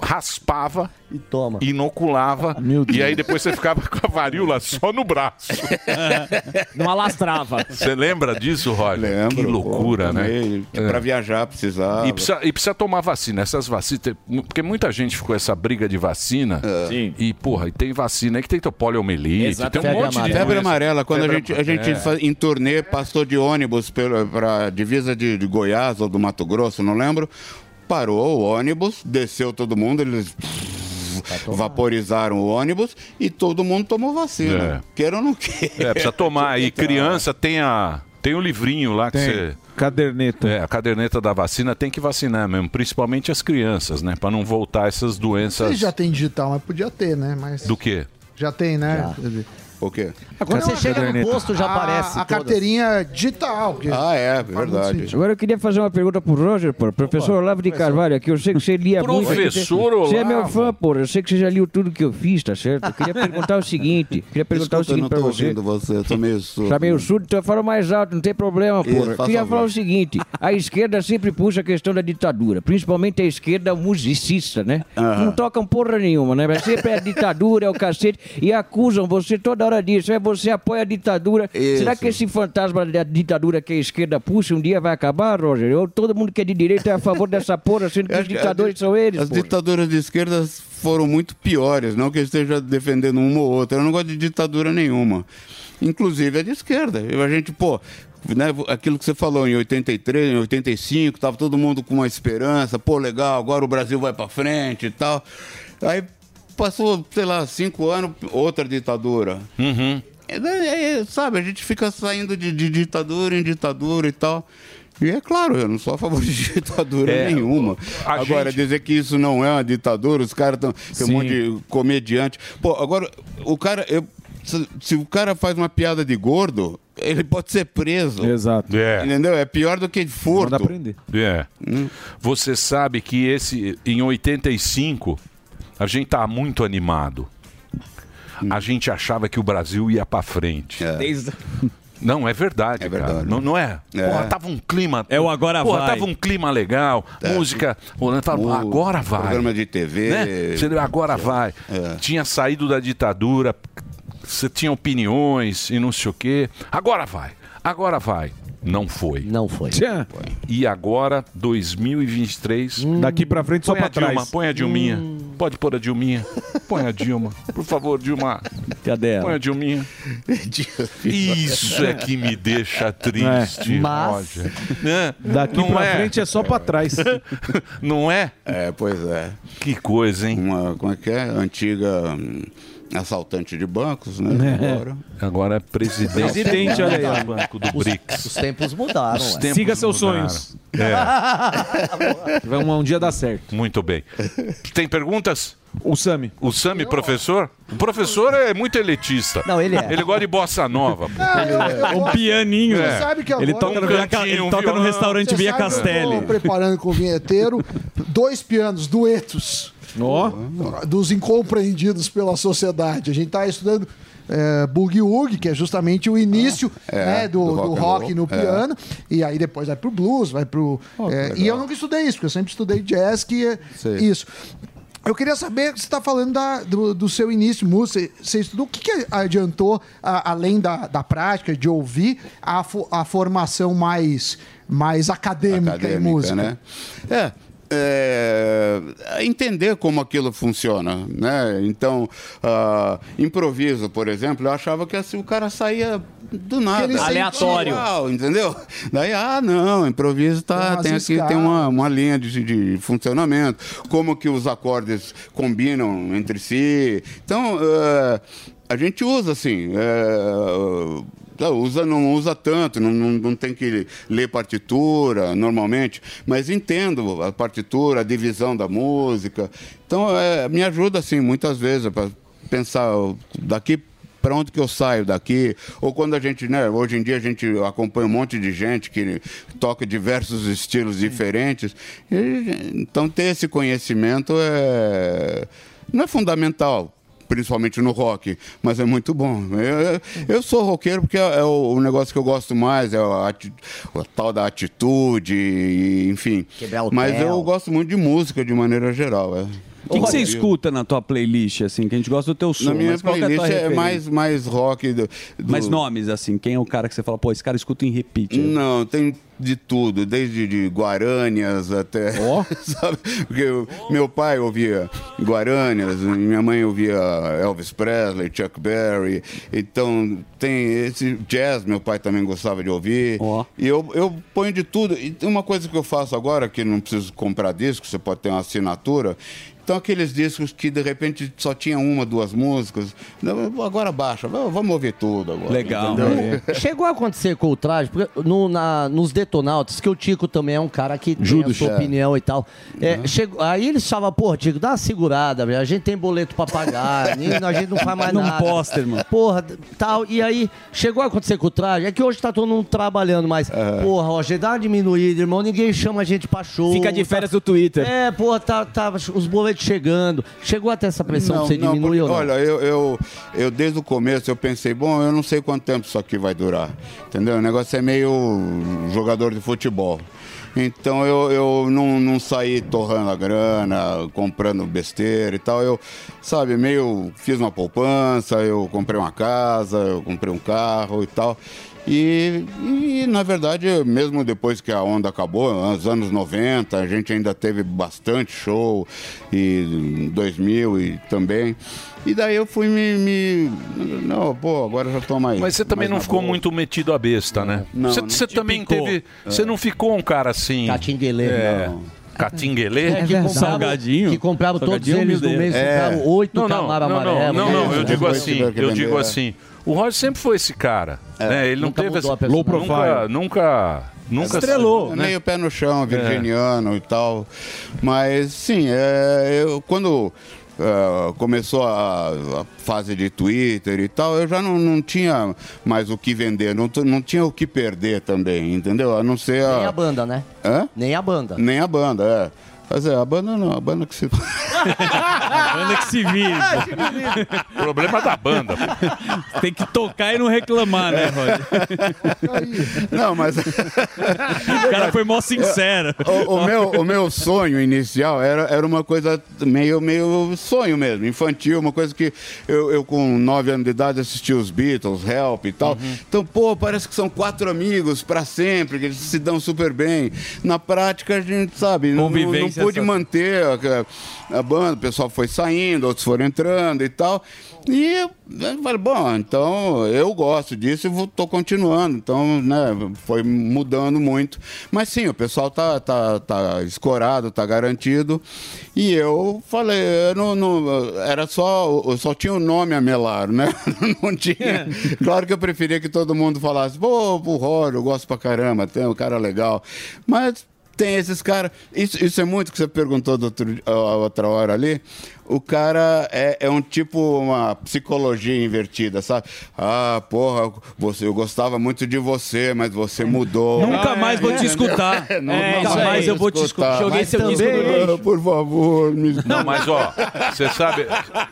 raspava e toma. inoculava. E aí depois você ficava com a varíola só no braço. Não alastrava. Você lembra disso, Roger? Lembro, Que loucura, pô, né? tomei. Pra viajar precisava. E precisa, e precisa tomar vacina. Essas vacinas. Porque muita gente ficou essa briga de vacina. Sim. E, porra, e tem vacina aí que tem poliomielite. Tem um febre monte amarela. de Febre amarela, quando Febre a gente, a gente é. em turnê passou de ônibus para a divisa de, de Goiás ou do Mato Grosso, não lembro. Parou o ônibus, desceu todo mundo, eles vaporizaram o ônibus e todo mundo tomou vacina. É. Queira ou não queira. É, precisa tomar. E criança tem a. Tem o livrinho lá que Tem. você. Caderneta. É, a caderneta da vacina tem que vacinar mesmo, principalmente as crianças, né? Pra não voltar essas doenças. Vocês já tem digital, mas podia ter, né? Mas Do quê? já tem, né? O quê? Agora você chega no posto, já a, aparece A todas. carteirinha digital. que Ah, é, sentido. Agora eu queria fazer uma pergunta pro Roger, pô. Professor Olavo de Carvalho aqui, eu sei que você lia muito. Professor Você é meu Olavo. fã, pô. Eu sei que você já liu tudo que eu fiz, tá certo? Eu queria perguntar o seguinte. Queria perguntar Desculpa, o eu não seguinte pra tô você. ouvindo você, eu tô meio surdo. Tá meio surdo, então eu falo mais alto, não tem problema, Isso, porra. faz Queria favor. falar o seguinte: a esquerda sempre puxa a questão da ditadura, principalmente a esquerda musicista, né? Não tocam porra nenhuma, né? Mas sempre é a ditadura, é o cacete, e acusam você toda hora disso. É você apoia a ditadura. Isso. Será que esse fantasma da ditadura que a esquerda puxa um dia vai acabar, Roger? Ou todo mundo que é de direita é a favor dessa porra, sendo que Eu os ditadores são eles, As porra. ditaduras de esquerda foram muito piores, não que eu esteja defendendo uma ou outra. Eu não gosto de ditadura nenhuma. Inclusive a de esquerda. A gente, pô, né, aquilo que você falou em 83, em 85, tava todo mundo com uma esperança, pô, legal, agora o Brasil vai pra frente e tal. Aí passou, sei lá, cinco anos, outra ditadura. Uhum. É, é, é, sabe, a gente fica saindo de, de ditadura em ditadura e tal. E é claro, eu não sou a favor de ditadura É, nenhuma. Agora, gente- dizer que isso não é uma ditadura, os caras estão. Tem um monte de comediante. Pô, agora, o cara. eu- se, se o cara faz uma piada de gordo, ele pode ser preso. Exato. É. Entendeu? É pior do que furto. Manda aprender. É. Hum. Você sabe que esse em 85 a gente tá muito animado. Hum. A gente achava que o Brasil ia pra frente. Desde- Não, é verdade, cara. Não, não é? É. Porra, tava um clima. É o agora Porra, vai. tava um clima legal. Música. Pô, tava- O agora vai. Programa de TV. Né? Agora vai. É. Tinha saído da ditadura. você tinha opiniões e não sei o quê. Agora vai, agora vai. Não foi. Não foi. E agora, 2023. Daqui pra frente, só põe pra a Dilma, trás. Põe a Dilminha. Pode pôr a Dilminha. Põe a Dilma. Por favor, Dilma. Cadê ela? Põe a Dilminha. Isso é que me deixa triste, É. Mas- Roger. Né? Daqui Não pra é? frente é só pra trás. Não é? É, pois é. Que coisa, hein? Uma, como é que é? Antiga hum, assaltante de bancos, né? Agora. Agora é presidente. Presidente, olha aí, do Banco do Os- BRICS. Os tempos mudaram. Os tempos Siga seus mudaram. sonhos. É. Vai um, um dia dar certo. Muito bem. Tem perguntas? O Sami. O Sami, professor? O professor é muito elitista. Não, ele é. Ele gosta de bossa nova. pô. Um pianinho. É. Sabe que Ele agora- toca no, Um Via- cantinho, ele um toca no restaurante Você Via Castelli. tô preparando com o vinheteiro dois pianos, duetos. Dos incompreendidos pela sociedade. A gente tá estudando é, Boogie Woogie, que é justamente o início É, né, do, do do rock and rock, no É. piano. E aí depois vai pro blues, vai pro. Oh, é, e eu nunca estudei isso, porque eu sempre estudei jazz, que é isso. Eu queria saber, você está falando da- do, do seu início músico, você, você estudou, o que, que adiantou, a- além da, da prática, de ouvir, a, fo- a formação mais, mais acadêmica, em acadêmica, música? né? É, é, entender como aquilo funciona, né? Então, ah, improviso, por exemplo, eu achava que assim, o cara saía do nada. Aleatório. Igual, entendeu? Daí, ah, não, improviso Tem tá, umas tem aqui escalas. tem uma, uma linha de, de funcionamento, como que os acordes combinam entre si. Então, eh, a gente usa assim. não, usa, não usa tanto, não, não, não tem que ler partitura normalmente, mas entendo a partitura, a divisão da música. Então, eh, me ajuda, assim, muitas vezes, para pensar daqui para onde que eu saio daqui? Ou quando a gente, né, hoje em dia a gente acompanha um monte de gente que toca diversos estilos diferentes. E, então ter esse conhecimento é não é fundamental. Principalmente no rock, mas é muito bom. Eu, eu sou roqueiro porque é, é o, o negócio que eu gosto mais, é a, a tal da atitude, enfim. Mas eu gosto muito de música de maneira geral. É. O que, que você escuta na tua playlist, assim, que a gente gosta do teu som? Na minha é playlist é, referência? mais, mais rock. Do, do- Mais nomes, assim, quem é o cara que você fala, pô, esse cara escuta em repeat? Não, tem de tudo, desde de Guaranias até. sabe? Porque eu- meu pai ouvia Guaranias, minha mãe ouvia Elvis Presley, Chuck Berry. Então tem esse jazz, meu pai também gostava de ouvir. E eu, eu ponho de tudo. E uma coisa que eu faço agora, que não preciso comprar disco, você pode ter uma assinatura. Então aqueles discos que de repente só tinha uma, duas músicas. Não, Agora baixa, vamos ouvir tudo agora. Legal. entendeu? Chegou a acontecer com o traje, porque no, na- nos detonautas, que o Tico também é um cara que tem Judas. a sua É. opinião e tal. É, chegou, aí eles falavam, pô, Tico, dá uma segurada, velho. A gente tem boleto pra pagar, nem- a gente não faz mais Não nada. posta, irmão. Porra, tal. E aí, chegou a acontecer com o traje. É que hoje tá todo mundo trabalhando, mas, porra, Roger, dá uma diminuída, irmão. Ninguém chama a gente pra show. Fica de férias no Twitter. É, porra, tá, tá os boletos chegando. Chegou até essa pressão pra você diminuir porque, não? Olha, eu, eu, eu desde o começo eu pensei, bom, eu não sei quanto tempo isso aqui vai durar. Entendeu? O negócio é meio jogador de futebol. Então eu, eu não, não saí torrando a grana, comprando besteira e tal. Eu, sabe, meio fiz uma poupança, eu comprei uma casa, eu comprei um carro e tal. E, e, na verdade, mesmo depois que a onda acabou, nos anos 90, a gente ainda teve bastante show, e em 2000 e também. E daí eu fui me. me- não, pô, agora já tô mais. Mas você também não ficou boa. muito metido a besta, né? Não, você não. você Te também picou. teve. É. Você não ficou um cara assim. Catinguelê. É. Não. Catinguelê? É, que comprava- Que comprava todos eles no mês, comprava oito não, não, não, amarelo. não, não, né? eu digo assim, eu digo é. assim. O Roger sempre foi esse cara, né? Ele não teve essa a personalidade. nunca, nunca, nunca Estrelou, né? meio pé no chão, virginiano e tal. Mas sim, é, eu, quando é, começou a, a fase de Twitter e tal, eu já não, não tinha mais o que vender, não, não tinha o que perder também, entendeu? A não ser a. Nem a banda, né? Hã? Nem a banda. Nem a banda, é. Mas é, a banda não, a banda que se. A banda que se vire. Problema da banda. Tem que tocar e não reclamar, né, Rod? Não, mas. O cara foi mó sincero. O, o meu, o meu sonho inicial era, era uma coisa meio, meio sonho mesmo, infantil, uma coisa que eu, eu com 9 anos de idade assisti os Beatles, Help e tal. Uhum. Então, pô, parece que são quatro amigos pra sempre, que eles se dão super bem. Na prática, a gente sabe, não, não, não Pude manter a, a banda, o pessoal foi saindo, outros foram entrando e tal. E eu falei, bom, então eu gosto disso e tô continuando. Então, né, foi mudando muito. Mas sim, o pessoal tá, tá, tá escorado, tá garantido. E eu falei, eu não, não- era só, eu só tinha o nome a melar, né? Não tinha. Claro que eu preferia que todo mundo falasse, pô, o Rory, eu gosto pra caramba, tem um cara legal. Mas tem esses caras. Isso, isso é muito que você perguntou do outro, a outra hora ali. O cara é, é um tipo, uma psicologia invertida, sabe? Ah, porra, você, eu gostava muito de você, mas você mudou. Nunca mais vou te escutar. É, não- É, nunca mais eu vou te escutar. Joguei Mas seu disco no também. Por favor, me Não, mas ó, você sabe,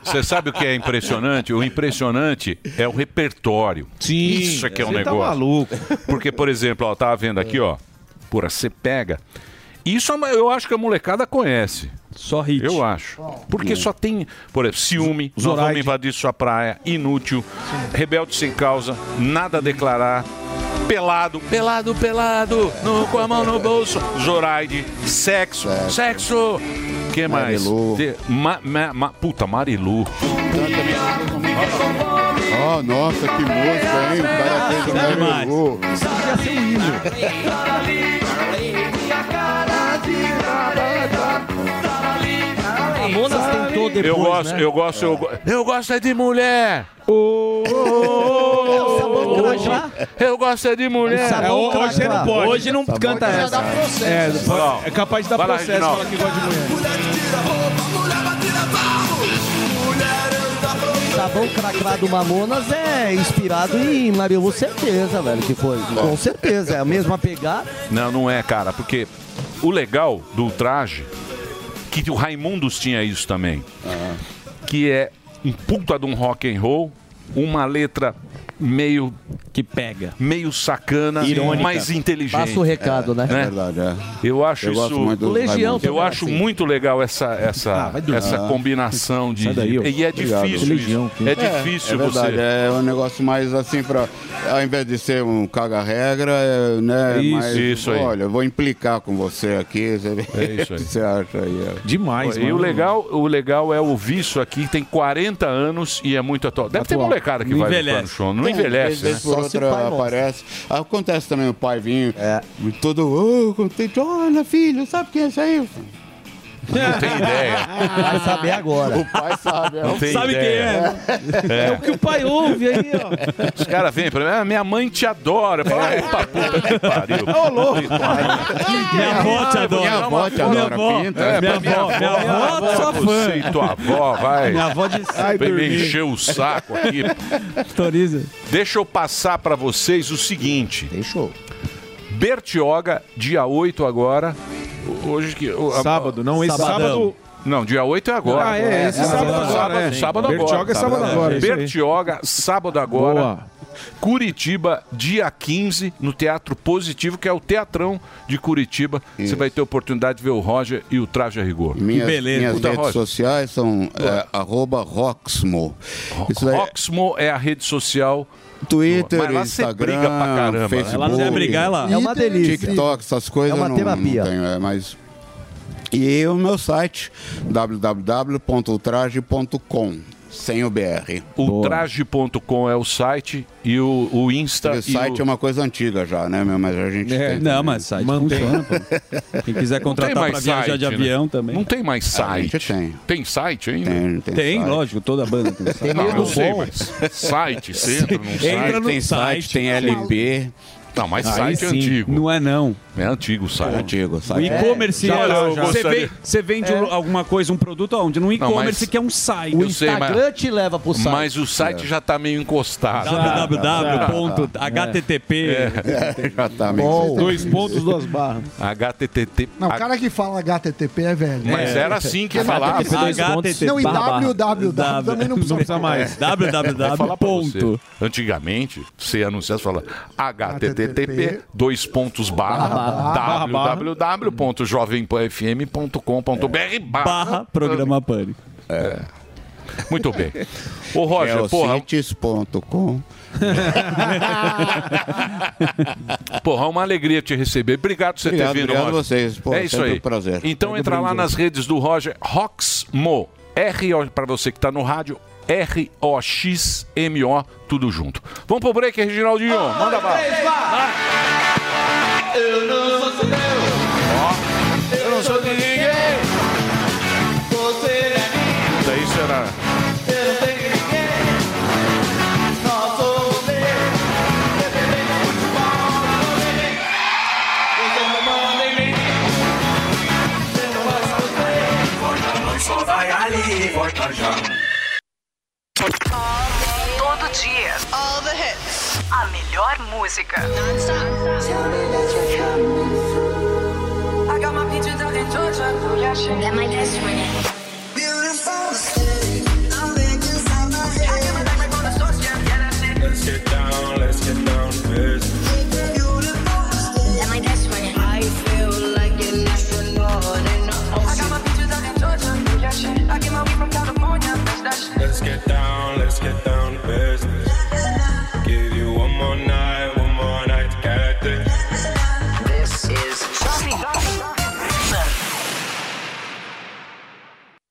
você sabe o que é impressionante? O impressionante é o repertório. Sim, Isso é que é um tá negócio. maluco. Porque, por exemplo, ó, tava vendo aqui, ó. Porra, você pega. Isso é uma- eu acho que a molecada conhece. Só hit. Eu acho. Porque só tem, por exemplo, ciúme, nós Zoraide. vamos invadir sua praia, inútil, rebelde sem causa, nada a declarar. Pelado, pelado, pelado, no- com a mão no bolso. Zoraide, sexo, sexo. que mais? Marilu. Te- ma- ma- ma- puta, Marilu. Oh, nossa, que música, hein? O cara fez o Marilu. Depois, eu gosto, né? eu gosto, eu, go- eu gosto é de mulher. Eu gosto é de mulher. É, ho- hoje você não pode. Hoje não canta essa. É, é capaz de dar Vai lá, processo Reginaldo. falar que gosta de mulher. Sabão cracrá do Mamonas é inspirado em Marilu, certeza, velho, que foi. Com certeza, é a mesma pegada. Não, não é, cara, porque o legal do traje, que o Raimundos tinha isso também, que é um puta de um rock and roll, uma letra meio que pega, meio sacana, Irônica. mais inteligente. Passa o recado, né? É verdade, é. Eu acho Eu isso. muito Legião. Eu acho assim. muito legal essa essa dormir. essa Ah. combinação de daí, e é Obrigado. difícil. Legião, isso. É difícil é verdade, você. é um negócio mais assim para ao invés de ser um caga-regra, é, né? Isso, mais, isso aí. Olha, eu vou implicar com você aqui. Você... É isso aí. O que você acha aí? é? Demais, E mano. o legal, o legal é ouvir isso aqui, tem 40 anos e é muito atual. Deve ter Atual. molecada que Não vai envelhece. no show, não envelhece, né? Só se aparece. Acontece também o pai vinho, todo oh, contente. Olha, filho, sabe quem é esse aí? Não tem ideia. Vai saber agora. O pai sabe. é Não tem Sabe ideia. quem é? É. O que o pai ouve aí, ó. Os caras vêm pra mim, ah, minha mãe te adora. Ah, pra puta que pariu. Ô, louco. Minha avó te adora. Minha avó te Minha adora, avó, pinta. É, minha avó, minha avó, avó, sua fã. você e tua avó, vai. Minha avó de Vem me encher o saco aqui. Toriza. Deixa eu passar pra vocês o seguinte. Fechou. Bertioga, dia 8 agora. Hoje que. o- a- Sábado, não, esse Sabadão. sábado. Não, dia 8 é agora. Ah, é, esse sábado agora, Sábado, é. sábado agora. Bertioga é sábado agora, isso. Bertioga, sábado agora. Boa. Curitiba, dia 15, no Teatro Positivo, que é o Teatrão de Curitiba. Você vai ter a oportunidade de ver o Roger e o Traje a Rigor. Minhas, beleza. minhas Puta, redes Roger. sociais são é, arroba Roxmo. Isso daí- Roxmo é a rede social. Twitter, Mas lá você Instagram, briga pra caramba, né? Facebook, Ela não quer brigar, ela. É uma delícia. TikTok, essas coisas É uma não, terapia. não tenho, é, mas... E o meu site, www.ultraje.com, sem o BR. Ultraje.com é o site e o, o Insta. O e site o... é uma coisa antiga já, né? meu? Mas a gente É, tem Não, também. mas site Mantém. funciona, pô. Quem quiser Não contratar pra viajar site, de né? avião também. Não tem mais A gente site. tem. Tem site ainda? Tem, tem, Tem, site. lógico, toda banda tem site. Não, medo eu sei, mas site, você entra num Entra site. no Tem site, site. tem LP, Não, mas Aí site é sim. antigo. Não é não. É antigo o site. É antigo. O e-commerce Já, é- eu você, gostaria- vê- você vende alguma coisa, um produto aonde? No e-commerce mas- que é um site. Eu sei, mas- te leva pro site. Mas o site já tá meio encostado. www.http. É, já tá meio Bom. Dois pontos, duas barras. HTTP. Não, o cara que fala HTTP é velho. Mas era assim que É, falava. HTTP. Não, e www também não precisa falar. É. Falar pra você. Antigamente, você anunciasse e fala http dois pontos barra www.jovempanfm.com.br Barra programa Pânico. É. Muito bem. Ô Roger, porra. Geocities.com. Porra, é uma alegria te receber. Obrigado por você Obrigado, ter vindo, obrigado Roger. vocês. É isso aí. um prazer. Então Muito entra lá nas redes do Roger Roxmo. R para você que tá no rádio. R-O-X-M-O, tudo junto. Vamos pro break, Reginaldinho. Manda bala. Eu não sou seu. Eu não sou de Todo dia. All the hits. A melhor música. I got my peaches out in Georgia. Beautiful city. I'm my head. I get my back right on the source, yeah, yeah, that's it. Let's get down, let's get down to business. I feel like an astronaut in the ocean. I got my peaches out in Georgia. Yeah, shit. I get my weed from California. That's that shit.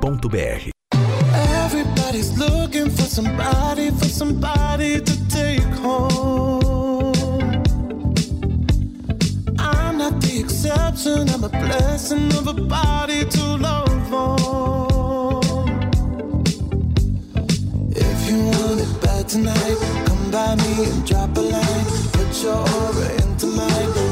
gocil.com.br Everybody's looking for somebody, for somebody to take home. I'm not the exception, I'm a blessing of a body to love on. If you want it bad tonight, come by me and drop a line. Put your aura into mine.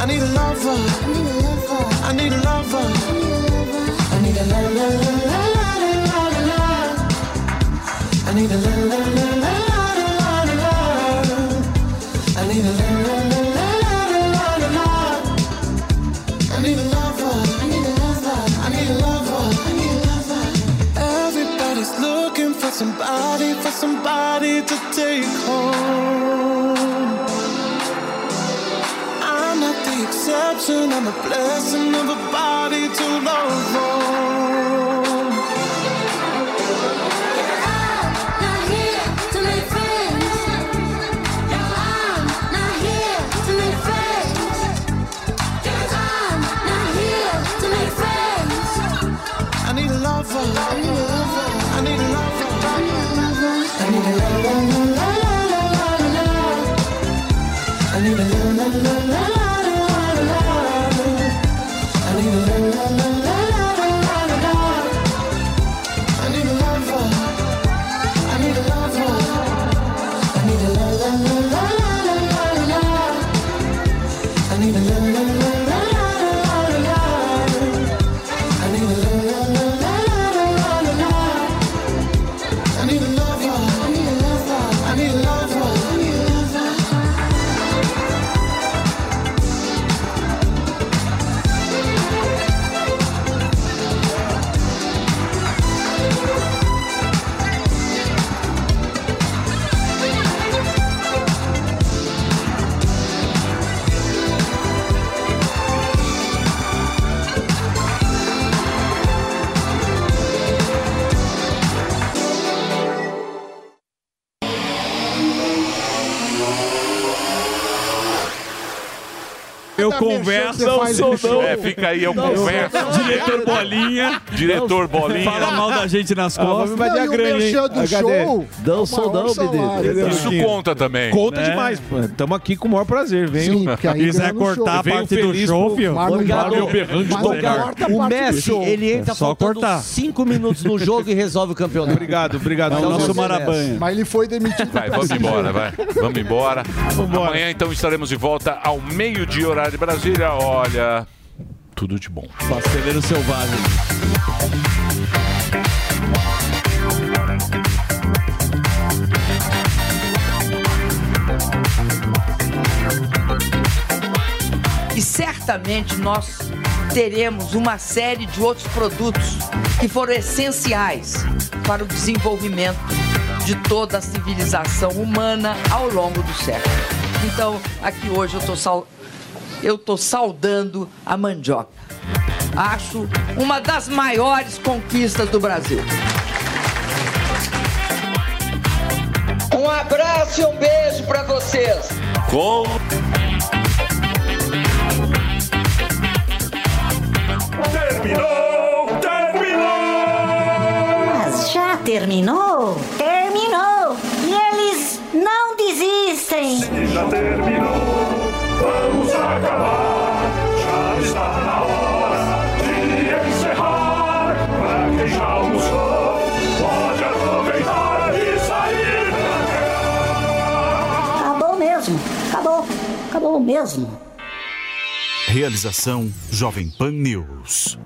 I need a lover. I need a lover. I need a la la la la la la la. I need a exception, I'm a blessing of a body to Você faz no show. É, fica aí, eu converso. Diretor Bolinha. Diretor Bolinha. Fala mal da gente nas costas. invadir a grande, hein? HD. Não sou não, menino. Isso conta também. Conta né? demais. Estamos aqui com o maior prazer. Aí Quiser no cortar a show. parte do show, filho. Não o do Messi, ele entra É só faltando cortar. 5 minutos no jogo e resolve o campeonato. Obrigado, obrigado. É o nosso Marabanha. Mas ele foi demitido. Vai, vamos embora, vai. Vamos embora. Amanhã, então, estaremos de volta ao meio-dia, horário de Olha, tudo de bom. Pasteleiro selvagem. E certamente nós teremos uma série de outros produtos que foram essenciais para o desenvolvimento de toda a civilização humana ao longo do século. Então, aqui hoje eu estou eu tô saudando a mandioca. Acho uma das maiores conquistas do Brasil. Um abraço e um beijo para vocês. Com. Terminou! Terminou! Mas já terminou? Terminou! E eles não desistem! Já terminou! Acabar! Já está na hora de encerrar! Pra quem já almoçou, pode aproveitar e sair pra Acabou mesmo! Acabou! Acabou mesmo! Realização Jovem Pan News.